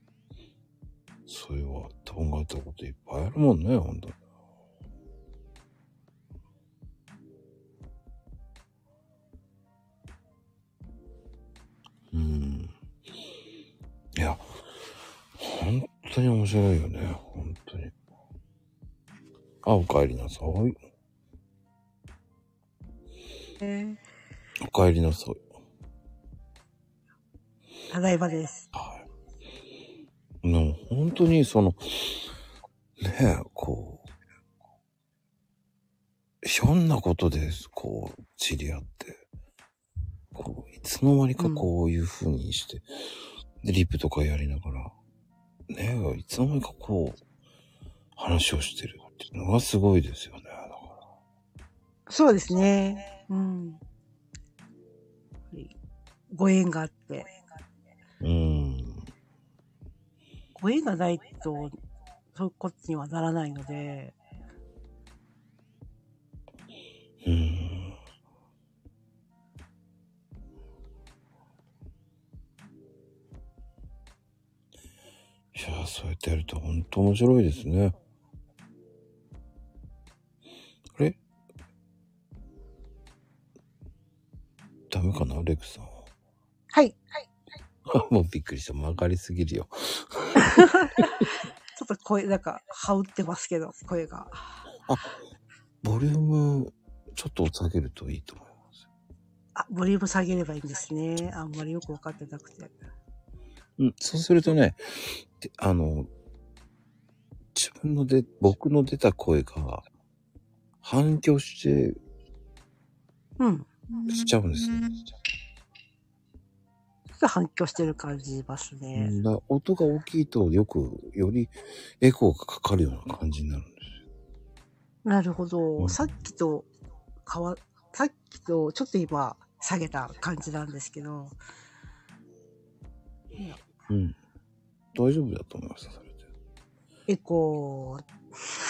そういうわ、とんがったこといっぱいあるもんね、ほんとに。うん。いや、本当に面白いよね、本当に。あ、お帰りなさい。えお帰りなさい。ーただいまです。はい。でも本当にその、ねえ、こう、ひょんなことで、こう、知り合って、こう、いつの間にかこういう風にして、で、リップとかやりながら、ねえ、いつの間にかこう、話をしてるっていうのがすごいですよね。だから。そうですね。うん。ご縁があって。うん。ご縁がないと、そういうことにはならないので、うん。いやー、そうやってやると本当面白いですね。あれ？ダメかなレクさん。はい。*laughs* もうびっくりした。曲がりすぎるよ。*laughs* ちょっと声、なんか、羽織ってますけど、声が。ボリューム、ちょっと下げるといいと思います。あ、ボリューム下げればいいんですね。あんまりよくわかってなくて。うん、そうするとね、であの、自分ので、僕の出た声が反響して、うん。しちゃうんですね。ちょっと反響してる感じますうね。ん、だ音が大きいとよく、よりエコーがかかるような感じになるんですよ。なるほど。うんさっきと変わ、さっきとちょっと今下げた感じなんですけど、うん。大丈夫だと思います、それで。エコー、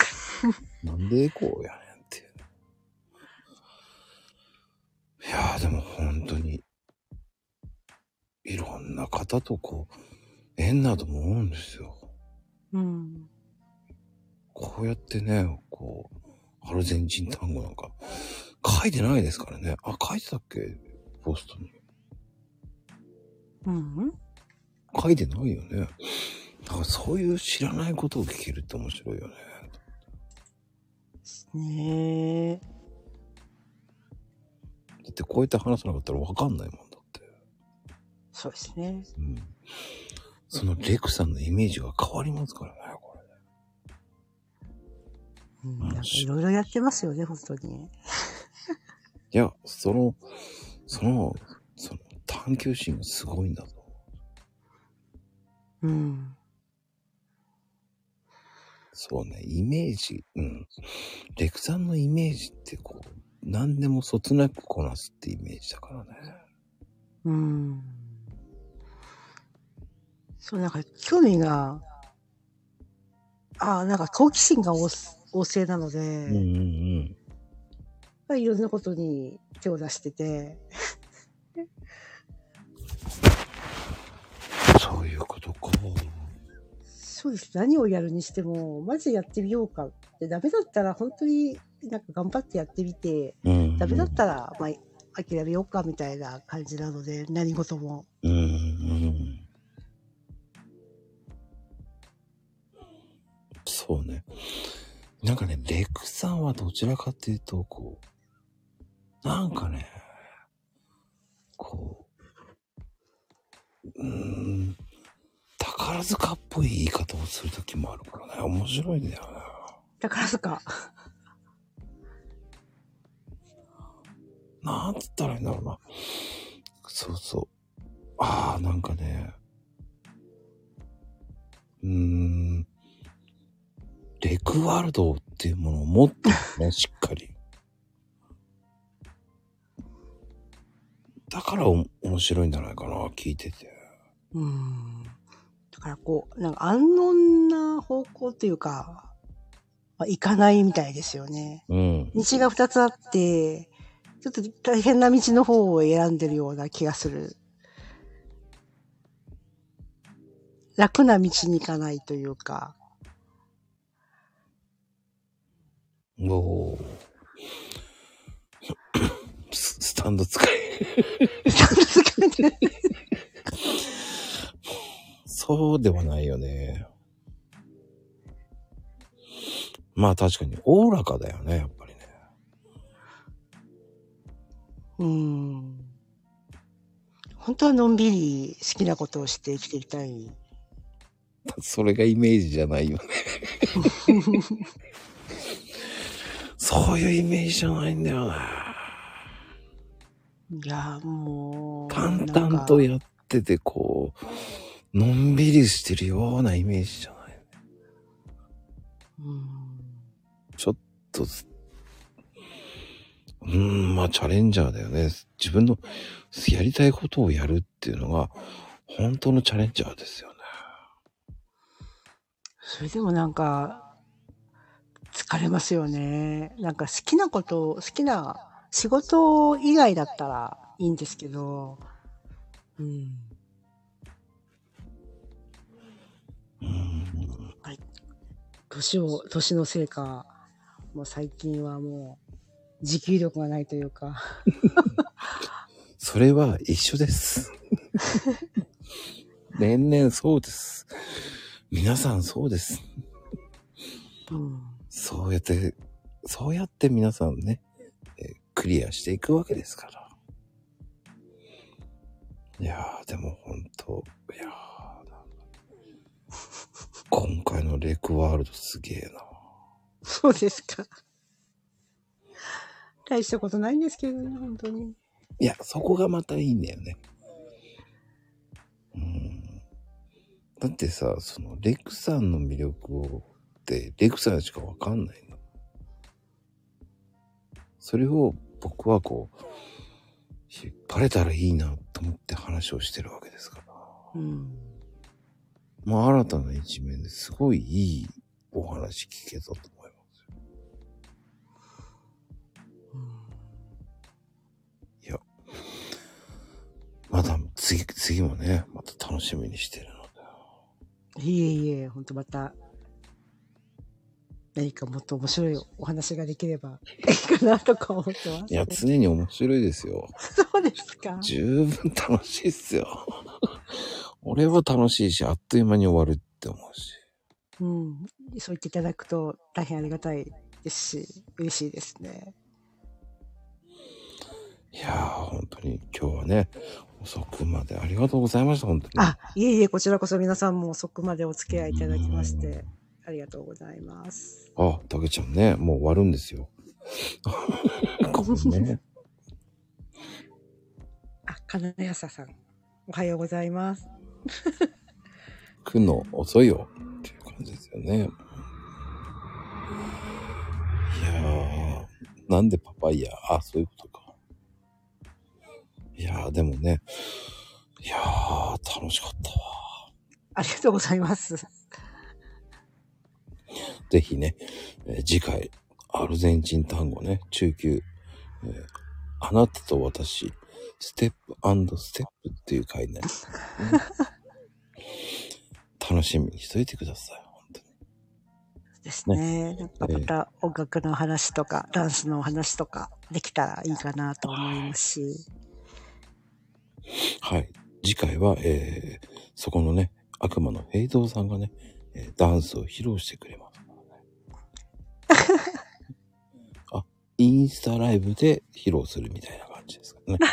*laughs* なんでエコーやねんっていう。いやーでも本当に、いろんな方とこう、縁なども思うんですよ。うん。こうやってね、こう、アルゼンチン単語なんか、書いてないですからね。あ、書いてたっけ？ポストに。うん。書いてないよね。だからそういう知らないことを聞けるって面白いよね。ねえ。だってこうやって話さなかったらわかんないもん。そうですね。うん。そのレクさんのイメージが変わりますからね、これ。うん、なんかいろいろやってますよね、本当に。いや、その、その、その探求心がすごいんだと。うん。そうね、イメージ、うん。レクさんのイメージってこう、何でもそつなくこなすってイメージだからね。うん。そう、なんか興味が、ああ、なんか好奇心が旺旺盛なので、うんうんうん。まあ、いろんなことに手を出してて、そういうことか。そうです。何をやるにしても、まずやってみようかって、ダメだったら本当になんか頑張ってやってみて、うん、うん。ダメだったら、まあ、諦めようかみたいな感じなので、何事も。うんうん。そうね。なんかね、レクさんはどちらかっていうと、こう、なんかね、こう、うーん、宝塚っぽい言い方をするときもあるからね、面白いんだよね。宝塚。なんつったらいいんだろうな。そうそう。ああ、なんかね。うーん。レクワールドっていうものを持ってるね、しっかり。だからお面白いんじゃないかな、聞いてて。うん。だからこう、なんか安穏な方向というか、まあ、行かないみたいですよね。うん。道が二つあって、ちょっと大変な道の方を選んでるような気がする。楽な道に行かないというか。おーススタンド使い。そうではないよね。まあ確かに、おおらかだよね、やっぱりね。うん。本当はのんびり好きなことをして生きていきたい。それがイメージじゃないよね。*laughs* そういうイメージじゃないんだよね。いや、もう。淡々とやってて、こう、のんびりしてるようなイメージじゃない。うんちょっとず、うーん、まあチャレンジャーだよね。自分のやりたいことをやるっていうのが、本当のチャレンジャーですよね。それでもなんか、疲れますよね。なんか好きなこと、好きな仕事以外だったらいいんですけど、うん。うん。年を、年のせいか、もう最近はもう、持久力がないというか、*laughs* それは一緒です。*laughs* 年々そうです。皆さんそうです。うん。そうやって、そうやって皆さんね、えークリアしていくわけですから。いやー、でも本当いやー今回のレクワールドすげえな。そうですか。大したことないんですけどね、本当に。いや、そこがまたいいんだよね。うん。だってさ、その、レクさんの魅力を、って、レクさんしかわかんないの。それを僕はこう、引っ張れたらいいなと思って話をしてるわけですから。うん。まあ、新たな一面ですごいいいお話聞けたと思いますよ。いや、まだ次、次もね、また楽しみにしてるので。いえいえ、本当また、何かもっと面白いお話ができればいいかなとか思ってます。いや、常に面白いですよ。そうですか？十分楽しいっすよ。*laughs* 俺は楽しいし、あっという間に終わるって思うし。うん。そう言っていただくと大変ありがたいですし、嬉しいですね。いやー、本当に今日はね、遅くまでありがとうございました、本当に。あ、いえいえ、こちらこそ皆さんも遅くまでお付き合いいただきまして、ありがとうございます。あ、たけちゃんね、もう終わるんですよ。ね。あ、金谷さん、おはようございます。来んの遅いよっていう感じですよね。いやー、なんでパパイヤあ、そういうことか。いやー、でもね、いやー、楽しかったわ。ありがとうございます。ぜひね、えー次回、アルゼンチン単語ね、中級、えーあなたと私、ステップステップっていう回になります、ね。*laughs* 楽しみにしといてください、本当に。ですね。なんかまた音楽の話とか、ダンスの話とかできたらいいかなと思いますし。はい。次回は、えー、そこのね、悪魔の平蔵さんがね、えーダンスを披露してくれます。あ、インスタライブで披露するみたいな感じですかね。*laughs*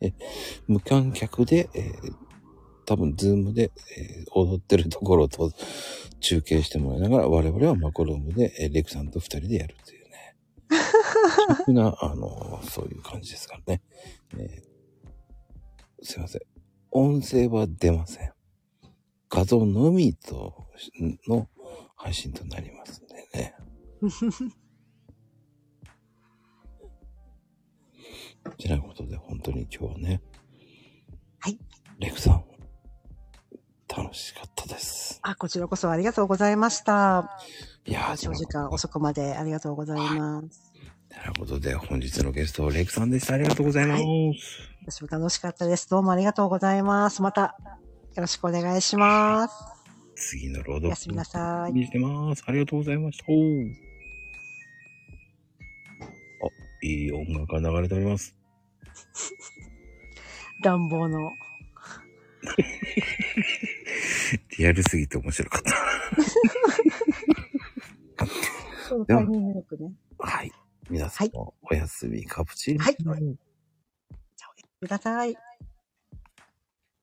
え、無観客で、えー多分、ズームで、えー踊ってるところと中継してもらいながら、我々はマコルームで、えーレクさんと二人でやるっていうね。*laughs* 的な、あの、そういう感じですからね。えーすいません。音声は出ません。画像のみと、の配信となりますんでね。*laughs* てなことで、本当に今日はね。はい。レクさん、楽しかったです。あ、こちらこそありがとうございました。いやー、長時間遅くまでありがとうございます。てなことで、本日のゲスト、レクさんでした。ありがとうございます。私も楽しかったです。どうもありがとうございます。また、よろしくお願いします。次の朗読おやすみなさい。にしてます。ありがとうございました。あ、いい音楽が流れております。*laughs* 暖房の。リアルすぎて面白かった。そのタイミングよくね。はい。皆さんもおやすみカプチーノ。はいください。